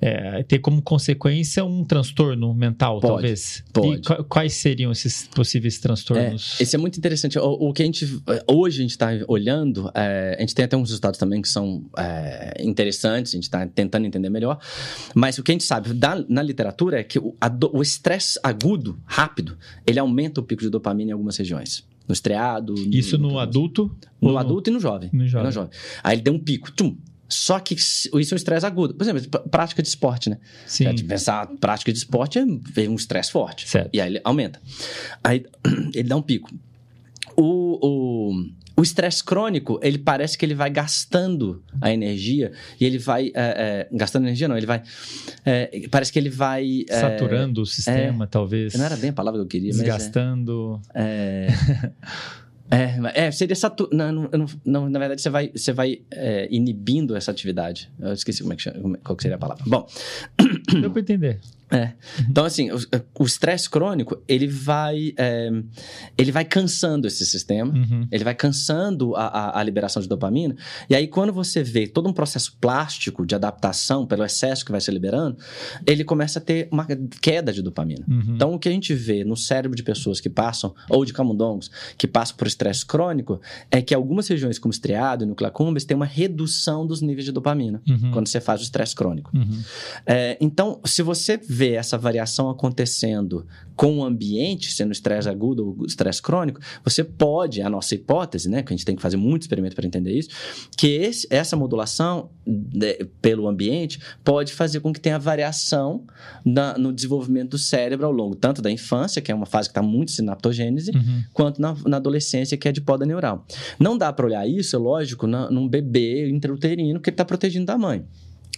A: é, ter como consequência um transtorno mental,
B: pode,
A: talvez.
B: Pode.
A: E quais seriam esses possíveis transtornos?
B: É, esse é muito interessante. O, o, que a gente hoje a gente está olhando, é, a gente tem até uns resultados também que são é, interessantes. A gente está tentando entender melhor. Mas o que a gente sabe da, na literatura é que o estresse agudo, rápido, ele aumenta o pico de dopamina em algumas regiões no estreado.
A: Isso no, no adulto?
B: No adulto no... e no jovem.
A: No jovem. jovem.
B: Aí ele deu um pico, tchum, só que isso é um estresse agudo. Por exemplo, prática de esporte, né?
A: Sim. É,
B: de pensar, prática de esporte é um estresse forte.
A: Certo.
B: E aí ele aumenta. Aí ele dá um pico. O, o, estresse crônico, ele parece que ele vai gastando a energia e ele vai. É, é, gastando energia, não, ele vai. É, parece que ele vai.
A: É, Saturando o sistema,
B: é,
A: talvez.
B: Não era bem a palavra que eu queria,
A: Desgastando.
B: mas. É, É, é seria essa. Não, não, não, na verdade, você vai, você vai é, inibindo essa atividade. Eu esqueci como é que chama, qual que seria a palavra. Bom.
A: Deu para entender.
B: É. Então, assim, o estresse crônico, ele vai, é, ele vai cansando esse sistema,
A: Uhum.
B: ele vai cansando a, a, a liberação de dopamina, e aí quando você vê todo um processo plástico de adaptação pelo excesso que vai se liberando, ele começa a ter uma queda de dopamina.
A: Uhum.
B: Então, o que a gente vê no cérebro de pessoas que passam, ou de camundongos, que passam por estresse crônico, é que algumas regiões, como estriado e núcleo accumbens, tem uma redução dos níveis de dopamina,
A: Uhum.
B: quando você faz o estresse crônico.
A: Uhum.
B: É, então, se você vê essa variação acontecendo com o ambiente, sendo estresse agudo ou estresse crônico, você pode, a nossa hipótese, né, que a gente tem que fazer muito experimento para entender isso, que esse- essa modulação né, pelo ambiente pode fazer com que tenha variação na- no desenvolvimento do cérebro ao longo tanto da infância, que é uma fase que está muito sinaptogênese,
A: Uhum.
B: quanto na, na adolescência, que é de poda neural. Não dá para olhar isso, é lógico, na, num bebê intrauterino que está protegendo da mãe.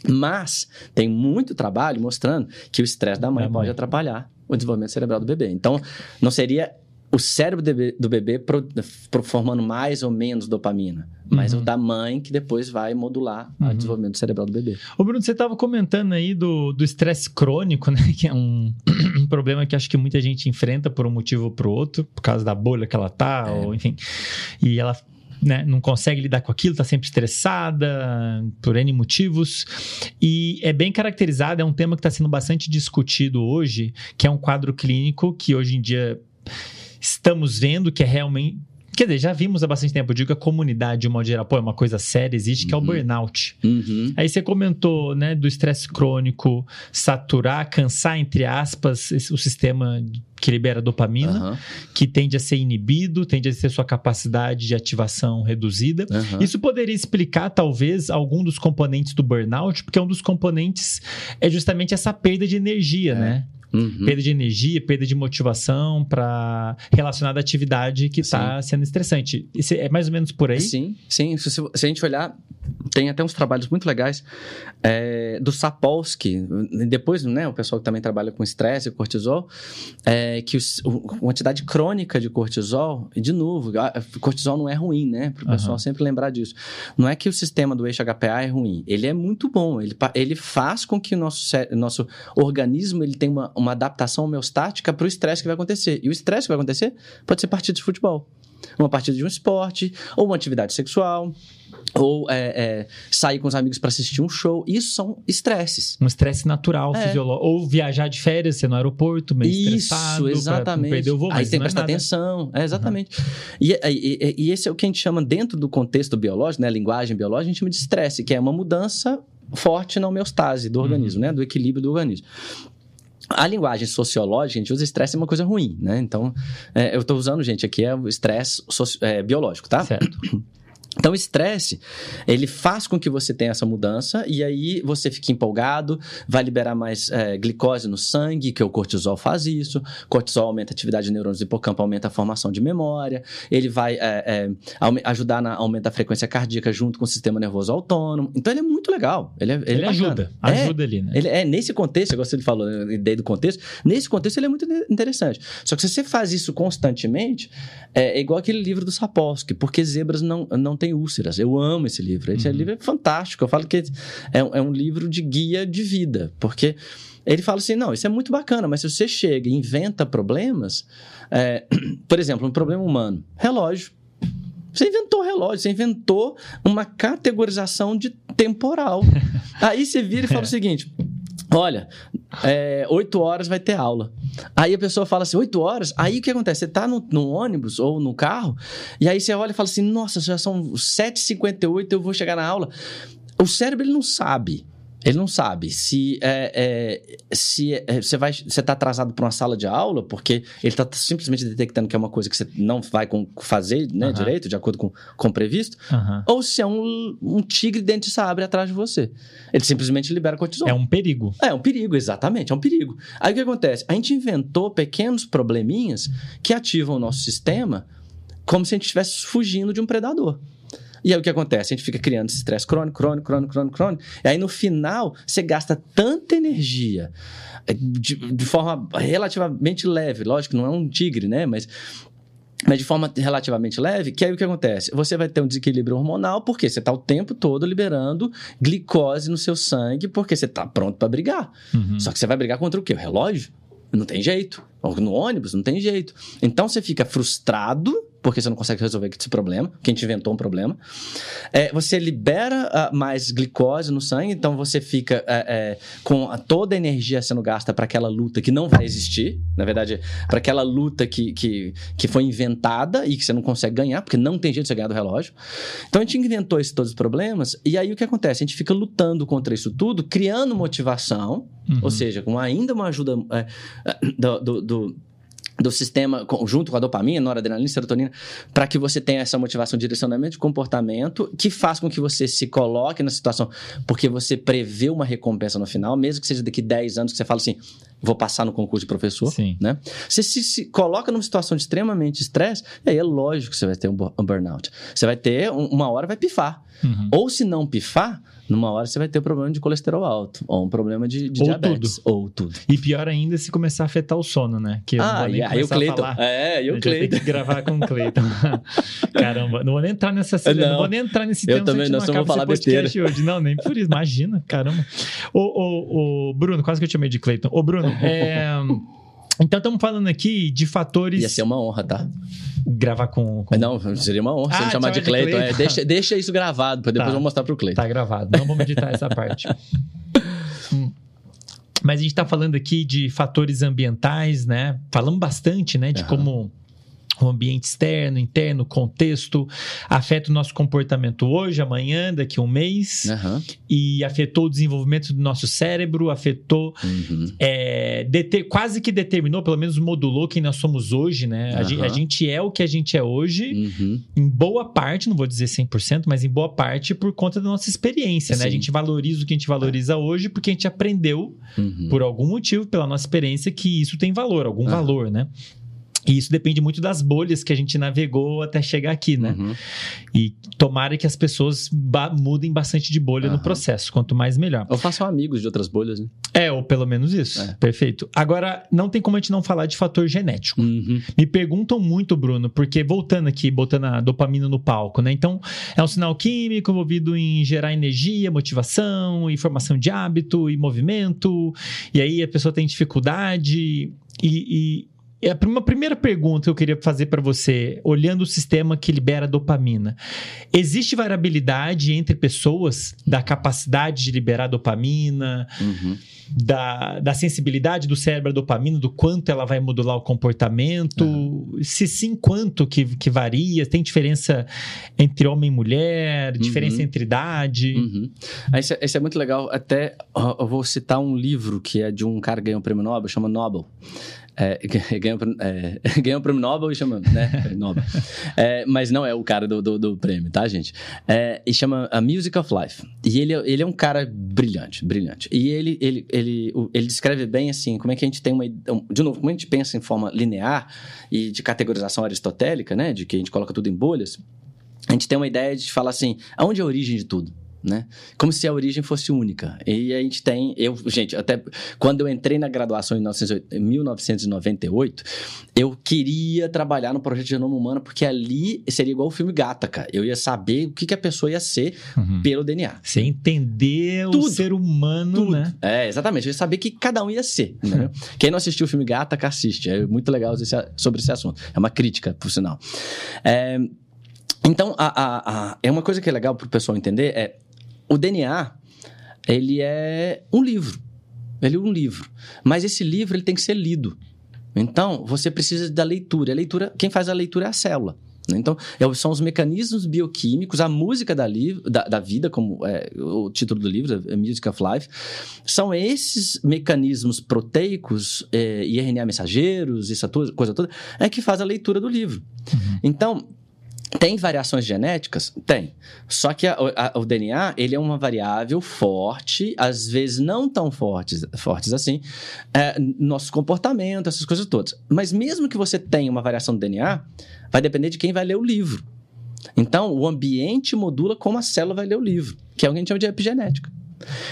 B: Mas tem muito trabalho mostrando que o estresse da mãe
A: Da
B: pode
A: mãe.
B: atrapalhar o desenvolvimento cerebral do bebê. Então, não seria o cérebro do bebê, pro- pro- formando mais ou menos dopamina, mas
A: Uhum.
B: o da mãe que depois vai modular
A: Uhum.
B: o desenvolvimento cerebral do bebê.
A: Ô, Bruno, você estava comentando aí do do estresse crônico, né? Que é um, um problema que acho que muita gente enfrenta por um motivo ou por outro, por causa da bolha que ela tá,
B: É.
A: ou enfim. E ela né, não consegue lidar com aquilo, tá sempre estressada, por N motivos. E é bem caracterizado, é um tema que está sendo bastante discutido hoje, que é um quadro clínico que hoje em dia estamos vendo que é realmente. Quer dizer, já vimos há bastante tempo, eu digo que a comunidade, de modo geral, pô, é uma coisa séria, existe, que é o
B: Uhum.
A: burnout.
B: Uhum.
A: Aí você comentou, né, do estresse crônico saturar, cansar, entre aspas, o sistema que libera dopamina,
B: Aham,
A: que tende a ser inibido, tende a ter sua capacidade de ativação reduzida.
B: aham.
A: Isso poderia explicar, talvez, algum dos componentes do burnout, porque um dos componentes é justamente essa perda de energia,
B: É.
A: né?
B: Uhum.
A: Perda de energia, perda de motivação para relacionada à atividade que está sendo estressante. Isso é mais ou menos por aí?
B: Sim, sim. Se, se- a gente olhar, tem até uns trabalhos muito legais é, do Sapolsky. Depois, né, o pessoal que também trabalha com estresse e cortisol, é, que os- o- a quantidade crônica de cortisol, de novo, cortisol não é ruim, né? Para o pessoal sempre lembrar disso. Não é que o sistema do eixo HPA é ruim. Ele é muito bom. Ele, ele faz com que o nosso, nosso organismo ele tenha uma, uma adaptação homeostática para o estresse que vai acontecer. E o estresse que vai acontecer pode ser partida de futebol uma partida de um esporte, ou uma atividade sexual, ou é, é, sair com os amigos para assistir um show. Isso são estresses.
A: Um estresse natural,
B: É.
A: fisiológico. Ou viajar de férias, você no aeroporto, meio estressado.
B: Isso,
A: pra não
B: exatamente.
A: perder o voo,
B: Aí tem que
A: é
B: prestar
A: nada.
B: atenção. É, exatamente. E, e- e- e esse é o que a gente chama, dentro do contexto biológico, né, linguagem biológica, a gente chama de estresse, que é uma mudança forte na homeostase do organismo,
A: Uhum.
B: né, do equilíbrio do organismo. A linguagem sociológica, a gente usa estresse é uma coisa ruim, né? Então, é, eu estou usando, gente, aqui é o estresse é, biológico, tá?
A: Certo.
B: Então, o estresse, ele faz com que você tenha essa mudança e aí você fica empolgado, vai liberar mais é, glicose no sangue, que o cortisol faz isso. Cortisol aumenta a atividade de neurônios do hipocampo, aumenta a formação de memória. Ele vai é, é, ajudar na aumento da frequência cardíaca junto com o sistema nervoso autônomo. Então, ele é muito legal. Ele, é, ele,
A: Ele,
B: é
A: ajuda.
B: bacana. É,
A: Ajuda ali, né?
B: ele é nesse contexto, igual ele falou, a ideia do contexto, nesse contexto ele é muito interessante. Só que se você faz isso constantemente, é, é igual aquele livro do Sapolsky, porque zebras não, não têm úlceras. Eu amo esse livro. Esse
A: Uhum.
B: livro é fantástico. Eu falo que é, um- é um livro de guia de vida, porque ele fala assim: não, isso é muito bacana, mas se você chega e inventa problemas, é, por exemplo, um problema humano, relógio. Você inventou relógio, você inventou uma categorização de temporal. Aí você vira e fala o seguinte: olha, é, 8 horas vai ter aula. Aí a pessoa fala assim, 8 horas? Aí o que acontece? Você tá no, no ônibus ou no carro, e aí você olha e fala assim, nossa, já são 7h58, eu vou chegar na aula. O cérebro, ele não sabe. Ele não sabe se, é, é, se é, você vai você está atrasado para uma sala de aula porque ele está simplesmente detectando que é uma coisa que você não vai com- fazer né,
A: Aham.
B: direito, de acordo com, com o previsto,
A: Aham.
B: ou se é um, um tigre dente de sabre atrás de você. Ele simplesmente libera cortisol.
A: É um perigo.
B: É um perigo, exatamente, é um perigo. Aí o que acontece? A gente inventou pequenos probleminhas que ativam o nosso sistema como se a gente estivesse fugindo de um predador. E aí o que acontece? A gente fica criando esse estresse crônico, crônico, crônico, crônico, crônico. E aí no final você gasta tanta energia eh, de, de forma relativamente leve. Lógico que não é um tigre, né? Mas mas de forma relativamente leve, que aí o que acontece? Você vai ter um desequilíbrio hormonal, porque você está o tempo todo liberando glicose no seu sangue, porque você está pronto para brigar.
A: Uhum.
B: Só que você vai brigar contra o quê? O relógio? Não tem jeito. No ônibus, não tem jeito. Então você fica frustrado porque você não consegue resolver esse problema, que a gente inventou um problema. É, você libera uh, mais glicose no sangue, então você fica é, é, com a, toda a energia sendo gasta para aquela luta que não vai existir. Na verdade, para aquela luta que, que, que foi inventada e que você não consegue ganhar, porque não tem jeito de você ganhar do relógio. Então a gente inventou esses todos os problemas, e aí o que acontece? A gente fica lutando contra isso tudo, criando motivação,
A: Uhum.
B: ou seja, com ainda uma ajuda é, do, do, do do sistema, junto com a dopamina, noradrenalina, serotonina, para que você tenha essa motivação de direcionamento de comportamento que faz com que você se coloque na situação, porque você prevê uma recompensa no final, mesmo que seja daqui 10 anos que você fala assim, vou passar no concurso de professor,
A: Sim.
B: né? Você se, se coloca numa situação de extremamente estresse, e aí é lógico que você vai ter um, bu- burnout. Você vai ter, um- uma hora vai pifar.
A: Uhum.
B: Ou se não pifar, numa hora você vai ter um problema de colesterol alto, ou um problema de, de
A: Ou
B: diabetes, ou tudo.
A: E pior ainda se começar a afetar o sono, né? Que
B: Ah, e aí o Cleiton. É, e o Cleiton.
A: que gravar com o Cleiton. Caramba, não vou nem entrar nessa cena, não.
B: Não.
A: vou nem entrar nesse
B: Eu
A: tema,
B: também não, só vou falar
A: podcast hoje. Não, nem por isso, imagina, caramba. Ô, ô, ô, Bruno, quase que eu te chamei de Cleiton. Ô, Bruno, é... Então, estamos falando aqui de fatores.
B: Ia ser uma honra, tá?
A: Gravar com. com...
B: Não, seria uma honra se
A: Ah,
B: ele chamar
A: chama
B: de
A: de
B: Cleiton.
A: Cleiton.
B: É, deixa, deixa isso gravado, pra depois
A: Tá.
B: eu mostrar pro Cleiton.
A: Tá gravado, não vamos editar essa parte. Hum. Mas a gente tá falando aqui de fatores ambientais, né? Falamos bastante, né? De
B: Aham.
A: como o ambiente externo, interno, contexto afeta o nosso comportamento hoje, amanhã, daqui a um mês,
B: Aham.
A: e afetou o desenvolvimento do nosso cérebro, afetou
B: Uhum.
A: é, deter- quase que determinou, pelo menos modulou quem nós somos hoje, né? A,
B: Aham.
A: gente, a gente é o que a gente é hoje,
B: Uhum.
A: em boa parte, não vou dizer 100%, mas em boa parte por conta da nossa experiência, né? A gente valoriza o que a gente valoriza hoje porque a gente aprendeu,
B: Uhum.
A: por algum motivo, pela nossa experiência, que isso tem valor, algum valor, né? E isso depende muito das bolhas que a gente navegou até chegar aqui, né?
B: Uhum.
A: E tomara que as pessoas ba- mudem bastante de bolha no
B: Aham.
A: processo. Quanto mais, melhor.
B: Ou façam amigos de outras bolhas, né?
A: É, ou pelo menos isso.
B: É.
A: Perfeito. Agora, não tem como a gente não falar de fator genético.
B: Uhum.
A: Me perguntam muito, Bruno, porque voltando aqui, botando a dopamina no palco, né? Então, é um sinal químico envolvido em gerar energia, motivação, informação de hábito e movimento. E aí a pessoa tem dificuldade. E, e e a prima- primeira pergunta que eu queria fazer para você, olhando o sistema que libera dopamina, existe variabilidade entre pessoas da capacidade de liberar dopamina,
B: Uhum.
A: da, da sensibilidade do cérebro à dopamina, do quanto ela vai modular o comportamento? Se sim, quanto que, que varia? Tem diferença entre homem e mulher? Diferença
B: Uhum.
A: entre idade?
B: Uhum. Ah, Esse, é- esse é muito legal. Até eu vou citar um livro que é de um cara que ganhou o prêmio Nobel, chama Nobel. É, ganhou, é, ganhou o prêmio Nobel e chama, né? Nobel. É, mas não é o cara do, do, do prêmio, tá, gente? É, e chama A Music of Life. E ele, é- ele é um cara brilhante, brilhante. E ele, ele, ele, ele descreve bem assim, como é que a gente tem uma. um- De novo, como a gente pensa em forma linear e de categorização aristotélica, né? De que a gente coloca tudo em bolhas. A gente tem uma ideia de falar assim, aonde é a origem de tudo? Né? Como se a origem fosse única. E a gente tem, eu, gente, até quando eu entrei na graduação em 1908 em 1998, eu queria trabalhar no projeto de genoma humano porque ali seria igual o filme Gata, cara. Eu ia saber o que, que a pessoa ia ser
A: Uhum.
B: pelo DNA.
A: Você entender o
B: Tudo.
A: ser humano,
B: Tudo.
A: né?
B: É, exatamente. Eu ia saber o que cada um ia ser. entendeu? Quem não assistiu o filme Gata, que assiste. É muito legal esse- sobre esse assunto. É uma crítica, por sinal. É, então, a, a- a- é uma coisa que é legal para o pessoal entender é o DNA, ele é um livro. Ele é um livro. Mas esse livro ele tem que ser lido. Então, você precisa da leitura. A leitura, quem faz a leitura é a célula. né? Então, é- são os mecanismos bioquímicos, a música da, da, da vida, como é o título do livro, é Music of Life, são esses mecanismos proteicos é, e RNA mensageiros, essa coisa toda, é que faz a leitura do livro. Então, tem variações genéticas? Tem. Só que a- a- o DNA, ele é uma variável forte, às vezes não tão fortes, fortes assim, é, nosso comportamento, essas coisas todas. Mas mesmo que você tenha uma variação do DNA, vai depender de quem vai ler o livro. Então, o ambiente modula como a célula vai ler o livro, que é o que a gente chama de epigenética.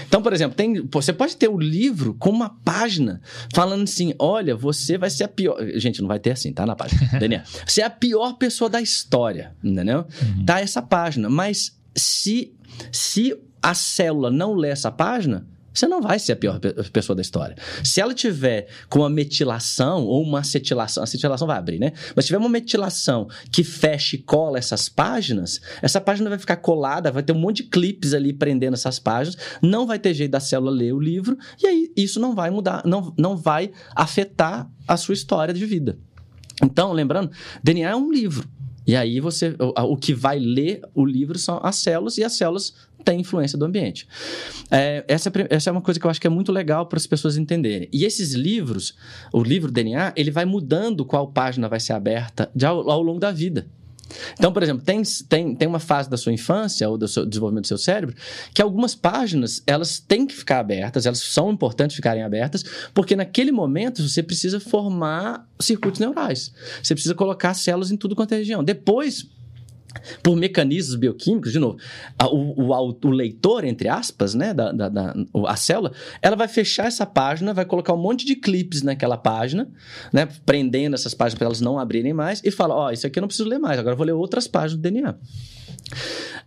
B: Então, por exemplo, tem, você pode ter o um livro com uma página falando assim: olha, você vai ser a pior. Gente, não vai ter assim, tá na página. Daniel. Você é a pior pessoa da história, entendeu? Uhum. Tá essa página. Mas se, se a célula não lê essa página, você não vai ser a pior pessoa da história. Se ela tiver com uma metilação ou uma acetilação, a acetilação vai abrir, né? Mas se tiver uma metilação que fecha e cola essas páginas, essa página vai ficar colada, vai ter um monte de clipes ali prendendo essas páginas, não vai ter jeito da célula ler o livro, e aí isso não vai mudar, não, não vai afetar a sua história de vida. Então, lembrando, DNA é um livro. E aí você, o, o, que vai ler o livro são as células e as células têm influência do ambiente. É, essa, é essa é uma coisa que eu acho que é muito legal para as pessoas entenderem. E esses livros, o livro DNA, ele vai mudando qual página vai ser aberta ao, ao longo da vida. Então, por exemplo, tem, tem, tem uma fase da sua infância ou do seu desenvolvimento do seu cérebro que algumas páginas elas têm que ficar abertas, elas são importantes ficarem abertas, porque naquele momento você precisa formar circuitos neurais. Você precisa colocar células em tudo quanto é região. Depois, por mecanismos bioquímicos, de novo, o, o, o leitor, entre aspas, né, da, da, da, a célula, ela vai fechar essa página, vai colocar um monte de clipes naquela página, né, prendendo essas páginas para elas não abrirem mais, e fala: Ó, oh, isso aqui eu não preciso ler mais, agora eu vou ler outras páginas do DNA.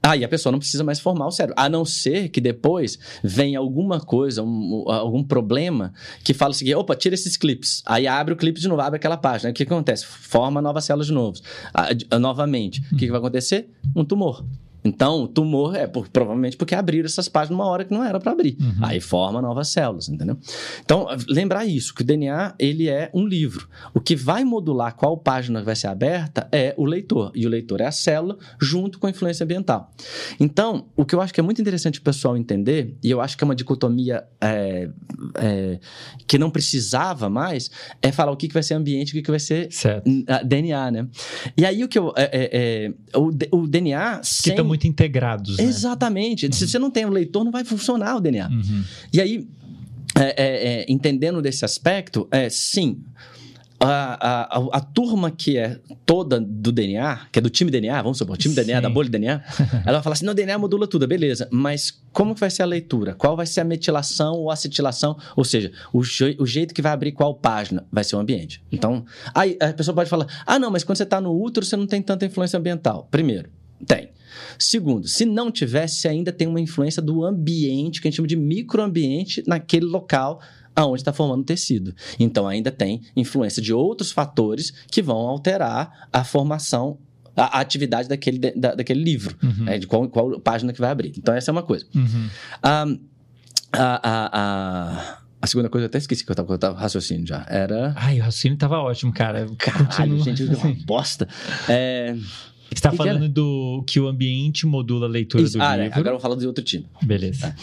B: Aí a pessoa não precisa mais formar o cérebro. A não ser que depois venha alguma coisa, um, algum problema que fala o seguinte: opa, tira esses clipes. Aí abre o clipe de novo, abre aquela página. O que acontece? Forma novas células de novo. novamente. O que, que vai acontecer? Um tumor. Então, o tumor é por, provavelmente porque abriram essas páginas numa hora que não era para abrir. Uhum. Aí forma novas células, entendeu? Então, lembrar isso, que o DNA ele é um livro. O que vai modular qual página vai ser aberta é o leitor. E o leitor é a célula junto com a influência ambiental. Então, o que eu acho que é muito interessante o pessoal entender, e eu acho que é uma dicotomia é, é, que não precisava mais, é falar o que, que vai ser ambiente e o que, que vai ser DNA, né? E aí o que eu... É, é, é o, o DNA...
A: Sem muito integrados. Né?
B: Exatamente. Uhum. Se você não tem um leitor, não vai funcionar o DNA. Uhum. E aí, é, é, é, entendendo desse aspecto, é sim. A, a, a, turma que é toda do DNA, que é do time DNA, vamos supor, time Sim. DNA, da bolha DNA, ela vai falar assim: não, DNA modula tudo, beleza, mas como vai ser a leitura? Qual vai ser a metilação ou acetilação? Ou seja, o, je, o jeito que vai abrir qual página? Vai ser o ambiente. Então, aí a pessoa pode falar: ah, não, mas quando você está no útero, você não tem tanta influência ambiental. Primeiro, tem. Segundo, se não tivesse, ainda tem uma influência do ambiente, que a gente chama de microambiente, naquele local aonde está formando o tecido. Então, ainda tem influência de outros fatores que vão alterar a formação a, atividade daquele, da, daquele livro, uhum. né, de qual, qual, página que vai abrir. Então, essa é uma coisa. Uhum. a, a, a, a, segunda coisa, eu até esqueci que eu estava raciocínio já. Era.
A: Ai, o raciocínio estava ótimo, cara.
B: Caralho, gente, eu uma bosta. É.
A: Você está falando do que o ambiente modula a leitura Isso. do
B: ah,
A: livro.
B: É. Agora eu vou falar de outro time.
A: Beleza.
B: Tá.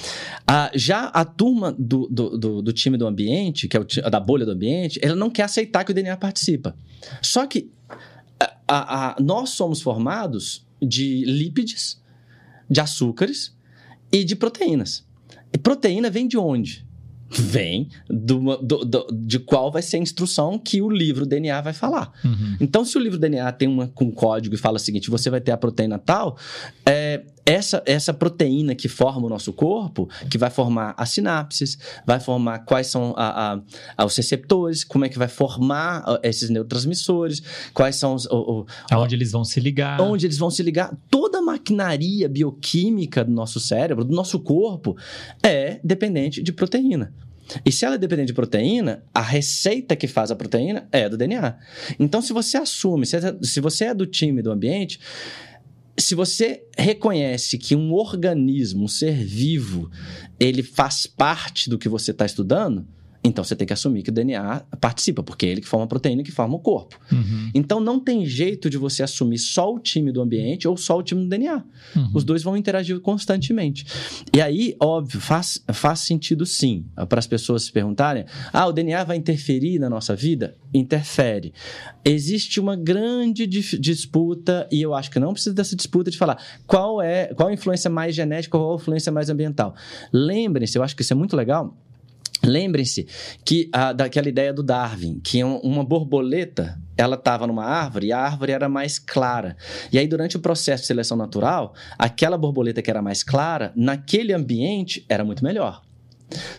B: Ah, já a turma do, do, do, do, time do ambiente, que é o, da bolha do ambiente, ela não quer aceitar que o DNA participa. Só que a, a, a, nós somos formados de lípides, de açúcares e de proteínas. E proteína vem de onde? Vem do, do, do, de qual vai ser a instrução que o livro DNA vai falar. Uhum. Então, se o livro DNA tem uma, um código e fala o seguinte: você vai ter a proteína tal, é, essa, essa proteína que forma o nosso corpo, que vai formar as sinapses, vai formar quais são a, a, a, os receptores, como é que vai formar esses neurotransmissores, quais são os. O,
A: o, Aonde eles vão se ligar.
B: Onde eles vão se ligar. Toda a maquinaria bioquímica do nosso cérebro, do nosso corpo, é dependente de proteína. E se ela é dependente de proteína, a receita que faz a proteína é do DNA. Então, se você assume, se é, você é do time do ambiente, se você reconhece que um organismo, um ser vivo, ele faz parte do que você está estudando, então você tem que assumir que o DNA participa, porque é ele que forma a proteína que forma o corpo. Uhum. Então não tem jeito de você assumir só o time do ambiente ou só o time do DNA. Uhum. Os dois vão interagir constantemente. E aí, óbvio, faz, faz sentido sim para as pessoas se perguntarem: ah, o DNA vai interferir na nossa vida? Interfere. Existe uma grande disputa, e eu acho que não precisa dessa disputa de falar qual é qual a influência mais genética ou qual a influência mais ambiental. Lembrem-se, eu acho que isso é muito legal Lembrem-se que a, daquela ideia do Darwin, que uma borboleta ela estava numa árvore e a árvore era mais clara. E aí, durante o processo de seleção natural, aquela borboleta que era mais clara, naquele ambiente, era muito melhor.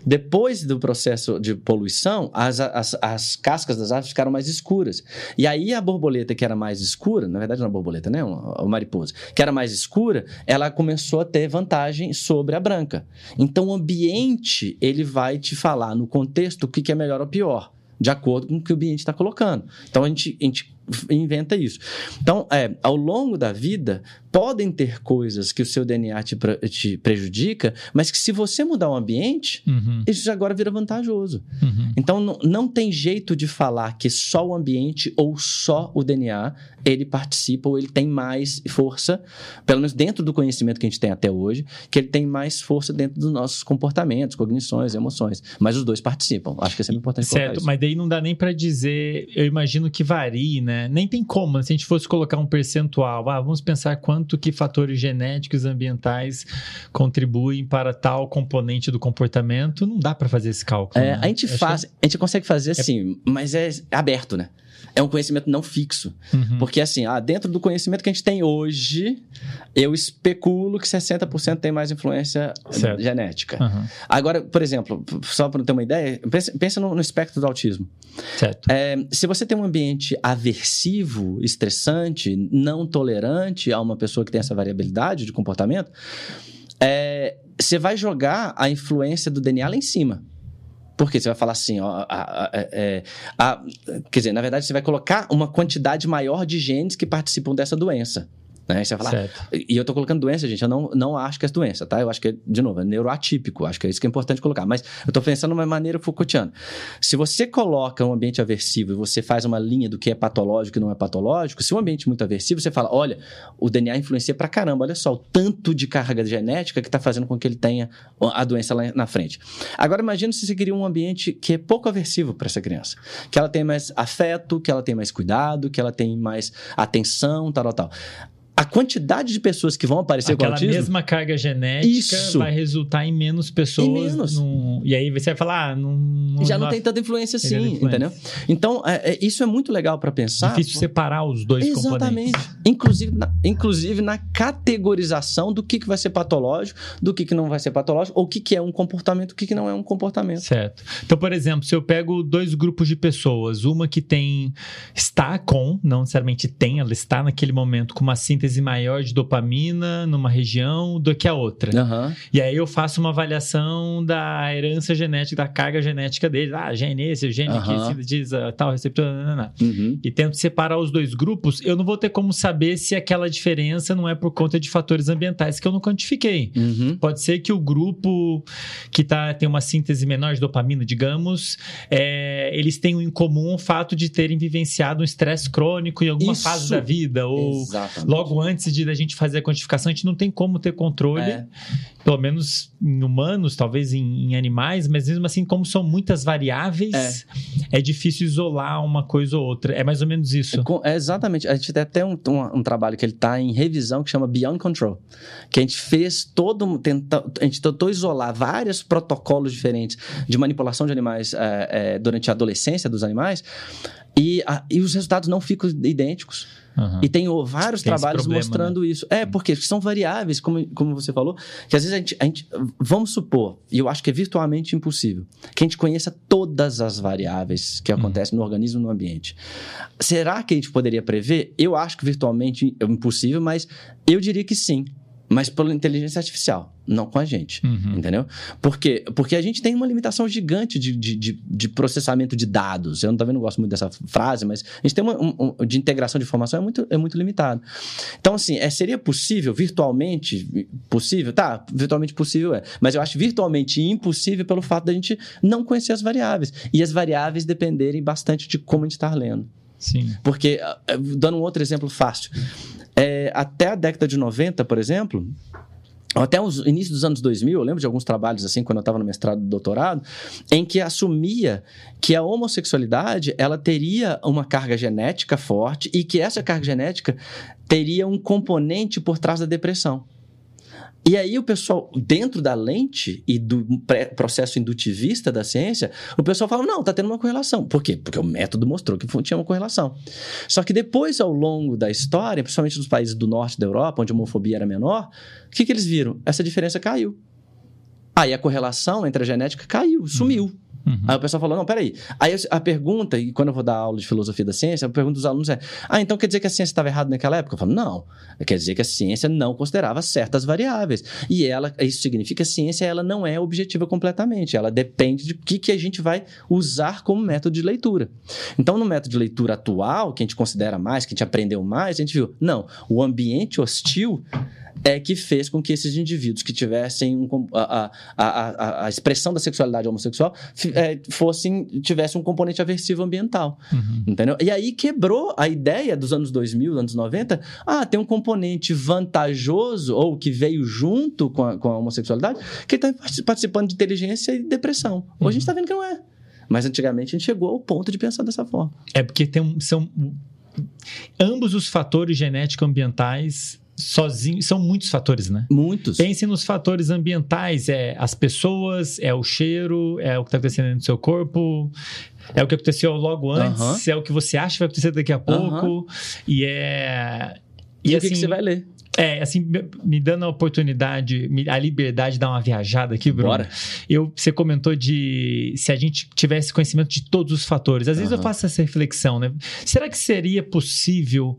B: Depois do processo de poluição, as, as, as cascas das árvores ficaram mais escuras. E aí a borboleta que era mais escura, na verdade não é borboleta, né? Uma, uma mariposa, que era mais escura, ela começou a ter vantagem sobre a branca. Então o ambiente, ele vai te falar no contexto o que, que é melhor ou pior de acordo com o que o ambiente está colocando. Então a gente, a gente inventa isso. Então, é, ao longo da vida, podem ter coisas que o seu DNA te, te prejudica, mas que se você mudar o ambiente, uhum. isso agora vira vantajoso. Uhum. Então, não, não tem jeito de falar que só o ambiente ou só o DNA ele participa ou ele tem mais força, pelo menos dentro do conhecimento que a gente tem até hoje, que ele tem mais força dentro dos nossos comportamentos, cognições, emoções. Mas os dois participam. Acho que é sempre importante
A: Certo, mas daí não dá nem para dizer, eu imagino que varie, né? Nem tem como, né? se a gente fosse colocar um percentual, ah, vamos pensar quanto que fatores genéticos e ambientais contribuem para tal componente do comportamento, não dá para fazer esse cálculo.
B: É, né? A gente faz, que... a gente consegue fazer é assim, é... mas é aberto, né? É um conhecimento não fixo. Uhum. Porque, assim, ah, dentro do conhecimento que a gente tem hoje, eu especulo que 60% tem mais influência certo. genética. Uhum. Agora, por exemplo, só para ter uma ideia, pensa, pensa no, no, espectro do autismo.
A: Certo.
B: É, se você tem um ambiente aversivo, estressante, não tolerante a uma pessoa que tem essa variabilidade de comportamento, é, você vai jogar a influência do DNA lá em cima. Porque você vai falar assim, ó, a, a, a, é, quer dizer, na verdade, você vai colocar uma quantidade maior de genes que participam dessa doença. Né? Você vai falar, certo. e eu tô colocando doença, gente, eu não, não acho que é doença, tá? Eu acho que é, de novo, é neuroatípico, acho que é isso que é importante colocar. Mas eu tô pensando de uma maneira Foucaultiana. Se você coloca um ambiente aversivo e você faz uma linha do que é patológico e não é patológico, se um ambiente é muito aversivo, você fala, olha, o DNA influencia pra caramba, olha só, o tanto de carga genética que tá fazendo com que ele tenha a doença lá na frente. Agora, imagina se você queria um ambiente que é pouco aversivo para essa criança. Que ela tem mais afeto, que ela tem mais cuidado, que ela tem mais atenção, tal, tal, tal a quantidade de pessoas que vão aparecer
A: Aquela
B: com autismo...
A: mesma carga genética isso. vai resultar em menos pessoas. Em menos. No... E aí você vai falar, ah, não,
B: Já não, tem tanta influência assim, influência. entendeu? Então, é, é, isso é muito legal para pensar.
A: Difícil separar os dois
B: Exatamente.
A: componentes.
B: Inclusive na, inclusive na categorização do que, que vai ser patológico, do que, que não vai ser patológico, ou o que, que é um comportamento, o que, que não é um comportamento.
A: Certo. Então, por exemplo, se eu pego dois grupos de pessoas, uma que tem... Está com, não necessariamente tem, ela está naquele momento com uma síntese síntese maior de dopamina numa região do que a outra.
B: Uhum.
A: E aí eu faço uma avaliação da herança genética, da carga genética dele. Ah, gene esse, gene uhum. que sintetiza tal receptor, não, não, uhum. e tento separar os dois grupos, eu não vou ter como saber se aquela diferença não é por conta de fatores ambientais que eu não quantifiquei.
B: Uhum.
A: Pode ser que o grupo que tá, tem uma síntese menor de dopamina, digamos, é, eles tenham em comum o fato de terem vivenciado um estresse crônico em alguma Isso. fase da vida, ou Exatamente. logo antes de a gente fazer a quantificação, a gente não tem como ter controle, é. pelo menos em humanos, talvez em, em, animais, mas mesmo assim, como são muitas variáveis, é, é difícil isolar uma coisa ou outra. É mais ou menos isso.
B: É, exatamente. A gente tem até um, um, um trabalho que ele está em revisão que chama Beyond Control, que a gente fez todo, tenta, a gente tentou isolar vários protocolos diferentes de manipulação de animais é, é, durante a adolescência dos animais e, a, e os resultados não ficam idênticos. Uhum. E tem vários tem trabalhos problema, mostrando né? isso. É, porque são variáveis, como, como você falou, que às vezes a gente, a gente. Vamos supor, e eu acho que é virtualmente impossível, que a gente conheça todas as variáveis que uhum. acontecem no organismo no ambiente. Será que a gente poderia prever? Eu acho que virtualmente é impossível, mas eu diria que sim mas pela inteligência artificial, não com a gente, uhum. entendeu? Por quê? Porque a gente tem uma limitação gigante de, de, de, de processamento de dados. Eu não, também não gosto muito dessa frase, mas a gente tem uma um, de integração de informação é muito, é muito limitado. Então, assim, é, seria possível, virtualmente possível? Tá, virtualmente possível é. Mas eu acho virtualmente impossível pelo fato da gente não conhecer as variáveis. E as variáveis dependerem bastante de como a gente está lendo.
A: Sim.
B: Porque, ah, dando um outro exemplo fácil, é, até a década de 90, por exemplo, até os inícios dos anos 2000, eu lembro de alguns trabalhos assim, quando eu estava no mestrado e doutorado, em que assumia que a homossexualidade ela teria uma carga genética forte e que essa carga genética teria um componente por trás da depressão. E aí o pessoal, dentro da lente e do processo indutivista da ciência, o pessoal fala, não, tá tendo uma correlação. Por quê? Porque o método mostrou que tinha uma correlação. Só que depois, ao longo da história, principalmente nos países do norte da Europa, onde a homofobia era menor, o que, que eles viram? Essa diferença caiu. Aí a correlação entre a genética caiu, sumiu. Uhum. Uhum. Aí o pessoal falou: não, peraí. Aí a pergunta, e quando eu vou dar aula de filosofia da ciência, a pergunta dos alunos é: ah, então quer dizer que a ciência estava errada naquela época? Eu falo: não. Quer dizer que a ciência não considerava certas variáveis. E ela, isso significa que a ciência ela não é objetiva completamente. Ela depende de que, que a gente vai usar como método de leitura. Então, no método de leitura atual, que a gente considera mais, que a gente aprendeu mais, a gente viu: não, o ambiente hostil é que fez com que esses indivíduos que tivessem um, a, a, a, a, expressão da sexualidade homossexual é, fossem, tivessem um componente aversivo ambiental. Uhum. Entendeu? E aí quebrou a ideia dos anos 2000, anos 90, ah, tem um componente vantajoso ou que veio junto com a, com a homossexualidade que está participando de inteligência e depressão. Hoje uhum. a gente está vendo que não é. Mas antigamente a gente chegou ao ponto de pensar dessa forma.
A: É porque tem, são ambos os fatores genético-ambientais sozinho, são muitos fatores, né?
B: Muitos.
A: Pense nos fatores ambientais, é as pessoas, é o cheiro, é o que está acontecendo no seu corpo, é o que aconteceu logo antes, é o que você acha que vai acontecer daqui a pouco, e é...
B: E, e assim, o que, que, assim, você vai ler?
A: É, assim, me dando a oportunidade, a liberdade de dar uma viajada aqui, Bruno. Bora. Eu, você comentou de se a gente tivesse conhecimento de todos os fatores. Às vezes eu faço essa reflexão, né? Será que seria possível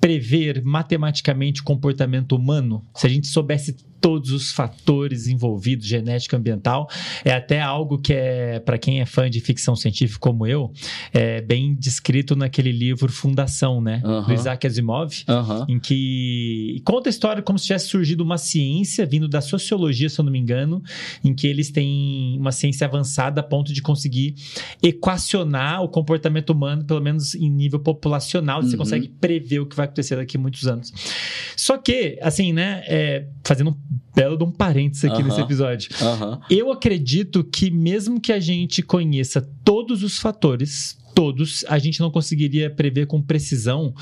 A: prever matematicamente o comportamento humano? Se a gente soubesse todos os fatores envolvidos, genética ambiental. É até algo que é, para quem é fã de ficção científica como eu, é bem descrito naquele livro Fundação, né? Uh -huh. Do Isaac Asimov, uh -huh. em que conta a história como se tivesse surgido uma ciência vindo da sociologia, se eu não me engano, em que eles têm uma ciência avançada a ponto de conseguir equacionar o comportamento humano, pelo menos em nível populacional, você uh uhum. -huh. consegue prever o que vai acontecer daqui a muitos anos. Só que, assim, né, é, fazendo um belo de um parênteses aqui uh -huh. nesse episódio. Uh -huh. Eu acredito que mesmo que a gente conheça todos os fatores todos, a gente não conseguiria prever com precisão,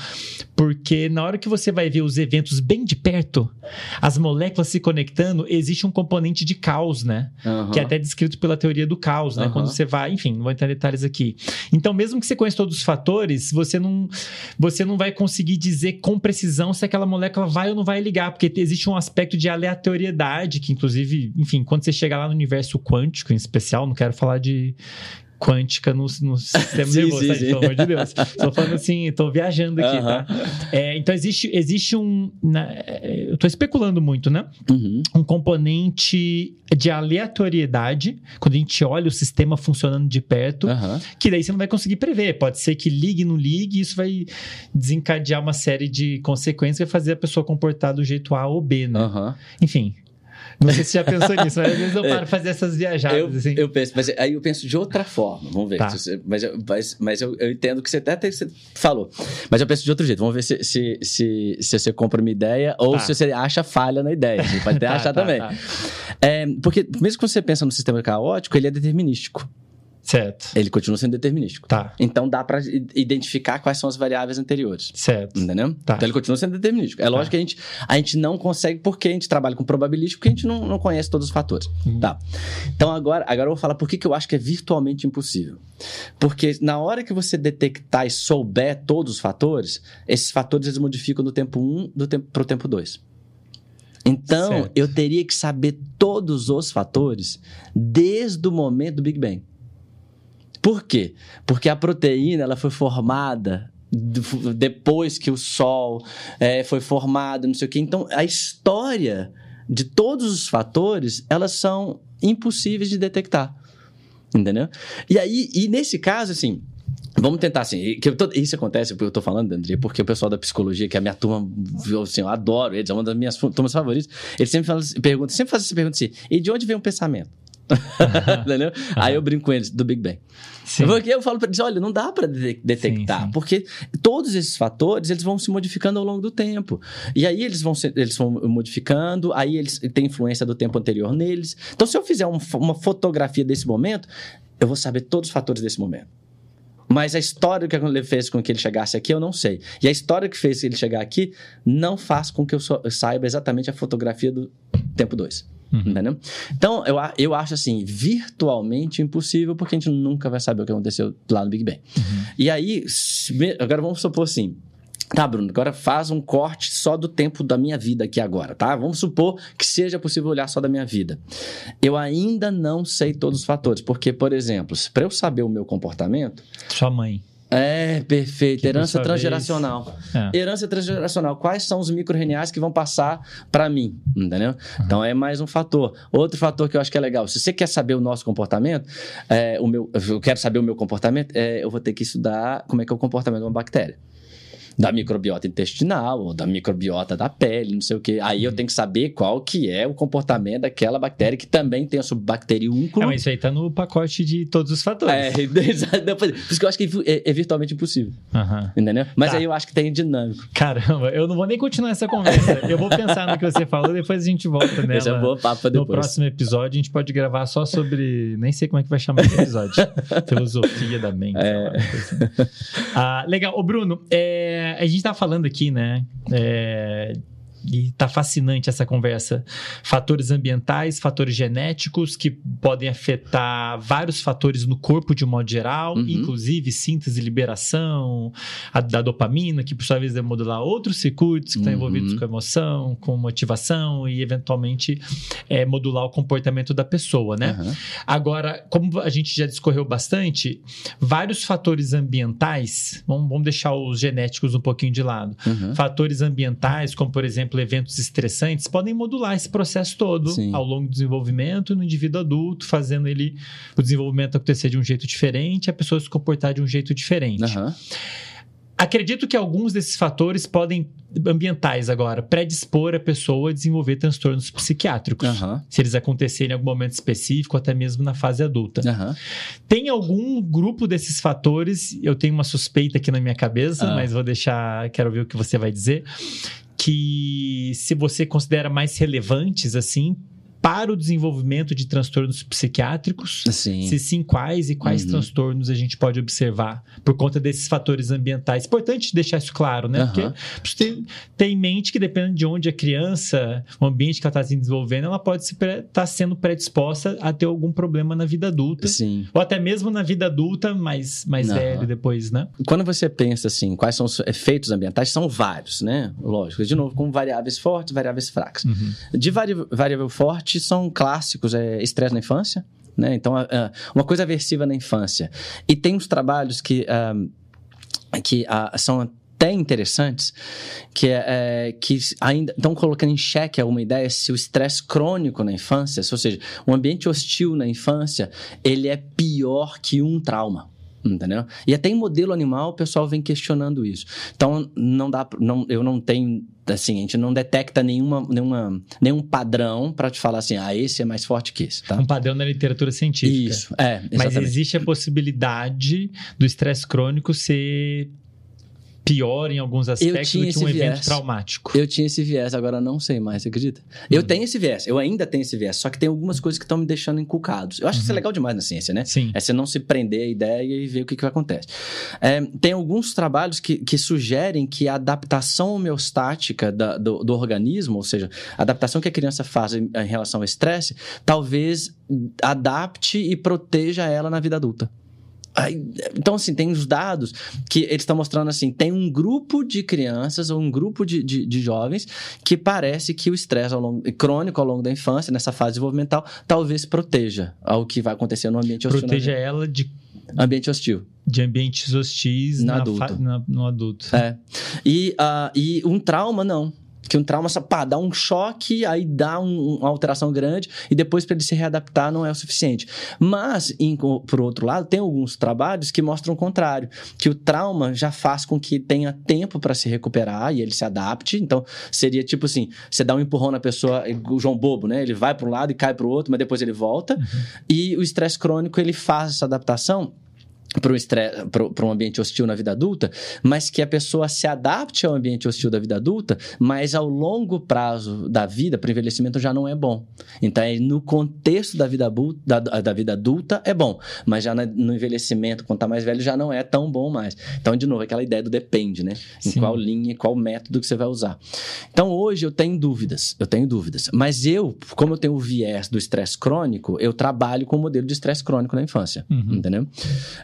A: porque na hora que você vai ver os eventos bem de perto, as moléculas se conectando, existe um componente de caos, né? Uhum. Que é até descrito pela teoria do caos, né? Uhum. Quando você vai, enfim, não vou entrar em detalhes aqui. Então, mesmo que você conheça todos os fatores, você não, você não vai conseguir dizer com precisão se aquela molécula vai ou não vai ligar, porque existe um aspecto de aleatoriedade, que inclusive, enfim, quando você chegar lá no universo quântico, em especial, não quero falar de quântica no, no sistema sim, nervoso, sim, tá, sim. pelo amor de Deus. Estou falando assim, estou viajando aqui, tá? É, então, existe, existe um... Na, eu estou especulando muito, né? Uhum. Um componente de aleatoriedade, quando a gente olha o sistema funcionando de perto, uhum. que daí você não vai conseguir prever. Pode ser que ligue, não ligue, e isso vai desencadear uma série de consequências vai fazer a pessoa comportar do jeito A ou B, né? Enfim, não sei se você já pensou nisso, mas às vezes eu paro é, fazer essas viajadas.
B: Eu,
A: assim.
B: eu penso, mas aí eu penso de outra forma. Vamos ver. Tá. Você, mas eu, mas, mas eu, eu, entendo que você até você falou. Mas eu penso de outro jeito. Vamos ver se, se, se, se você compra uma ideia ou tá. se você acha falha na ideia. Você pode até tá, achar tá, também. Tá. É, porque mesmo que você pensa no sistema caótico, ele é determinístico.
A: Certo.
B: Ele continua sendo determinístico.
A: Tá.
B: Então dá para identificar quais são as variáveis anteriores.
A: Certo.
B: Entendeu? Tá. Então ele continua sendo determinístico. É tá. lógico que a gente, a gente não consegue, porque a gente trabalha com probabilístico, porque a gente não, não conhece todos os fatores. Uhum. Tá. Então agora, agora eu vou falar por que, que eu acho que é virtualmente impossível. Porque na hora que você detectar e souber todos os fatores, esses fatores eles modificam do tempo 1 do tempo, pro tempo 2. Então, certo. eu teria que saber todos os fatores desde o momento do Big Bang. Por quê? Porque a proteína ela foi formada depois que o Sol é, foi formado, não sei o quê. Então, a história de todos os fatores, elas são impossíveis de detectar. Entendeu? E aí, e nesse caso, assim, Vamos tentar assim, tô, isso acontece, porque eu tô falando, André, porque o pessoal da psicologia, que é a minha turma, assim, eu adoro eles, é uma das minhas turmas favoritas, eles sempre fala, pergunta, sempre fazem essa pergunta assim, e de onde vem o pensamento? Entendeu? Aí eu brinco com eles do Big Bang. Sim. Porque eu falo para eles, olha, não dá para detectar, sim, sim. porque todos esses fatores eles vão se modificando ao longo do tempo. E aí eles vão, se, eles vão modificando, aí eles têm influência do tempo anterior neles. Então, se eu fizer um, uma fotografia desse momento, eu vou saber todos os fatores desse momento. Mas a história que ele fez com que ele chegasse aqui, eu não sei. E a história que fez ele chegar aqui não faz com que eu, so- eu saiba exatamente a fotografia do tempo 2.
A: Uhum.
B: Entendeu? Então, eu, eu acho assim, virtualmente impossível, porque a gente nunca vai saber o que aconteceu lá no Big Bang.
A: Uhum.
B: E aí, agora vamos supor assim. Tá, Bruno, agora faz um corte só do tempo da minha vida aqui agora, tá? Vamos supor que seja possível olhar só da minha vida. Eu ainda não sei todos os fatores, porque, por exemplo, para eu saber o meu comportamento,
A: Sua mãe.
B: É perfeito,
A: Que,
B: herança transgeracional.
A: É.
B: Herança transgeracional. Quais são os micro-RNAs que vão passar para mim? Entendeu? Então é mais um fator. Outro fator que eu acho que é legal. Se você quer saber o nosso comportamento, é, o meu, eu quero saber o meu comportamento, é, eu vou ter que estudar como é que é o comportamento de uma bactéria. Da microbiota intestinal, ou da microbiota da pele, não sei o quê. Aí eu tenho que saber qual que é o comportamento daquela bactéria, que também tem a subbacteriúnculo.
A: É, mas isso aí tá no pacote de todos os fatores.
B: É, por isso que eu acho que é, é virtualmente impossível.
A: Aham.
B: Entendeu? Mas
A: Tá.
B: aí eu acho que tem dinâmico.
A: Caramba, eu não vou nem continuar essa conversa. Eu vou pensar no que você falou, depois a gente volta nela.
B: Esse é um bom papo pra
A: No
B: depois.
A: próximo episódio, a gente pode gravar só sobre. Nem sei como é que vai chamar esse episódio. Filosofia da mente. sei lá, assim. Ah, legal. Ô, Bruno, é, a gente tá falando aqui, né? é, e tá fascinante essa conversa. Fatores ambientais, fatores genéticos que podem afetar vários fatores no corpo de um modo geral,
B: Uhum.
A: inclusive síntese e liberação a- da dopamina, que por sua vez deve modular outros circuitos que estão
B: Uhum.
A: envolvidos com emoção, com motivação e eventualmente é, modular o comportamento da pessoa, né?
B: Aham.
A: Agora, como a gente já discorreu bastante, vários fatores ambientais, vamos, vamos deixar os genéticos um pouquinho de lado.
B: Uhum.
A: Fatores ambientais, como por exemplo eventos estressantes, podem modular esse processo todo
B: Sim.
A: ao longo do desenvolvimento no indivíduo adulto, fazendo ele o desenvolvimento acontecer de um jeito diferente, a pessoa se comportar de um jeito diferente.
B: Aham.
A: Acredito que alguns desses fatores podem, ambientais agora, predispor a pessoa a desenvolver transtornos psiquiátricos.
B: Aham.
A: Se eles acontecerem em algum momento específico, até mesmo na fase adulta.
B: Aham.
A: Tem algum grupo desses fatores, eu tenho uma suspeita aqui na minha cabeça,
B: Ah.
A: mas vou deixar, quero ver o que você vai dizer, que se você considera mais relevantes, assim, para o desenvolvimento de transtornos psiquiátricos,
B: Sim.
A: se sim, quais e quais
B: Uhum.
A: transtornos a gente pode observar por conta desses fatores ambientais. Importante deixar isso claro, né?
B: Aham.
A: Porque ter, ter em mente que dependendo de onde a criança, o ambiente que ela está se desenvolvendo, ela pode estar sendo predisposta a ter algum problema na vida adulta.
B: Sim.
A: Ou até mesmo na vida adulta, mais, mais
B: Aham.
A: velho depois, né?
B: Quando você pensa assim, quais são os efeitos ambientais, são vários, né? Lógico. De novo, com variáveis fortes, variáveis fracas. De vari- variável forte são clássicos, é estresse na infância, né? Então, uma coisa aversiva na infância. E tem uns trabalhos que, ah, que ah, são até interessantes, que, é, é, que ainda estão colocando em xeque alguma ideia se o estresse crônico na infância, ou seja, um ambiente hostil na infância, ele é pior que um trauma. Entendeu? E até em modelo animal o pessoal vem questionando isso. Então, não dá, não, eu não tenho, assim, a gente não detecta nenhuma, nenhuma, nenhum padrão para te falar assim, ah, esse é mais forte que esse, tá?
A: Um padrão na literatura científica.
B: Isso, é,
A: Mas
B: exatamente.
A: existe a possibilidade do estresse crônico ser pior em alguns aspectos do que um
B: esse
A: evento
B: viés.
A: traumático.
B: Eu tinha esse viés, agora não sei mais, você acredita? Eu
A: Uhum.
B: tenho esse viés, eu ainda tenho esse viés, só que tem algumas coisas que estão me deixando encucados. Eu acho que isso é
A: Uhum.
B: legal demais na ciência, né?
A: Sim.
B: É você não se prender à ideia e ver o que, que acontece. É, tem alguns trabalhos que, que sugerem que a adaptação homeostática da- do, do organismo, ou seja, a adaptação que a criança faz em, em relação ao estresse, talvez adapte e proteja ela na vida adulta. Então, assim, tem os dados que eles estão mostrando assim: tem um grupo de crianças ou um grupo de, de, de jovens que parece que o estresse ao longo- crônico ao longo da infância, nessa fase desenvolvimental, talvez proteja ao que vai acontecer no ambiente hostil.
A: Proteja ela de,
B: Ambiente hostil.
A: de ambientes hostis
B: No adulto.
A: fa- na- no adulto.
B: É. E, ah, e um trauma, não. Que um trauma, só, pá, dá um choque, aí dá um- uma alteração grande, e depois para ele se readaptar não é o suficiente. Mas, em, por outro lado, tem alguns trabalhos que mostram o contrário, que o trauma já faz com que tenha tempo para se recuperar e ele se adapte. Então, seria tipo assim: você dá um empurrão na pessoa, o João Bobo, né? Ele vai para um lado e cai para o outro, mas depois ele volta. E o estresse crônico, ele faz essa adaptação para um ambiente hostil na vida adulta, mas que a pessoa se adapte ao ambiente hostil da vida adulta, mas ao longo prazo da vida, para o envelhecimento já não é bom. Então, no contexto da vida, da, da vida adulta é bom, mas já no envelhecimento, quando está mais velho, já não é tão bom mais. Então, de novo, aquela ideia do depende, né? Em Sim. qual linha, qual método que você vai usar. Então, hoje eu tenho dúvidas, eu tenho dúvidas, mas eu, como eu tenho o viés do estresse crônico, eu trabalho com o modelo de estresse crônico na infância, uhum. entendeu?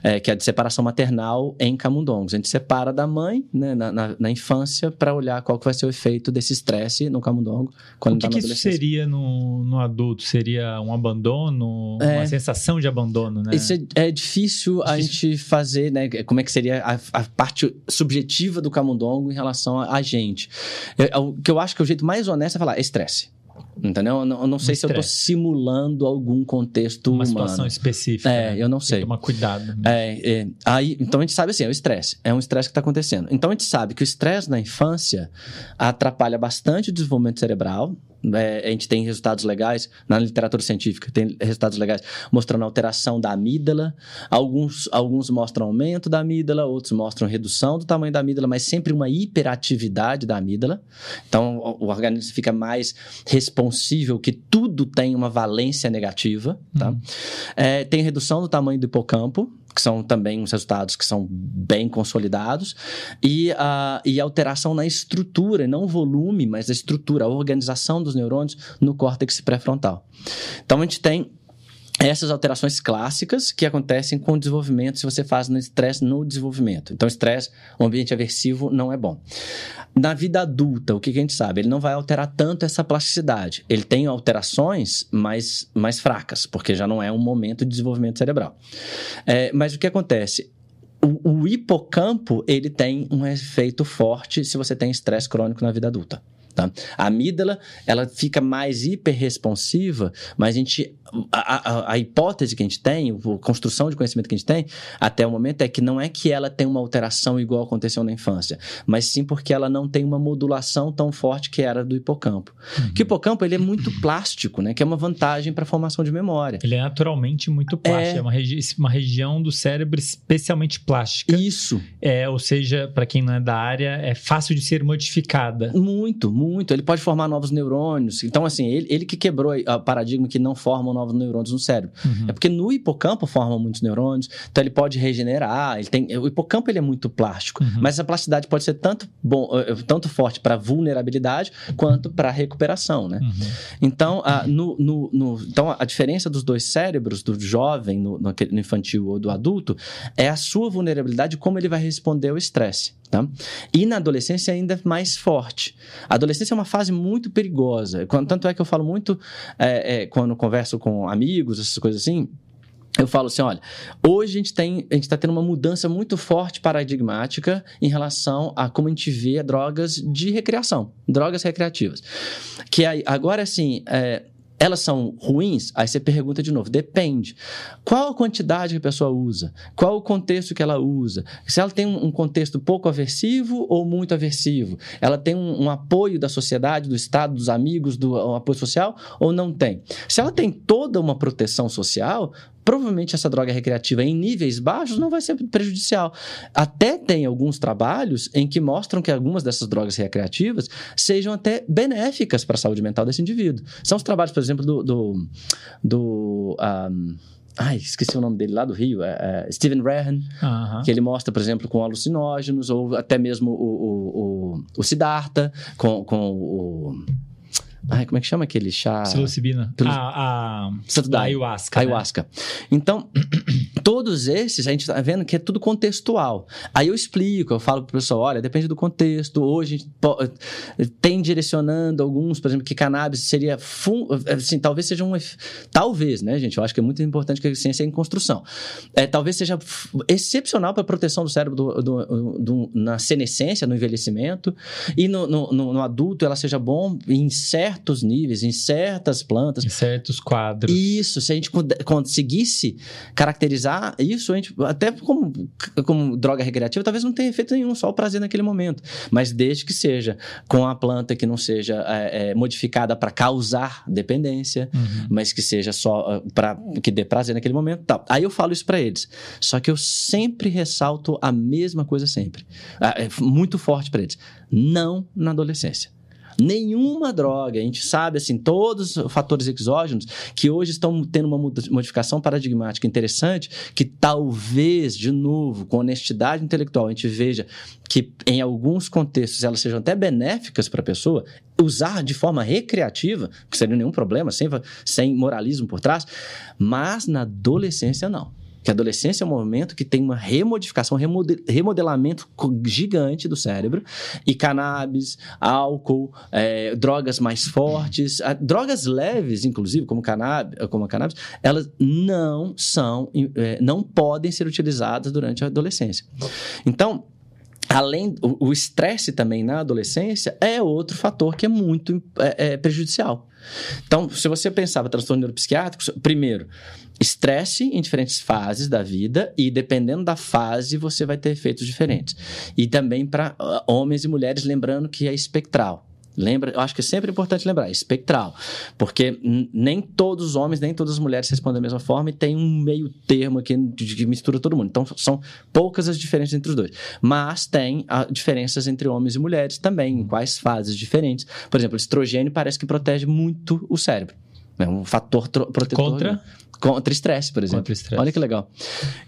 B: É, que é de separação maternal em camundongos. A gente separa da mãe né, na, na, na infância para olhar qual que vai ser o efeito desse estresse no camundongo
A: quando o que, tá que isso seria no, no adulto? Seria um abandono, é, uma sensação de abandono, né?
B: Isso é, é difícil, difícil, a gente fazer, né? Como é que seria a, a parte subjetiva do camundongo em relação a, a gente. Eu, o que eu acho que é o jeito mais honesto é falar estresse. Entendeu? Eu não, eu não sei se eu estou simulando algum contexto
A: Uma
B: humano.
A: situação específica.
B: É, né? eu não sei.
A: Tem que tomar cuidado.
B: É, é, aí, então a gente sabe assim, é o estresse. É um estresse que está acontecendo. Então a gente sabe que o estresse na infância atrapalha bastante o desenvolvimento cerebral, é, a gente tem resultados legais na literatura científica, tem resultados legais mostrando alteração da amígdala. Alguns, alguns mostram aumento da amígdala, outros mostram redução do tamanho da amígdala, mas sempre uma hiperatividade da amígdala. Então, o, o organismo fica mais responsível, que tudo tem uma valência negativa. Tá? Uhum. É, tem redução do tamanho do hipocampo, que são também uns resultados que são bem consolidados, e, uh, e alteração na estrutura, não volume, mas a estrutura, a organização dos neurônios no córtex pré-frontal. Então, a gente tem essas alterações clássicas que acontecem com o desenvolvimento se você faz no estresse no desenvolvimento. Então, estresse, um ambiente aversivo não é bom. Na vida adulta, o que a gente sabe? Ele não vai alterar tanto essa plasticidade. Ele tem alterações mais, mais fracas, porque já não é um momento de desenvolvimento cerebral. É, mas o que acontece? O, o hipocampo, ele tem um efeito forte se você tem estresse crônico na vida adulta. Tá? A amígdala, ela fica mais hiperresponsiva, mas a gente a, a, a, hipótese que a gente tem, a construção de conhecimento que a gente tem até o momento é que não é que ela tem uma alteração igual aconteceu na infância, mas sim porque ela não tem uma modulação tão forte que era do hipocampo. Uhum. Que o hipocampo ele é muito plástico, né? Que é uma vantagem para a formação de memória.
A: Ele é naturalmente muito plástico, é, é uma, regi uma região do cérebro especialmente plástica.
B: Isso.
A: É, ou seja, para quem não é da área, é fácil de ser modificada.
B: Muito, muito. Ele pode formar novos neurônios. Então, assim, ele, ele que quebrou o paradigma que não formam novos neurônios no cérebro. Uhum. É porque no hipocampo formam muitos neurônios, então ele pode regenerar. Ele tem, o hipocampo ele é muito plástico, uhum. mas essa plasticidade pode ser tanto, bom, eh, eh, tanto forte para vulnerabilidade quanto para recuperação, né? Uhum. Então, a, no, no, no, então, a diferença dos dois cérebros, do jovem, no, no, infantil ou do adulto, é a sua vulnerabilidade como ele vai responder ao estresse. Tá? E na adolescência ainda mais forte. A adolescência é uma fase muito perigosa. Tanto é que eu falo muito é, é, quando converso com amigos, essas coisas assim. Eu falo assim, olha, hoje a gente tem, a gente está tendo uma mudança muito forte paradigmática em relação a como a gente vê drogas de recreação, drogas recreativas. Que agora, assim, é, elas são ruins? Aí você pergunta de novo, depende. Qual a quantidade que a pessoa usa? Qual o contexto que ela usa? Se ela tem um contexto pouco aversivo ou muito aversivo? Ela tem um, um apoio da sociedade, do Estado, dos amigos, do um apoio social ou não tem? Se ela tem toda uma proteção social, provavelmente essa droga recreativa em níveis baixos não vai ser prejudicial. Até tem alguns trabalhos em que mostram que algumas dessas drogas recreativas sejam até benéficas para a saúde mental desse indivíduo. São os trabalhos, por exemplo, do. do, do um, Ai, esqueci o nome dele lá do Rio, é, é Steven Rehan, que ele mostra, por exemplo, com alucinógenos, ou até mesmo o, o, o, o Siddhartha, com, com o Ai, como é que chama aquele chá?
A: Psilocibina.
B: Pelo...
A: A, a...
B: a ayahuasca. Né? Ayahuasca. Né? Então, todos esses, a gente está vendo que é tudo contextual. Aí eu explico, eu falo para o pessoal, olha, depende do contexto. Hoje a gente pode, tem direcionando alguns, por exemplo, que cannabis seria, fun... assim, talvez seja um... Talvez, né, gente? Eu acho que é muito importante que a ciência é em construção. É, talvez seja excepcional para a proteção do cérebro do, do, do, na senescência, no envelhecimento. E no, no, no, no adulto ela seja bom em certo certos níveis, em certas plantas.
A: Em certos quadros.
B: Isso, se a gente conseguisse caracterizar isso, a gente, até como, como droga recreativa, talvez não tenha efeito nenhum, só o prazer naquele momento. Mas desde que seja com a planta que não seja é, é, modificada para causar dependência, uhum. mas que seja só uh, para que dê prazer naquele momento. Tal. Aí eu falo isso para eles. Só que eu sempre ressalto a mesma coisa sempre. É muito forte para eles. Não na adolescência. Nenhuma droga, a gente sabe assim, todos os fatores exógenos que hoje estão tendo uma modificação paradigmática interessante, que talvez, de novo, com honestidade intelectual, a gente veja que em alguns contextos elas sejam até benéficas para a pessoa, usar de forma recreativa, que seria nenhum problema, sem, sem moralismo por trás, mas na adolescência não que a adolescência é um momento que tem uma remodificação, remodelamento gigante do cérebro, e cannabis, álcool, é, drogas mais fortes, drogas leves, inclusive, como cannabis, como a cannabis, elas não são, é, não podem ser utilizadas durante a adolescência. Então, além o estresse também na adolescência é outro fator que é muito é, é, prejudicial. Então, se você pensava transtorno neuropsiquiátrico, primeiro, estresse em diferentes fases da vida e dependendo da fase você vai ter efeitos diferentes. E também para uh, homens e mulheres, lembrando que é espectral. Lembra, eu acho que é sempre importante lembrar, espectral, porque nem todos os homens, nem todas as mulheres respondem da mesma forma e tem um meio termo aqui que mistura todo mundo. Então, são poucas as diferenças entre os dois. Mas tem a, diferenças entre homens e mulheres também, em quais fases diferentes. Por exemplo, o estrogênio parece que protege muito o cérebro. É um fator protetor.
A: Contra?
B: Contra estresse, por exemplo. Contra estresse. Olha que legal.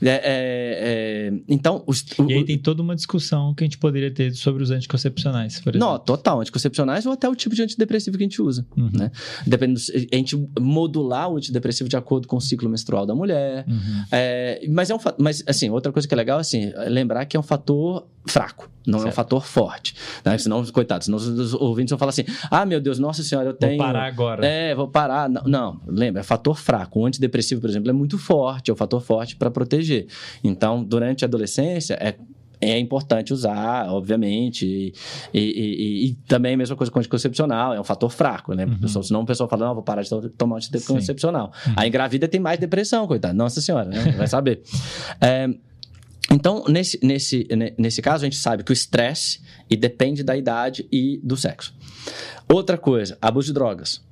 B: É, é, é, então, os,
A: o, e aí tem toda uma discussão que a gente poderia ter sobre os anticoncepcionais, por exemplo.
B: Não, total. Anticoncepcionais ou até o tipo de antidepressivo que a gente usa. Uhum. Né? Dependendo, a gente modular o antidepressivo de acordo com o ciclo menstrual da mulher. Uhum. É, mas, é um, mas, assim, outra coisa que é legal, assim, é lembrar que é um fator fraco, não certo. é um fator forte. Né? Senão, coitados, senão os ouvintes vão falar assim: ah, meu Deus, nossa senhora, eu tenho.
A: Vou parar agora.
B: É, vou parar. Não, não lembra, é fator fraco. O antidepressivo depressivo, por exemplo, é muito forte, é um fator forte para proteger. Então, durante a adolescência, é é importante usar, obviamente, e, e, e, e, também a mesma coisa com anticoncepcional, é um fator fraco, né? Uhum. Pessoa, senão o pessoal fala, não, vou parar de tomar anticoncepcional. Uhum. Aí engravida tem mais depressão, coitado. Nossa senhora, né? vai saber. É, então, nesse, nesse, nesse caso, a gente sabe que o estresse e depende da idade e do sexo. Outra coisa, abuso de drogas.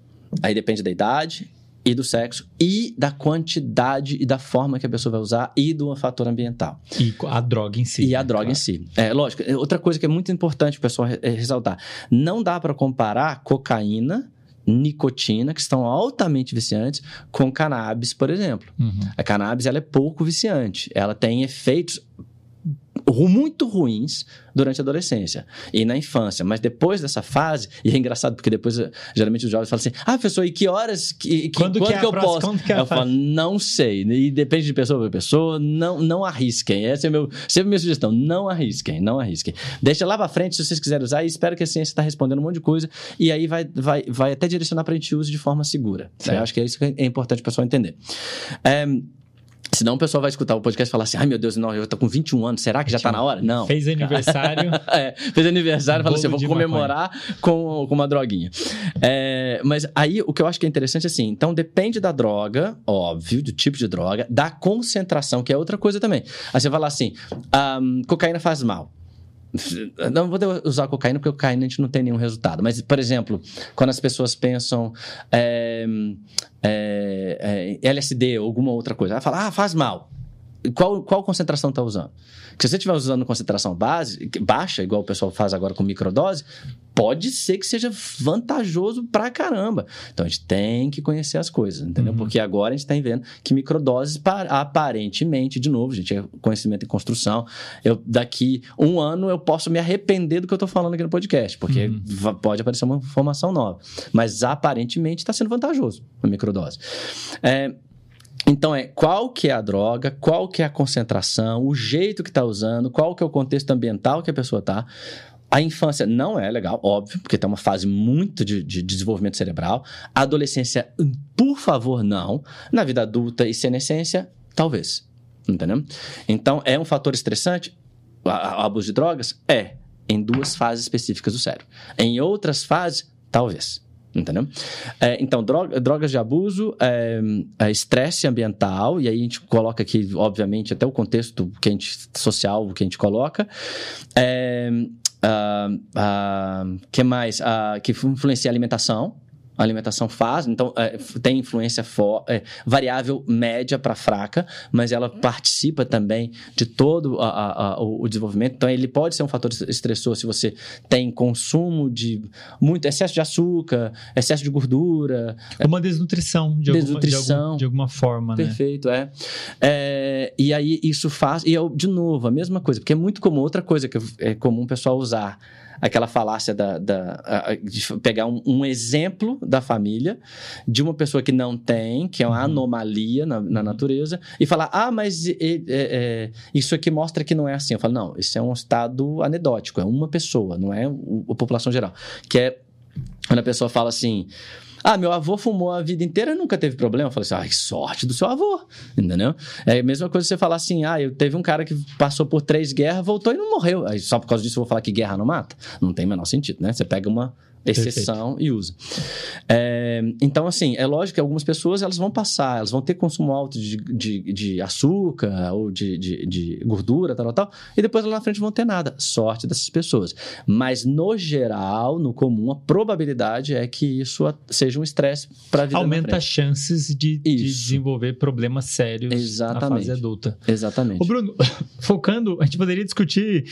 B: Aí depende da idade e do sexo e da quantidade e da forma que a pessoa vai usar e do fator ambiental.
A: E a droga em si.
B: E a né? droga claro. em si. É, lógico, é, outra coisa que é muito importante o pessoal é, ressaltar, não dá para comparar cocaína nicotina, que estão altamente viciantes, com cannabis, por exemplo. Uhum. A cannabis ela é pouco viciante. Ela tem efeitos muito ruins durante a adolescência e na infância. Mas depois dessa fase, e é engraçado porque depois geralmente os jovens falam assim: ah, professor, e que horas, que, que
A: quando,
B: quando
A: que, é
B: que eu
A: próxima,
B: posso?
A: Que é
B: eu falo, não sei. E depende de pessoa para pessoa, não, não arrisquem. Essa é meu, sempre a minha sugestão: não arrisquem, não arrisquem. Deixa lá para frente se vocês quiserem usar e espero que a ciência está respondendo um monte de coisa e aí vai, vai, vai até direcionar para a gente use de forma segura. Né? Eu acho que é isso que é importante o pessoal entender. É, Senão o pessoal vai escutar o podcast e falar assim: ai meu Deus, não, eu tô com 21 anos, será que já tá na hora? Não.
A: Fez aniversário.
B: é, fez aniversário e falou assim: eu vou comemorar com, com uma droguinha. É, mas aí o que eu acho que é interessante é assim: então depende da droga, óbvio, do tipo de droga, da concentração, que é outra coisa também. Aí você fala assim: um, cocaína faz mal. Não vou usar cocaína porque cocaína a gente não tem nenhum resultado. Mas, por exemplo, quando as pessoas pensam é, é, é, LSD ou alguma outra coisa, ela fala, ah, faz mal. Qual, qual concentração está usando? se você estiver usando concentração base, baixa, igual o pessoal faz agora com microdose, pode ser que seja vantajoso pra caramba. Então a gente tem que conhecer as coisas, entendeu? Uhum. Porque agora a gente está vendo que microdoses, aparentemente, de novo, gente, é conhecimento em construção. Eu, daqui um ano eu posso me arrepender do que eu estou falando aqui no podcast, porque uhum. pode aparecer uma informação nova. Mas aparentemente está sendo vantajoso a microdose. É, então é qual que é a droga, qual que é a concentração, o jeito que está usando, qual que é o contexto ambiental que a pessoa está. A infância não é legal, óbvio, porque tem uma fase muito de, de, desenvolvimento cerebral. A adolescência, por favor, não. Na vida adulta e senescência, talvez. Entendeu? Então, é um fator estressante? O abuso de drogas? É. Em duas fases específicas do cérebro. Em outras fases, talvez. Entendeu? É, então, droga, drogas de abuso, é, é, estresse ambiental, e aí a gente coloca aqui, obviamente, até o contexto que a gente, social que a gente coloca. É, uh, uh, que mais? Uh, que influencia a alimentação a alimentação faz, então é, tem influência for, é, variável média para fraca, mas ela participa também de todo a, a, a, o desenvolvimento. Então ele pode ser um fator estressor se você tem consumo de muito excesso de açúcar, excesso de gordura,
A: uma desnutrição de, desnutrição, alguma, de, algum, de alguma forma,
B: né? Perfeito, né? é. é. E aí isso faz e eu, de novo a mesma coisa, porque é muito comum outra coisa que é comum o pessoal usar aquela falácia da, da de pegar um, um, exemplo da família de uma pessoa que não tem, que é uma uhum. anomalia na, na, uhum. natureza, e falar: ah, mas é, é, isso aqui mostra que não é assim. Eu falo: não, isso é um estado anedótico, é uma pessoa, não é a população geral. Que é quando a pessoa fala assim. Ah, meu avô fumou a vida inteira e nunca teve problema. Eu falei assim, ah, que sorte do seu avô, entendeu? É a mesma coisa você falar assim, ah, eu teve um cara que passou por três guerras, voltou e não morreu. Aí só por causa disso eu vou falar que guerra não mata? Não tem o menor sentido, né? Você pega uma exceção Perfeito. e usa. É, então, assim, é lógico que algumas pessoas elas vão passar, elas vão ter consumo alto de, de, de açúcar ou de, de, de, gordura, tal, tal, e depois lá na frente vão ter nada. Sorte dessas pessoas. Mas, no geral, no comum, a probabilidade é que isso seja um estresse para a vida
A: Aumenta as chances de, de, desenvolver problemas sérios Exatamente. na fase adulta.
B: Exatamente.
A: Ô, Bruno, focando, a gente poderia discutir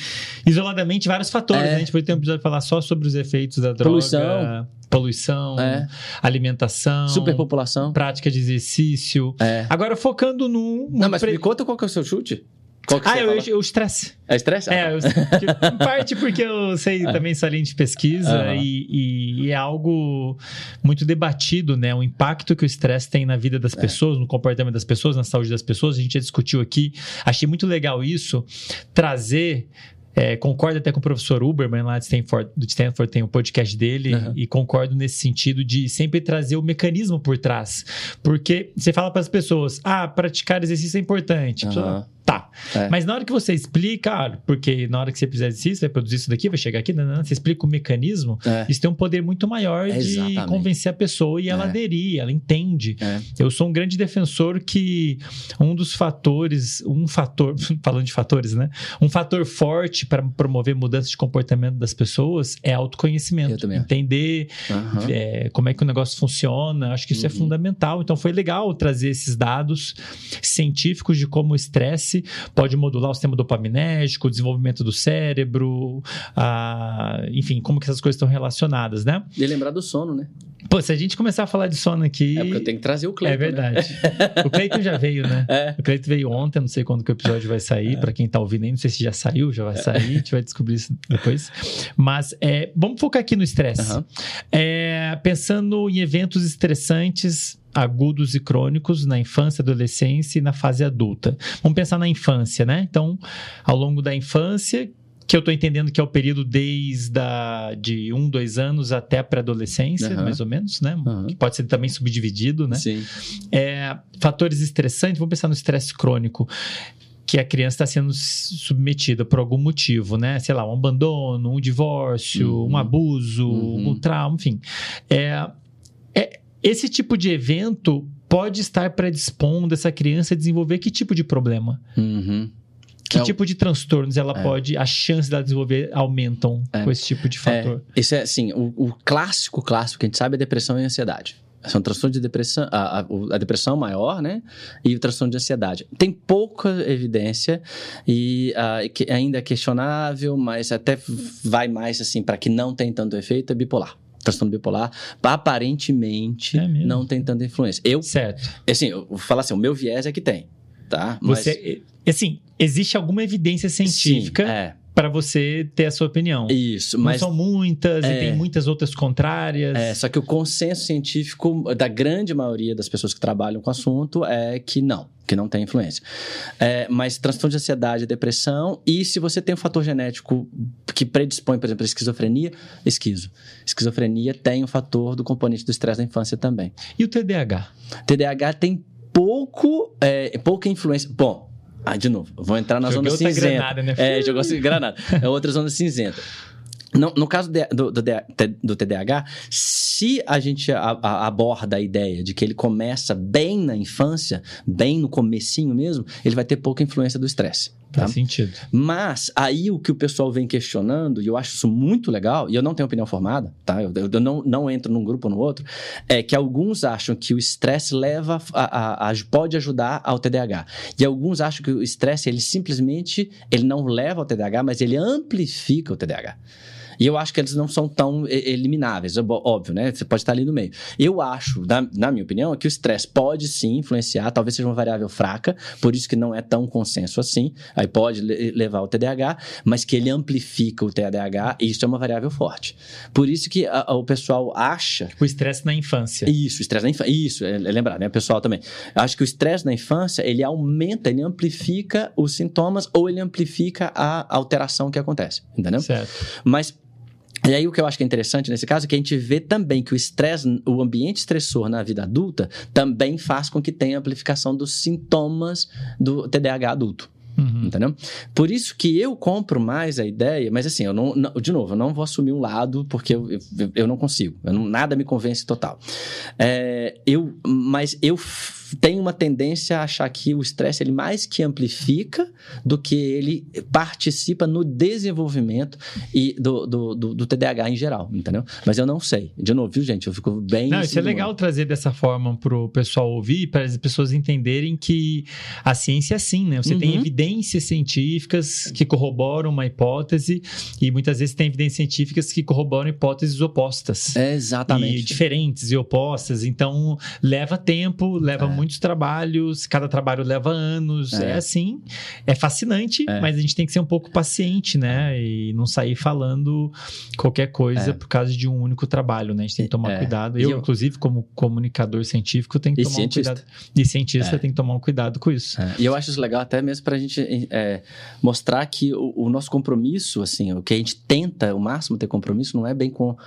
A: isoladamente vários fatores, é. né? A gente poderia ter um episódio falar só sobre os efeitos da droga
B: Poluição.
A: Poluição, é. alimentação,
B: superpopulação,
A: prática de exercício.
B: É.
A: Agora focando num.
B: Não, mas pre... me conta qual que é o seu chute.
A: ah, eu, o estresse.
B: É estresse?
A: É, eu, em parte porque eu sei é. também essa linha de pesquisa uhum. e, e, e, é algo muito debatido, né? O impacto que o estresse tem na vida das é. pessoas, no comportamento das pessoas, na saúde das pessoas. A gente já discutiu aqui. Achei muito legal isso, trazer é, concordo até com o professor Uberman lá de Stanford, do Stanford, tem um podcast dele, uhum. e concordo nesse sentido de sempre trazer o mecanismo por trás. Porque você fala para as pessoas, ah, praticar exercício é importante. Uhum. Pessoa, Tá. É. Mas na hora que você explica, ah, porque na hora que você fizer exercício, vai produzir isso daqui, vai chegar aqui, não, não, você explica o mecanismo, é. isso tem um poder muito maior é de convencer a pessoa e ela é. aderir, ela entende. É. Eu sou um grande defensor que um dos fatores, um fator, falando de fatores, né? Um fator forte para promover mudança de comportamento das pessoas é autoconhecimento. Entender uhum. como é que o negócio funciona, acho que isso é uhum. é fundamental. Então foi legal trazer esses dados científicos de como o estresse estresse pode modular o sistema dopaminérgico, o desenvolvimento do cérebro, a, enfim, como que essas coisas estão relacionadas, né?
B: E lembrar do sono, né?
A: Pô, se a gente começar a falar de sono aqui.
B: É porque eu tenho que trazer o Cleiton.
A: É verdade. Né? o Cleiton já veio, né? É. O Cleiton veio ontem, não sei quando que o episódio vai sair. É. Para quem tá ouvindo aí, não sei se já saiu, já vai sair, a gente vai descobrir isso depois. Mas é, vamos focar aqui no estresse. Uhum. É, pensando em eventos estressantes agudos e crônicos na infância, adolescência e na fase adulta. Vamos pensar na infância, né? Então, ao longo da infância, que eu estou entendendo que é o período desde a, de um, dois anos até a pré-adolescência, uhum. mais ou menos, né? Uhum. Que pode ser também subdividido, né?
B: Sim.
A: É, fatores estressantes, vamos pensar no estresse crônico que a criança está sendo submetida por algum motivo, né? Sei lá, um abandono, um divórcio, uhum. um abuso, uhum. um trauma, enfim. É, é, esse tipo de evento pode estar predispondo essa criança a desenvolver que tipo de problema?
B: Uhum.
A: Que é tipo o... de transtornos ela é. pode, a chance dela desenvolver aumentam é. com esse tipo de fator?
B: É. Isso é assim, o, o, clássico, clássico que a gente sabe é depressão e ansiedade. São transtornos de depressão, a, a, a, depressão maior, né? E o transtorno de ansiedade. Tem pouca evidência e uh, que ainda é questionável, mas até vai mais assim para que não tem tanto efeito é bipolar transtorno bipolar, aparentemente é não tem tanta influência. Eu,
A: certo.
B: Assim, eu vou falar assim, o meu viés é que tem, tá?
A: Você, Mas... assim, existe alguma evidência científica Sim, é para você ter a sua opinião.
B: Isso,
A: mas. Não são muitas é, e tem muitas outras contrárias.
B: É, só que o consenso científico da grande maioria das pessoas que trabalham com o assunto é que não, que não tem influência. É, mas transtorno de ansiedade, depressão, e se você tem um fator genético que predispõe, por exemplo, a esquizofrenia, esquizo. Esquizofrenia tem um fator do componente do estresse da infância também.
A: E o TDAH?
B: TDAH tem pouco, é, pouca influência. Bom, ah, de novo, vou entrar na Joguei zona cinzenta. Granada, né? É, jogou granada. É outra zona cinzenta. No, no caso de, do, do, do, TDAH, se a gente a, a, aborda a ideia de que ele começa bem na infância, bem no comecinho mesmo, ele vai ter pouca influência do estresse. Tá?
A: Faz sentido.
B: Mas aí o que o pessoal vem questionando, e eu acho isso muito legal, e eu não tenho opinião formada, tá? Eu, eu não, não entro num grupo ou no outro, é que alguns acham que o estresse leva a, a, a, pode ajudar ao TDAH. E alguns acham que o estresse, ele simplesmente ele não leva ao TDAH, mas ele amplifica o TDAH. E eu acho que eles não são tão elimináveis, óbvio, né? Você pode estar ali no meio. Eu acho, na, na minha opinião, que o estresse pode sim influenciar, talvez seja uma variável fraca, por isso que não é tão consenso assim, aí pode levar ao TDAH, mas que ele amplifica o TDAH, e isso é uma variável forte. Por isso que a, a, o pessoal acha.
A: O estresse na infância.
B: Isso, o estresse na infância. Isso, é, é lembrar, né? O pessoal também. Acho que o estresse na infância, ele aumenta, ele amplifica os sintomas ou ele amplifica a alteração que acontece, entendeu?
A: Certo.
B: Mas e aí o que eu acho que é interessante nesse caso é que a gente vê também que o estresse, o ambiente estressor na vida adulta também faz com que tenha amplificação dos sintomas do TDAH adulto. Uhum. Entendeu? Por isso que eu compro mais a ideia, mas assim, eu não, não de novo, eu não vou assumir um lado porque eu, eu, eu não consigo. Eu não, nada me convence total. É, eu, mas eu tenho uma tendência a achar que o estresse ele mais que amplifica do que ele participa no desenvolvimento e do, do, do, do TDAH em geral, entendeu? Mas eu não sei. De novo, viu, gente? Eu fico bem.
A: Não, isso é legal trazer dessa forma para o pessoal ouvir, para as pessoas entenderem que a ciência é assim, né? Você uhum. tem evidências científicas que corroboram uma hipótese e muitas vezes tem evidências científicas que corroboram hipóteses opostas.
B: É exatamente.
A: E diferentes e opostas. Então, leva tempo, leva é muitos trabalhos, cada trabalho leva anos. É, é assim, é fascinante, é. mas a gente tem que ser um pouco paciente, né? E não sair falando qualquer coisa é. por causa de um único trabalho, né? A gente tem que tomar é. cuidado. Eu, eu, inclusive, como comunicador científico, tenho que tomar cientista. um cuidado. E cientista tem que tomar um cuidado com isso.
B: E eu acho isso legal até mesmo para a gente mostrar que o, o nosso compromisso, assim, o que a gente tenta, o máximo ter compromisso, não é bem com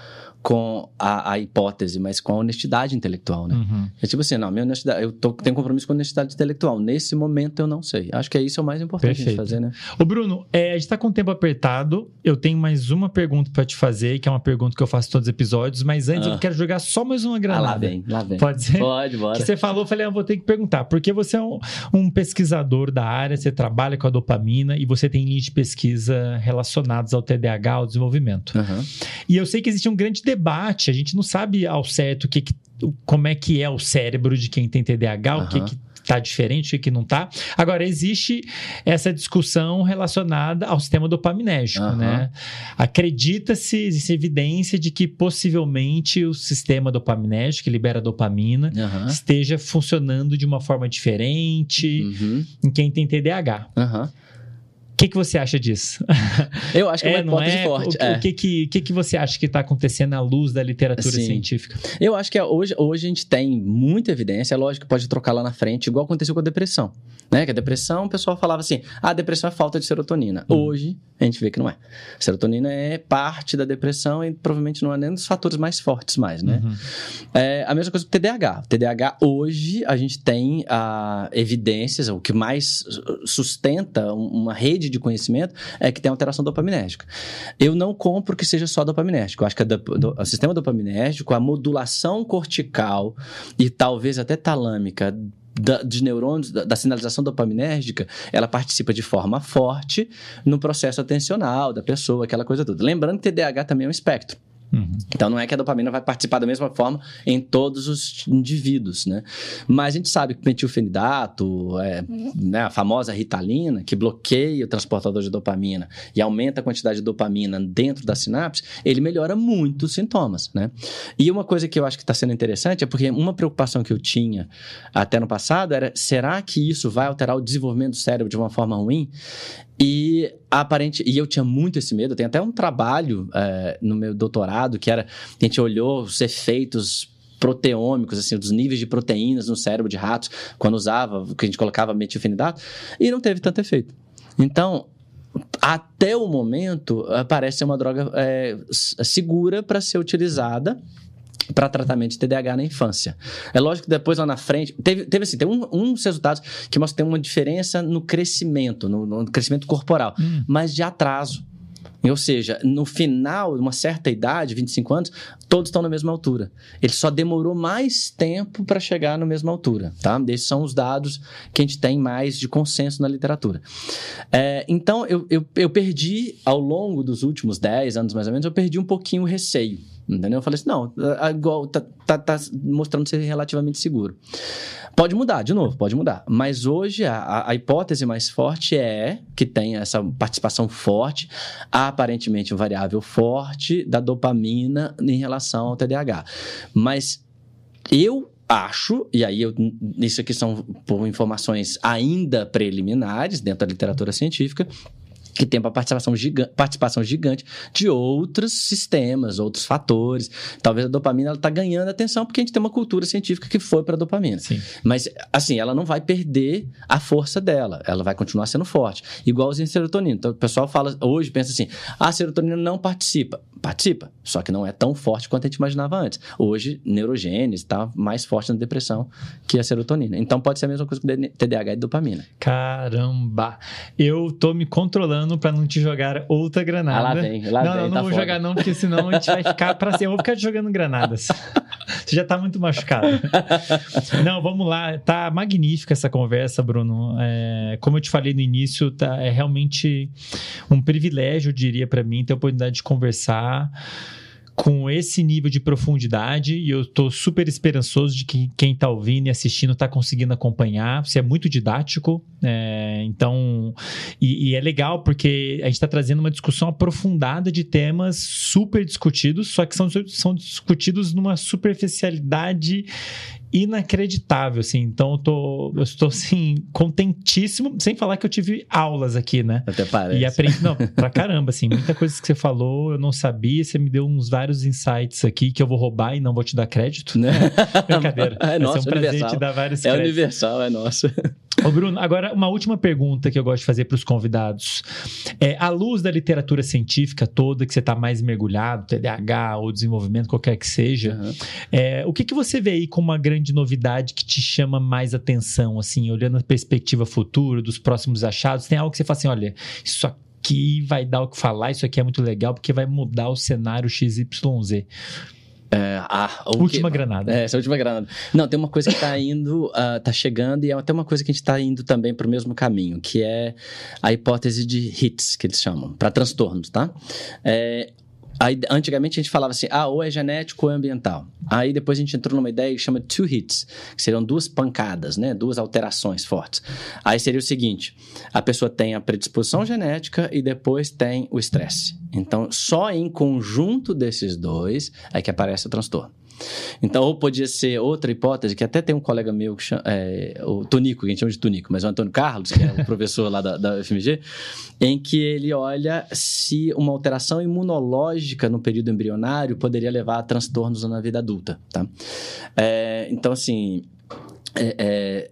B: com a, a, hipótese, mas com a honestidade intelectual, né? Uhum. É tipo assim, não, minha honestidade, eu tô, tenho compromisso com a honestidade intelectual. Nesse momento eu não sei. Acho que é isso é o mais importante de fazer, né?
A: Ô Bruno, é, a gente tá com o tempo apertado. Eu tenho mais uma pergunta para te fazer, que é uma pergunta que eu faço todos os episódios, mas antes ah. eu quero jogar só mais uma granada. Ah,
B: lá vem, lá vem.
A: Pode ser?
B: Pode, bora.
A: Que você falou, eu falei, ah, eu vou ter que perguntar, porque você é um, um, pesquisador da área, você trabalha com a dopamina e você tem linhas de pesquisa relacionadas ao TDAH, ao desenvolvimento. Uhum. E eu sei que existe um grande debate, a gente não sabe ao certo o que, que como é que é o cérebro de quem tem TDAH, uhum. o que, que tá diferente, o que não tá. Agora, existe essa discussão relacionada ao sistema dopaminérgico, uhum. né? Acredita-se, existe evidência de que possivelmente o sistema dopaminérgico, que libera dopamina, uhum. esteja funcionando de uma forma diferente uhum. em quem tem TDAH. Uhum. O que, que você acha disso?
B: Eu acho que é, é uma hipótese é? forte.
A: O, é. o que, que, que, que você acha que está acontecendo à luz da literatura Sim. científica?
B: Eu acho que é, hoje, hoje a gente tem muita evidência, é lógico que pode trocar lá na frente, igual aconteceu com a depressão. Né? Que a depressão, o pessoal falava assim: ah, a depressão é falta de serotonina. Uhum. Hoje, a gente vê que não é. A serotonina é parte da depressão e provavelmente não é nem um dos fatores mais fortes mais, né? Uhum. É a mesma coisa com o TDAH. O TDAH, hoje, a gente tem ah, evidências, o que mais sustenta uma rede rede de conhecimento é que tem alteração dopaminérgica. Eu não compro que seja só dopaminérgico. Eu acho que o sistema dopaminérgico, a modulação cortical e talvez até talâmica da, de neurônios, da, da, sinalização dopaminérgica, ela participa de forma forte no processo atencional da pessoa, aquela coisa toda. Lembrando que TDAH também é um espectro. Uhum. Então não é que a dopamina vai participar da mesma forma em todos os indivíduos, né? Mas a gente sabe que o metilfenidato, é, uhum. né, a famosa ritalina, que bloqueia o transportador de dopamina e aumenta a quantidade de dopamina dentro da sinapse, ele melhora muito os sintomas, né? E uma coisa que eu acho que está sendo interessante é porque uma preocupação que eu tinha até no passado era, será que isso vai alterar o desenvolvimento do cérebro de uma forma ruim? E aparente, e eu tinha muito esse medo. Tem até um trabalho é, no meu doutorado que era a gente olhou os efeitos proteômicos, assim, dos níveis de proteínas no cérebro de ratos, quando usava, que a gente colocava metilfenidato, e não teve tanto efeito. Então, até o momento, parece ser uma droga é, segura para ser utilizada para tratamento de TDAH na infância. É lógico que depois lá na frente, teve, teve assim, tem um, uns resultados que mostram que tem uma diferença no crescimento, no, no crescimento corporal, hum. mas de atraso. Ou seja, no final, uma certa idade, 25 anos, todos estão na mesma altura. Ele só demorou mais tempo para chegar na mesma altura, tá? Esses são os dados que a gente tem mais de consenso na literatura. É, então, eu, eu, eu perdi, ao longo dos últimos 10 anos mais ou menos, eu perdi um pouquinho o receio. Entendeu? Eu falei assim, não, igual, tá, tá, tá mostrando ser relativamente seguro. Pode mudar, de novo, pode mudar. Mas hoje a, a hipótese mais forte é que tem essa participação forte, aparentemente um variável forte da dopamina em relação ao TDAH. Mas eu acho, e aí eu, isso aqui são informações ainda preliminares dentro da literatura científica, que tem uma participação gigante, participação gigante de outros sistemas, outros fatores. Talvez a dopamina está ganhando atenção porque a gente tem uma cultura científica que foi para a dopamina.
A: Sim.
B: Mas, assim, ela não vai perder a força dela, ela vai continuar sendo forte. Igualzinho a serotonina. Então, o pessoal fala, hoje pensa assim, ah, a serotonina não participa. Participa, só que não é tão forte quanto a gente imaginava antes. Hoje, neurogênese está mais forte na depressão que a serotonina. Então, pode ser a mesma coisa com TDAH e dopamina.
A: Caramba! Eu tô me controlando para não te jogar outra granada.
B: Ah, lá vem, lá
A: não,
B: vem.
A: Não, não
B: tá
A: vou
B: foda.
A: jogar não, porque senão a gente vai ficar para sempre. Eu vou ficar te jogando granadas. Você já tá muito machucado. Não, vamos lá. Tá magnífica essa conversa, Bruno. É, como eu te falei no início, tá, é realmente um privilégio, eu diria, para mim, ter a oportunidade de conversar com esse nível de profundidade e eu estou super esperançoso de que quem está ouvindo e assistindo está conseguindo acompanhar. Você é muito didático, é, então e, e, é legal porque a gente está trazendo uma discussão aprofundada de temas super discutidos, só que são, são discutidos numa superficialidade inacreditável, assim. Então eu tô, eu estou assim contentíssimo, sem falar que eu tive aulas aqui, né?
B: Até parece.
A: E aprendi, não, pra caramba, assim, muita coisa que você falou, eu não sabia, você me deu uns vários insights aqui que eu vou roubar e não vou te dar crédito, né? Brincadeira.
B: É nosso,
A: ser um prazer
B: universal.
A: te dar vários
B: É
A: créditos.
B: universal, é nosso.
A: Ô Bruno, agora uma última pergunta que eu gosto de fazer para os convidados. É, à luz da literatura científica toda, que você está mais mergulhado, TDAH ou desenvolvimento, qualquer que seja,
B: Uhum.
A: é, o que, que você vê aí como uma grande novidade que te chama mais atenção, assim, olhando a perspectiva futura, dos próximos achados? Tem algo que você fala assim, olha, isso aqui vai dar o que falar, isso aqui é muito legal, porque vai mudar o cenário XYZ.
B: É, o
A: Última
B: que-
A: granada.
B: É, essa última granada. Não, tem uma coisa que tá indo, ah, tá chegando, e é até uma coisa que a gente tá indo também pro mesmo caminho, que é a hipótese de hits, que eles chamam, para transtornos, tá? É, aí, antigamente a gente falava assim, ah, ou é genético ou é ambiental. Aí depois a gente entrou numa ideia que chama two hits, que seriam duas pancadas, né? Duas alterações fortes. Aí seria o seguinte: a pessoa tem a predisposição genética e depois tem o estresse. Então, só em conjunto desses dois é que aparece o transtorno. Então, ou podia ser outra hipótese, que até tem um colega meu, que chama, é, o Tonico, que a gente chama de Tonico, mas o Antônio Carlos, que é o professor lá da, da em que ele olha se uma alteração imunológica no período embrionário poderia levar a transtornos na vida adulta, tá? É, então, assim, é, é,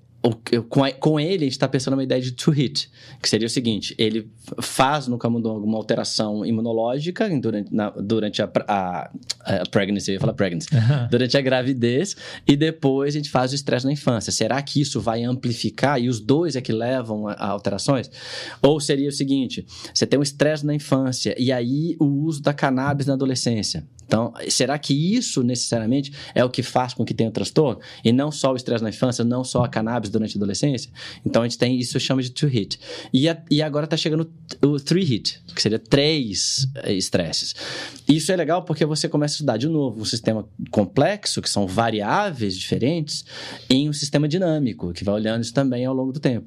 B: com, ele, a gente está pensando numa ideia de two hit, que seria o seguinte: ele faz no camundongo alguma alteração imunológica durante, na- durante a, a, a pregnancy, eu ia falar pregnancy, durante a gravidez, e depois a gente faz o estresse na infância. Será que isso vai amplificar e os dois é que levam a, a alterações? Ou seria o seguinte: você tem um estresse na infância e aí o uso da cannabis na adolescência. Então, será que isso necessariamente é o que faz com que tenha transtorno? E não só o estresse na infância, não só a cannabis durante a adolescência? Então, a gente tem isso chama de two hit. E, a- e agora está chegando o three hit, que seria três eh, estresses. Isso é legal porque você começa a estudar de novo um sistema complexo, que são variáveis diferentes, em um sistema dinâmico, que vai olhando isso também ao longo do tempo.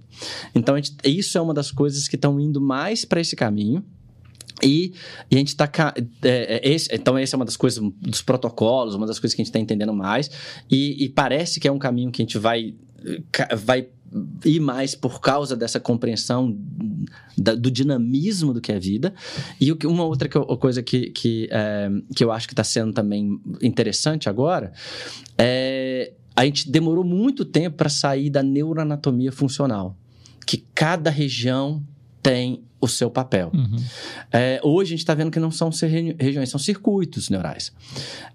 B: Então, gente- isso é uma das coisas que estão indo mais para esse caminho. E, e a gente está. então, essa é uma das coisas, dos protocolos, uma das coisas que a gente está entendendo mais. E, e parece que é um caminho que a gente vai, vai ir mais por causa dessa compreensão da- do dinamismo do que é a vida. E o uma outra que coisa que, que, eh, que eu acho que está sendo também interessante agora é. A gente demorou muito tempo para sair da neuroanatomia funcional, que cada região tem o seu papel.
A: Uhum.
B: É, hoje a gente está vendo que não são regiões, são circuitos neurais.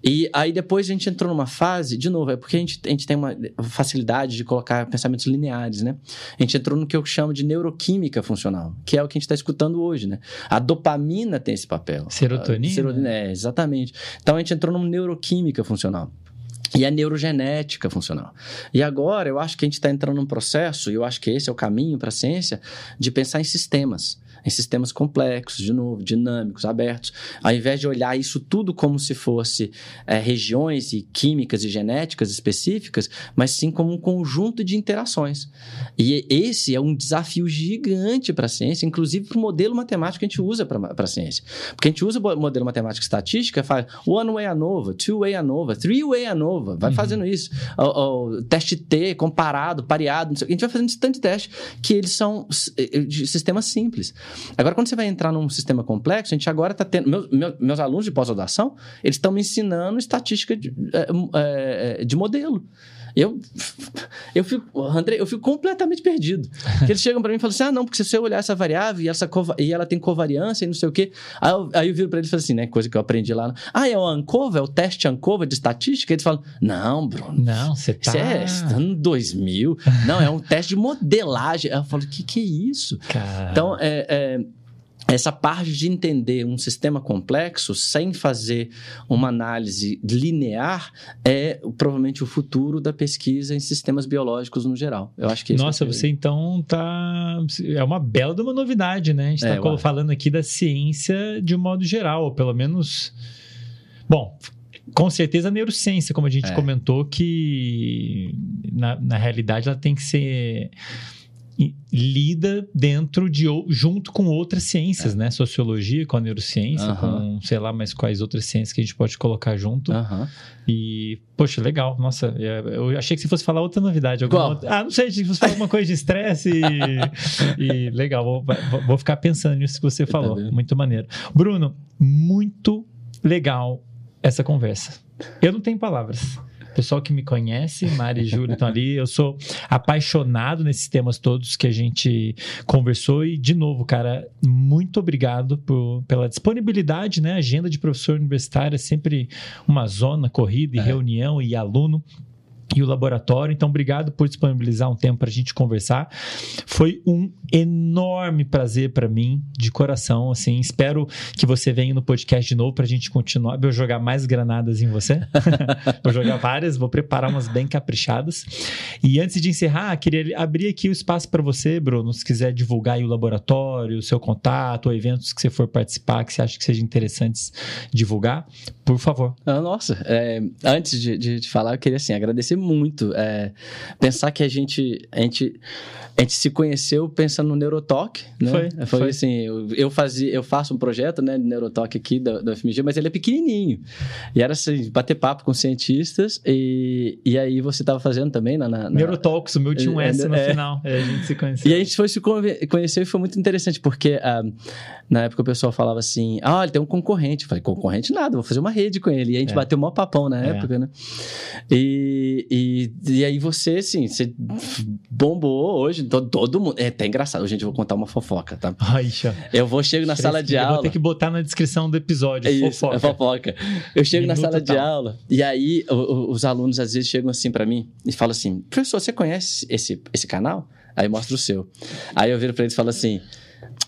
B: E aí depois a gente entrou numa fase, de novo, é porque a gente, a gente tem uma facilidade de colocar pensamentos lineares, né? A gente entrou no que eu chamo de neuroquímica funcional, que é o que a gente está escutando hoje, né? A dopamina tem esse papel.
A: Serotonina?
B: A serotonina, é, exatamente. Então a gente entrou numa neuroquímica funcional. E a neurogenética funcional. E agora eu acho que a gente está entrando num processo, e eu acho que esse é o caminho para a ciência, de pensar em sistemas. Em sistemas complexos, de novo, dinâmicos, abertos. Ao invés de olhar isso tudo como se fosse é, regiões e químicas e genéticas específicas, mas sim como um conjunto de interações. E esse é um desafio gigante para a ciência, inclusive para o modelo matemático que a gente usa para a ciência. Porque a gente usa o modelo matemático estatística, faz one way ANOVA, two way ANOVA, three way ANOVA, vai
A: Uhum.
B: fazendo isso. O, o teste T, comparado, pareado, não sei o que. A gente vai fazendo esse tanto de teste que eles são eh, de sistemas simples. Agora, quando você vai entrar num sistema complexo, a gente agora está tendo. Meus, meus, meus alunos de pós-graduação, eles estão me ensinando estatística de, eh, eh, de modelo. Eu, eu fico, André, eu fico completamente perdido. Porque eles chegam para mim e falam assim: ah, não, porque se você olhar essa variável e, essa e ela tem covariância e não sei o quê. Aí eu, aí eu viro para eles e falo assim, né? Coisa que eu aprendi lá. Ah, é o ANCOVA, é o teste ANCOVA de estatística? Eles falam: não, Bruno.
A: Não, você tá.
B: Isso é é ano 2000. Não, é um teste de modelagem. Aí eu falo: o que, que é isso?
A: Cara.
B: Então, é, é, essa parte de entender um sistema complexo sem fazer uma análise linear é provavelmente o futuro da pesquisa em sistemas biológicos no geral. Eu acho que
A: Nossa,
B: é o-
A: você então tá. É uma bela de uma novidade, né? A gente
B: É,
A: tá falando aqui da ciência de um modo geral, ou pelo menos. Bom, com certeza a neurociência, como a gente
B: É.
A: comentou, que na, na realidade ela tem que ser lida dentro de ou- junto com outras ciências, né? Sociologia com a neurociência,
B: É. Aham.
A: com sei lá mais quais outras ciências que a gente pode colocar junto.
B: Aham.
A: E, poxa, legal. Nossa, é, eu achei que você fosse falar outra novidade. alguma outra- Ah, não sei, achei que você falar alguma coisa de estresse e, e legal. Vou, vou- ficar pensando nisso que você falou.
B: vendo?
A: muito maneiro. Bruno, muito legal essa conversa. Eu não tenho palavras. Pessoal que me conhece, Mari e Júlio estão ali. Eu sou apaixonado nesses temas todos que a gente conversou. E, de novo, cara, muito obrigado por- pela disponibilidade, né? Agenda de professor universitário é sempre uma zona corrida e
B: É.
A: reunião e aluno. E o laboratório, então obrigado por disponibilizar um tempo para a gente conversar. Foi um enorme prazer para mim, de coração. Assim, espero que você venha no podcast de novo para a gente continuar. Vou jogar mais granadas em você. vou jogar várias, vou preparar umas bem caprichadas. E antes de encerrar, queria abrir aqui o espaço para você, Bruno, se quiser divulgar o laboratório, o seu contato, ou eventos que você for participar, que você acha que sejam interessantes divulgar, por favor.
B: Ah, nossa, é, antes de, de, de falar, eu queria assim, agradecer muito. é, pensar que a gente, a gente, a gente se conheceu pensando no Neurotalk, né?
A: Foi,
B: foi,
A: foi.
B: assim, eu, eu fazia, eu faço um projeto, né, de Neurotalk aqui da, da FMG, mas ele é pequenininho. E era assim, bater papo com cientistas e, e aí você estava fazendo também na, na, na-
A: Neurotalks, o meu tinha um
B: É,
A: S no
B: é.
A: final. É, a gente se conheceu.
B: E a gente foi se conhecer e foi muito interessante, porque ah, na época o pessoal falava assim: ah, ele tem um concorrente. Eu falei, concorrente nada, vou fazer uma rede com ele. E a gente
A: É.
B: bateu o maior papão na
A: É.
B: época, né? E, e, e aí você, assim, você bombou hoje, todo, todo mundo. É até engraçado, gente, eu vou contar uma fofoca, tá?
A: Ai.
B: Eu vou, chego na sala de
A: Eu
B: aula.
A: Vou ter que botar na descrição do episódio.
B: É isso,
A: fofoca.
B: é fofoca. Eu chego na
A: Minuto
B: sala de
A: tal.
B: aula e aí o- os alunos às vezes chegam assim pra mim e falam assim: professor, você conhece esse, esse canal? Aí mostra o seu. Aí eu viro pra eles e falo assim: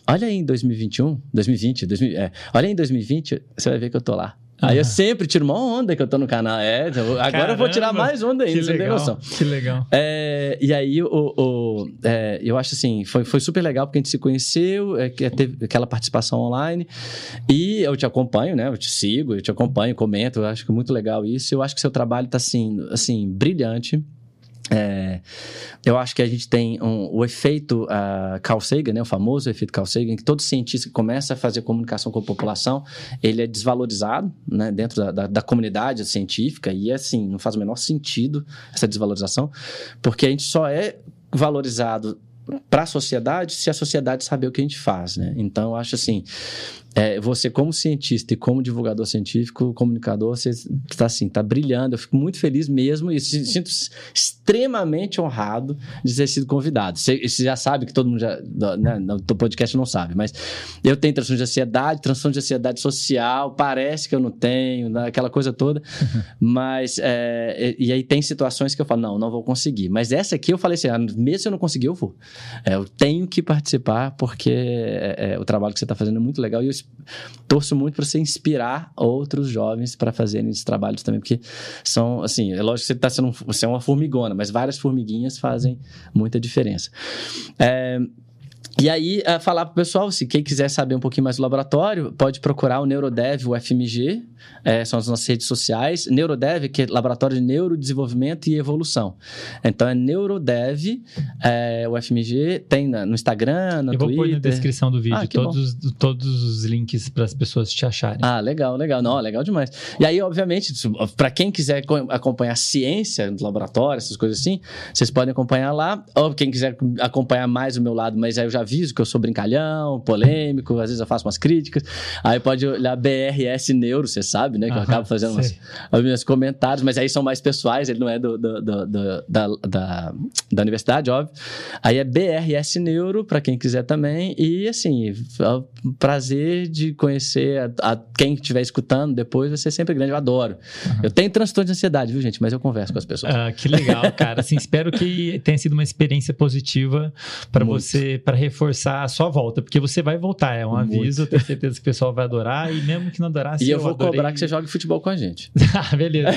B: olha aí em 2021, 2020, 2000, é, olha aí em 2020, você vai ver que eu tô lá. Aí eu sempre tiro uma onda que eu tô no canal. É, agora eu vou tirar
A: Caramba,
B: mais onda ainda,
A: Que
B: você não tem
A: legal.
B: noção.
A: Que legal.
B: É, e aí, o, o- é, eu acho assim, foi, foi super legal porque a gente se conheceu, é, teve aquela participação online. E eu te acompanho, né? Eu te sigo, eu te acompanho, comento. Eu acho que é muito legal isso. Eu acho que seu trabalho está assim, assim, brilhante. É, eu acho que a gente tem um- o efeito uh, Carl Sagan, né, o famoso efeito Carl Sagan, que todo cientista que começa a fazer comunicação com a população, ele é desvalorizado né, dentro da, da, da comunidade científica e assim, não faz o menor sentido essa desvalorização, porque a gente só é valorizado para a sociedade se a sociedade saber o que a gente faz, né? Então, eu acho assim, é, você como cientista e como divulgador científico, comunicador, você está assim, está brilhando. Eu fico muito feliz mesmo e sinto extremamente honrado de ter sido convidado. Você, você já sabe que todo mundo já, né, no podcast não sabe, mas eu tenho transtorno de ansiedade, transtorno de ansiedade social, parece que eu não tenho, né, aquela coisa toda, mas é, e, e, aí tem situações que eu falo, não, não vou conseguir. Mas essa aqui eu falei assim, ah, mesmo se eu não conseguir, eu vou. É, eu tenho que participar porque é, é o trabalho que você está fazendo é muito legal e eu torço muito para você inspirar outros jovens para fazerem esses trabalhos também, porque são, assim, é lógico que você está sendo, você é uma formigona, mas várias formiguinhas fazem muita diferença. É, e aí, uh, falar para o pessoal, se quem quiser saber um pouquinho mais do laboratório, pode procurar o Neurodev, o FMG, é, são as nossas redes sociais. Neurodev, que é Laboratório de Neurodesenvolvimento e Evolução. Então, é Neurodev, é, o FMG, tem na, no Instagram, no
A: Eu
B: vou
A: Twitter. pôr na descrição do vídeo ah, todos, todos os links para as pessoas te acharem.
B: Ah, legal, legal. Não, legal demais. E aí, obviamente, para quem quiser acompanhar ciência no laboratório, essas coisas assim, vocês podem acompanhar lá. Ou quem quiser acompanhar mais o meu lado, mas aí eu já aviso que eu sou brincalhão, polêmico, às vezes eu faço umas críticas. Aí pode olhar BRS Neuro, você sabe, né? Que eu acabo fazendo umas, meus comentários, mas aí são mais pessoais, ele não é do, do, do, do da, da, da, universidade, óbvio. Aí é BRS Neuro, para quem quiser também. E assim, é um prazer de conhecer a, a quem estiver escutando depois, vai ser sempre grande. Eu adoro. Uhum. Eu tenho transtorno de ansiedade, viu, gente? Mas eu converso com as pessoas.
A: Ah, que legal, cara. Assim, espero que tenha sido uma experiência positiva para você, para reforçar a sua volta, porque você vai voltar, é um Muito. aviso, eu tenho certeza que o pessoal vai adorar, e mesmo que não adorar,
B: E eu, eu vou adorei... cobrar que você jogue futebol com a gente.
A: ah, beleza.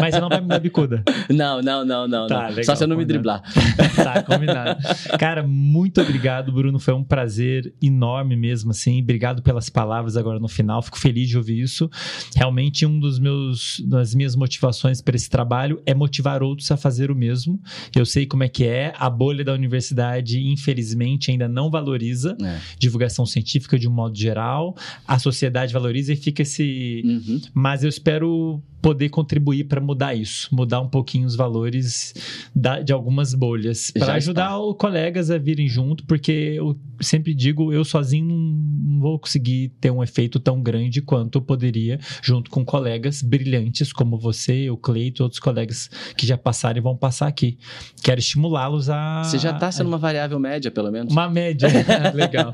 A: Mas você não vai me dar bicuda.
B: Não, não, não, não. Tá, não. Legal, Só se eu não me driblar.
A: tá, combinado. Cara, muito obrigado, Bruno. Foi um prazer enorme mesmo, assim. Obrigado pelas palavras agora no final. Fico feliz de ouvir isso. Realmente, um dos meus, das minhas motivações para esse trabalho é motivar outros a fazer o mesmo. Eu sei como é que é. A bolha da universidade, infelizmente, ainda não valoriza é. divulgação científica de um modo geral. A sociedade valoriza e fica esse. Uhum. Mas eu espero poder contribuir para mudar isso, mudar um pouquinho os valores da, de algumas bolhas, para ajudar os colegas a virem junto, porque eu sempre digo, eu sozinho não vou conseguir ter um efeito tão grande quanto eu poderia junto com colegas brilhantes como você, o Cleito e outros colegas que já passaram e vão passar aqui. Quero estimulá-los a...
B: Você já está sendo a... uma variável média, pelo menos?
A: Uma média, legal.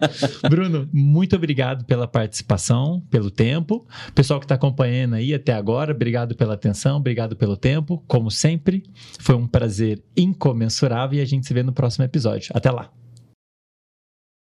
A: Bruno, muito obrigado pela participação, pelo tempo. Pessoal que está acompanhando aí até agora, obrigado pela atenção, obrigado pelo tempo. Como sempre, foi um prazer incomensurável e a gente se vê no próximo episódio. Até lá!